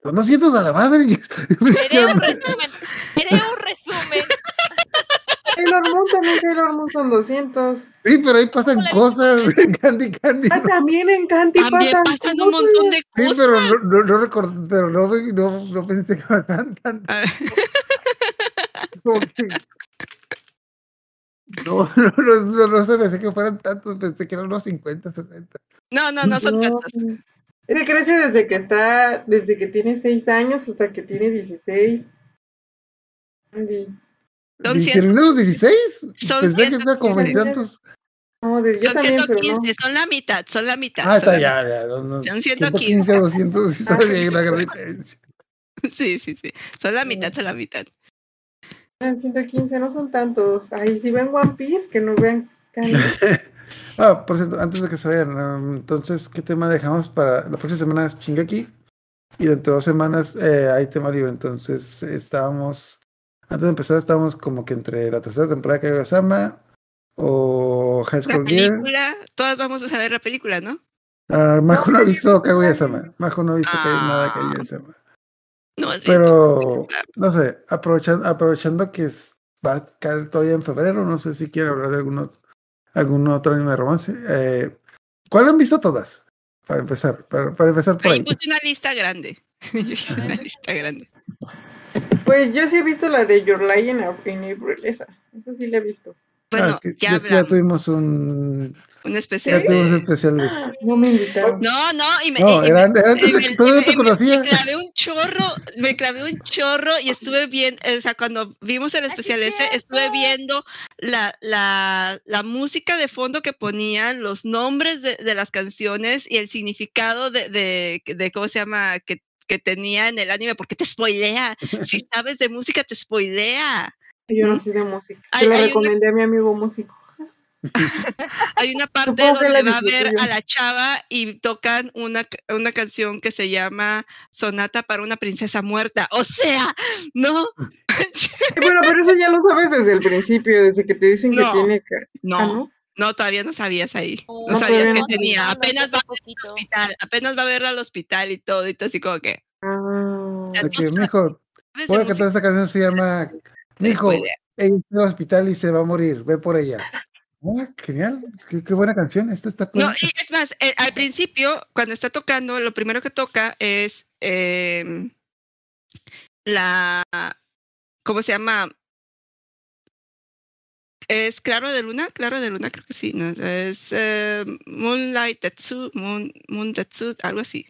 Son 200 a la madre. Eran- un resumen. Haré un resumen. Sailor Moon también, Sailor Moon son 200. Sí, pero ahí pasan ¿Cómo le cosas. Candy Candy. Ah, también en Candy También pasan pasan un montón de Sí, cosas. pero no, no, no record- pero no, me- no, no pensé que pasaran tanto. Ah, como que- No, no, no, no, no se pensé que fueran tantos, pensé que eran unos 50, 60. No, no, no son tantos. Que crece desde que está, desde que tiene 6 años hasta que tiene 16. Andy. Son ¿Y cien- terminó a los 16? Son Pensé que ciento estaba como quince. veintitantos. No, de- yo son también, pero no. 115, son la mitad, son la mitad. Ah, son está ya, ya. no, no, Son 115 a 200, sí, sabe, hay una gran diferencia. mitad. Sí, sí, sí. Son la mitad, son la mitad. Ah, 115, no son tantos. Ay, si ven One Piece, que no vean. Ah, por cierto, antes de que se vayan, um, entonces, ¿qué tema dejamos para la próxima semana? Es Chingaki. Y dentro de dos semanas eh, hay tema libre. Entonces, estábamos, antes de empezar, estábamos como que entre la tercera temporada de Kaguya-sama o High School Gear. película, todas vamos a saber la película, ¿no? Ah, Majo no ha visto Kaguya-sama. Majo no ha visto que hay nada de Ah. Kaguya-sama. No has visto. Pero, no sé, aprovechando, aprovechando que es- va a caer todavía en febrero, no sé si quiere hablar de algún otro, algún otro anime de romance. Eh, ¿Cuál han visto todas? Para empezar, para, para empezar por Ahí ahí. puse una lista grande. Yo hice una lista grande. Pues yo sí he visto la de Your Lie en April, esa. Esa sí la he visto. Bueno, Ah, es que, ya es que ya tuvimos un, Un ya especial tuvimos un de... especial de No me invitaron. No, no, y me, No, y me- y me- conocía. Me clavé un chorro, me clavé un chorro y estuve bien, o sea, cuando vimos el especial ese, estuve viendo la, la, la música de fondo que ponían, los nombres de, de las canciones y el significado de, de, de ¿cómo se llama? Que, que tenía en el anime, porque te spoilea. Si sabes de música, te spoilea. Yo no ¿Mm? sé de música. Hay- Se una- recomendé a mi amigo músico. Hay una parte Supongo donde va a ver a la chava y tocan una, una canción que se llama Sonata para una princesa muerta. O sea, no, Bueno, pero eso ya lo sabes desde el principio, desde que te dicen que tiene que. no, Ah, ¿no? no, todavía no sabías ahí. No, No sabías que no. tenía. Apenas va un al poquito. hospital, apenas va a verla al hospital y todo, y todo así como que. Ah, Ya De que, tú mijo, ¿sabes voy a de cantar esta canción, se llama Está en el hospital y se va a morir, ve por ella. Ah, genial, qué, qué buena canción, esta está No, y es más, eh, al principio, cuando está tocando, lo primero que toca es em, la. ¿Cómo se llama? Es Claro de Luna, Claro de Luna, creo que sí. ¿no? Es eh, Moonlight Tetsu, Moon, Moon Tetsu, algo así.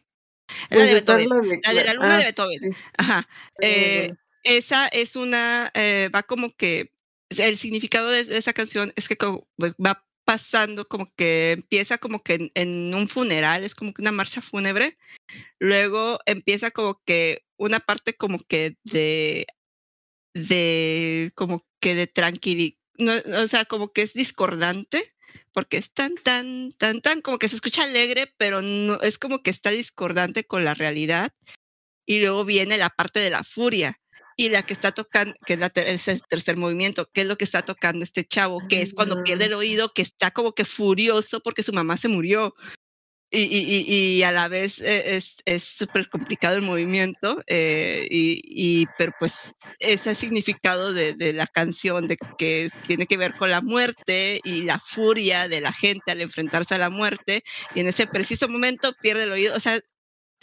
La de Beethoven. la de, La luna ah, de Beethoven. Ajá. Eh. Esa es una, eh, va como que, el significado de, esa canción es que co- va pasando como que empieza como que en, un funeral, es como que una marcha fúnebre, luego empieza como que una parte como que de, de, como que de tranquilidad, o sea, como que es discordante, porque es tan, tan, tan, tan, como que se escucha alegre, pero no, es como que está discordante con la realidad. Y luego viene la parte de la furia y la que está tocando, que es la ter- ese tercer movimiento, que es lo que está tocando este chavo, que es cuando pierde el oído, que está como que furioso porque su mamá se murió. Y, y, y, y a la vez eh, es es súper complicado el movimiento, eh, y, y, pero pues ese significado de, de la canción, de que tiene que ver con la muerte y la furia de la gente al enfrentarse a la muerte, y en ese preciso momento pierde el oído, o sea,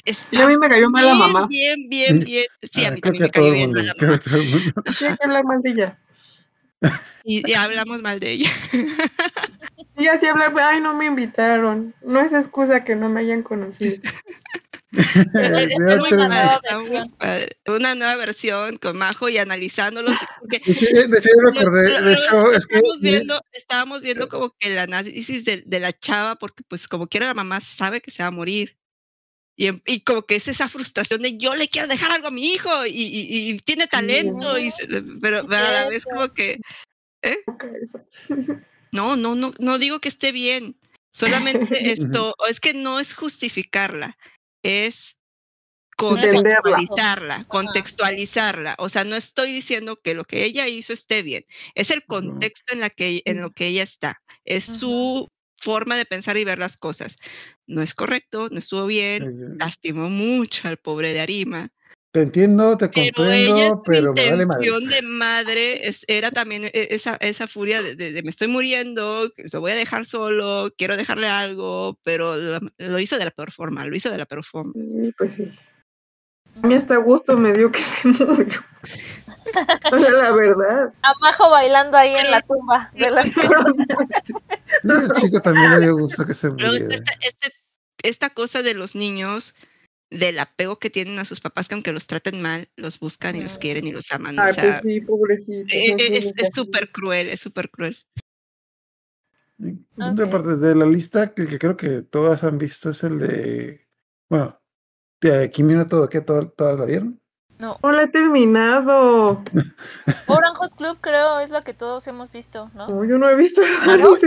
Y a está mí me cayó mal la mamá. bien, bien, bien, sí, a mí también me cayó bien mundo, mal la mamá, que a todo el mundo. Sí, hay que hablar mal de ella. y, y hablamos mal de ella. Y así hablar, ay, no me invitaron. No es excusa que no me hayan conocido. Está está. Una nueva versión con Majo y analizándolos. De hecho, lo- de hecho, es que estábamos viendo, estábamos viendo como que el análisis de, de la chava, porque pues como quiera la mamá sabe que se va a morir. Y, em- y como que es esa frustración de yo le quiero dejar algo a mi hijo y, y- y tiene talento, y pero, a la vez como que Eso. no, no, no, no digo que esté bien. Solamente esto, es que no es justificarla, es contextualizarla, contextualizarla. O sea, no estoy diciendo que lo que ella hizo esté bien, es el contexto en, la que, en lo que ella está, es su forma de pensar y ver las cosas. No es correcto, no estuvo bien, lastimó mucho al pobre de Arima, Te entiendo, te pero ella, comprendo, pero me vale madre. intención de madre es- era también e- esa, esa furia de, de- de me estoy muriendo, lo voy a dejar solo, quiero dejarle algo, pero lo, lo hizo de la peor forma, lo hizo de la peor forma. Sí, pues sí. A mí hasta gusto me dio que se murió. O sea, la verdad. A Majo bailando ahí en la tumba de la No, el chico también le dio gusto que se muriera. esta, este- esta cosa de los niños del apego que tienen a sus papás, que aunque los traten mal, los buscan y los Mm. quieren y los aman. o Ay, sea, pues sí, pobrecito. eh, eh, es súper cruel, es súper cruel. Ok. aparte de la lista, que, que creo que todas han visto es el de. Bueno, Kimi no todo, ¿qué? ¿Todas, ¿Todas la vieron? No, No la he terminado. Orange Club creo es la que todos hemos visto, ¿no? No, yo no he visto. ¿No?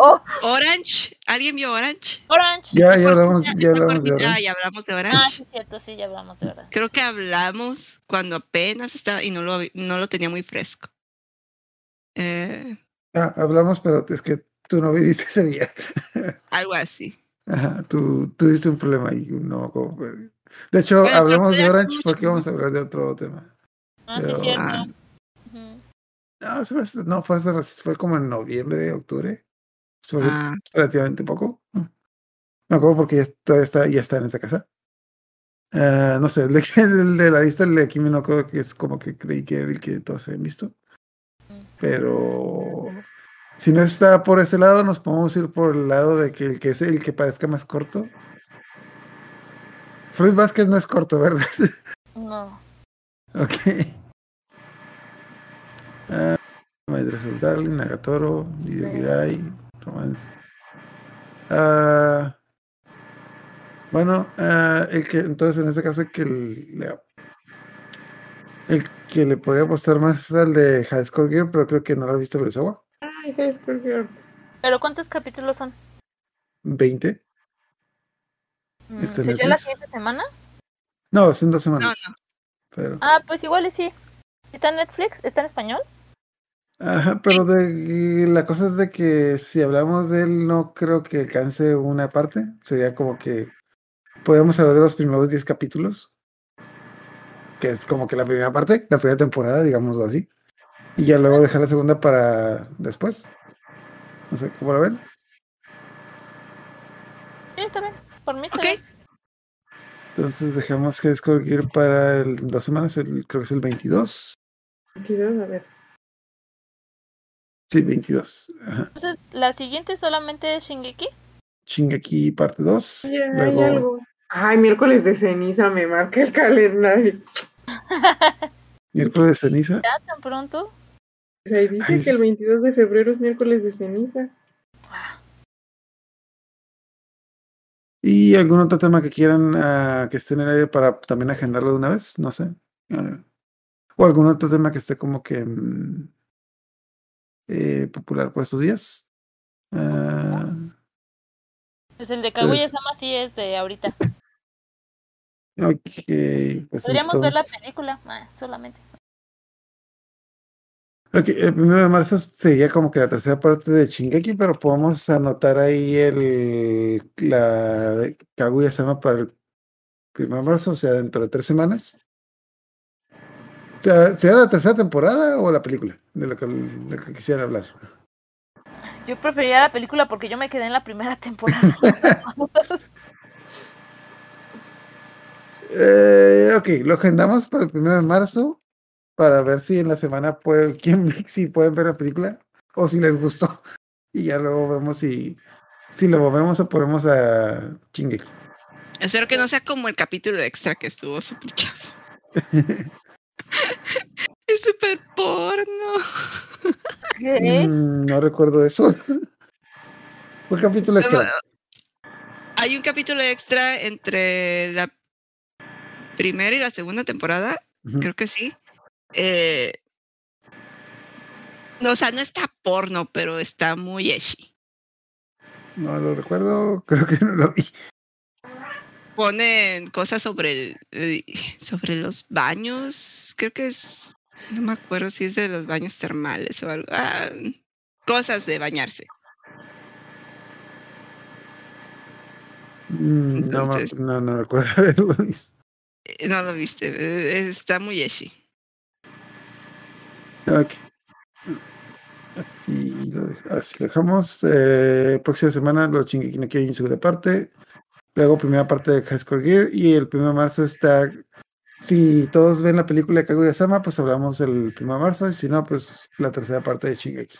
Oh, Orange, ¿alguien vio Orange? Orange. Ya, ya hablamos, ya hablamos de Orange. ya hablamos de Ah, Orange. sí, cierto, sí, ya hablamos de verdad. Creo que hablamos cuando apenas estaba y no lo, no lo tenía muy fresco. Eh, Ah, hablamos, pero es que tú no viviste ese día. algo así. Ajá, tú tuviste un problema ahí. No, como. De hecho, pero hablamos de Orange porque vamos a hablar de otro tema. Ah, sí, Pero- cierto. Ah. No, se me hace- no fue, fue como en noviembre, octubre. Fue Ah, relativamente poco. Me acuerdo porque ya está, está- ya está en esta casa. Ah, no sé, el de, el de la lista, el de Kimi no creo que es como que creí que era el que todos habían visto. Pero si no está por ese lado, nos podemos ir por el lado de que el que es el que parezca más corto. Fruit Basket no es corto, ¿verdad? No. ok. Ah, of Darling, Nagatoro, Video Girai, Romance. Ah, bueno, ah, el que entonces en este caso el que le, el que le podía apostar más es al de High Score Gear, pero creo que no lo has visto Beresawa. Ay. ¿Pero cuántos capítulos son? 20. Mm, Este ¿Sería la siguiente semana? No, son dos no, semanas. no. Pero, Ah, pues igual y sí. ¿Está en Netflix? ¿Está en español? ajá, pero de, la cosa es de que si hablamos de él, no creo que alcance una parte. Sería como que podemos hablar de los primeros 10 capítulos, que es como que la primera parte, la primera temporada, digámoslo así. Y ya luego dejar la segunda para después. No sé, ¿cómo lo ven? Sí, está bien. Por mí está Ok. bien. Entonces dejamos Score Gear para el, dos semanas, el- creo que es el 22. 22, a ver. Sí, 22. Ajá. Entonces, ¿la siguiente solamente es Shingeki? Shingeki parte 2. Oye, hay luego algo. Ay, miércoles de ceniza me marca el calendario. miércoles de ceniza. ¿Ya tan pronto? Y dice Ay, que el 22 de febrero es miércoles de ceniza. ¿Y algún otro tema que quieran ah, que esté en el aire para también agendarlo de una vez? No sé. Ah, o algún otro tema que esté como que mm, eh, popular por estos días. Ah, Pues el de Kaguya Pues- Sama sí es de ahorita. ok, pues Podríamos ver la película, ah, solamente. Ok, el primero de marzo sería como que la tercera parte de Shingeki, pero podemos anotar ahí el la de Kaguya-sama para el primero de marzo, o sea, dentro de tres semanas. ¿Será la tercera temporada o la película de lo que, de lo que quisieran hablar? Yo preferiría la película porque yo me quedé en la primera temporada. Eh, ok, lo agendamos para el primero de marzo para ver si en la semana puede, quién, si pueden ver la película o si les gustó. Y ya luego vemos si, si lo movemos o ponemos a Shingeki. Espero que no sea como el capítulo extra que estuvo súper chafo. es súper porno. ¿Qué? Mm, no recuerdo eso. Fue el capítulo extra. Hay un capítulo extra entre la primera y la segunda temporada, creo que sí. Eh, no, o sea, no está porno, pero está muy edgy. No lo recuerdo, creo que no lo vi. Ponen cosas sobre el, eh, sobre los baños, creo que es, no me acuerdo si es de los baños termales o algo. ah, cosas de bañarse. Mm, No, no, no recuerdo haberlo visto. Eh, No lo viste, eh, está muy edgy. Ok. Así lo, así lo dejamos. Eh, próxima semana los Shingeki no Kyojin segunda parte. Luego primera parte de High Score Gear. Y el 1 de marzo está... Si todos ven la película de Kaguya-sama, pues hablamos el 1 de marzo. Y si no, pues la tercera parte de Shingeki.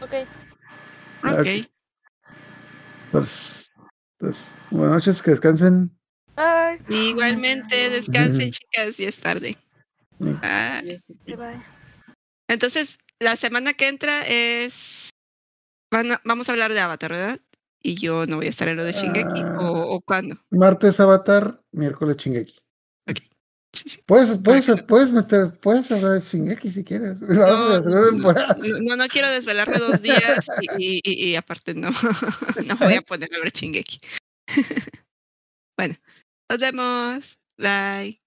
Ok. Ok. Entonces, Entonces, buenas noches, que descansen. Ay, Igualmente, descansen, chicas, y es tarde. Bye. bye. Entonces, la semana que entra es. van a- vamos a hablar de Avatar, ¿verdad? Y yo no voy a estar en lo de Shingeki. Ah. ¿O, o cuándo? Martes Avatar, miércoles Shingeki. Puedes, puedes, puedes meter, puedes hablar de Shingeki si quieres. No, no, no quiero desvelarme dos días y- y aparte no, no voy a poner a ver Shingeki. bueno, nos vemos. Bye.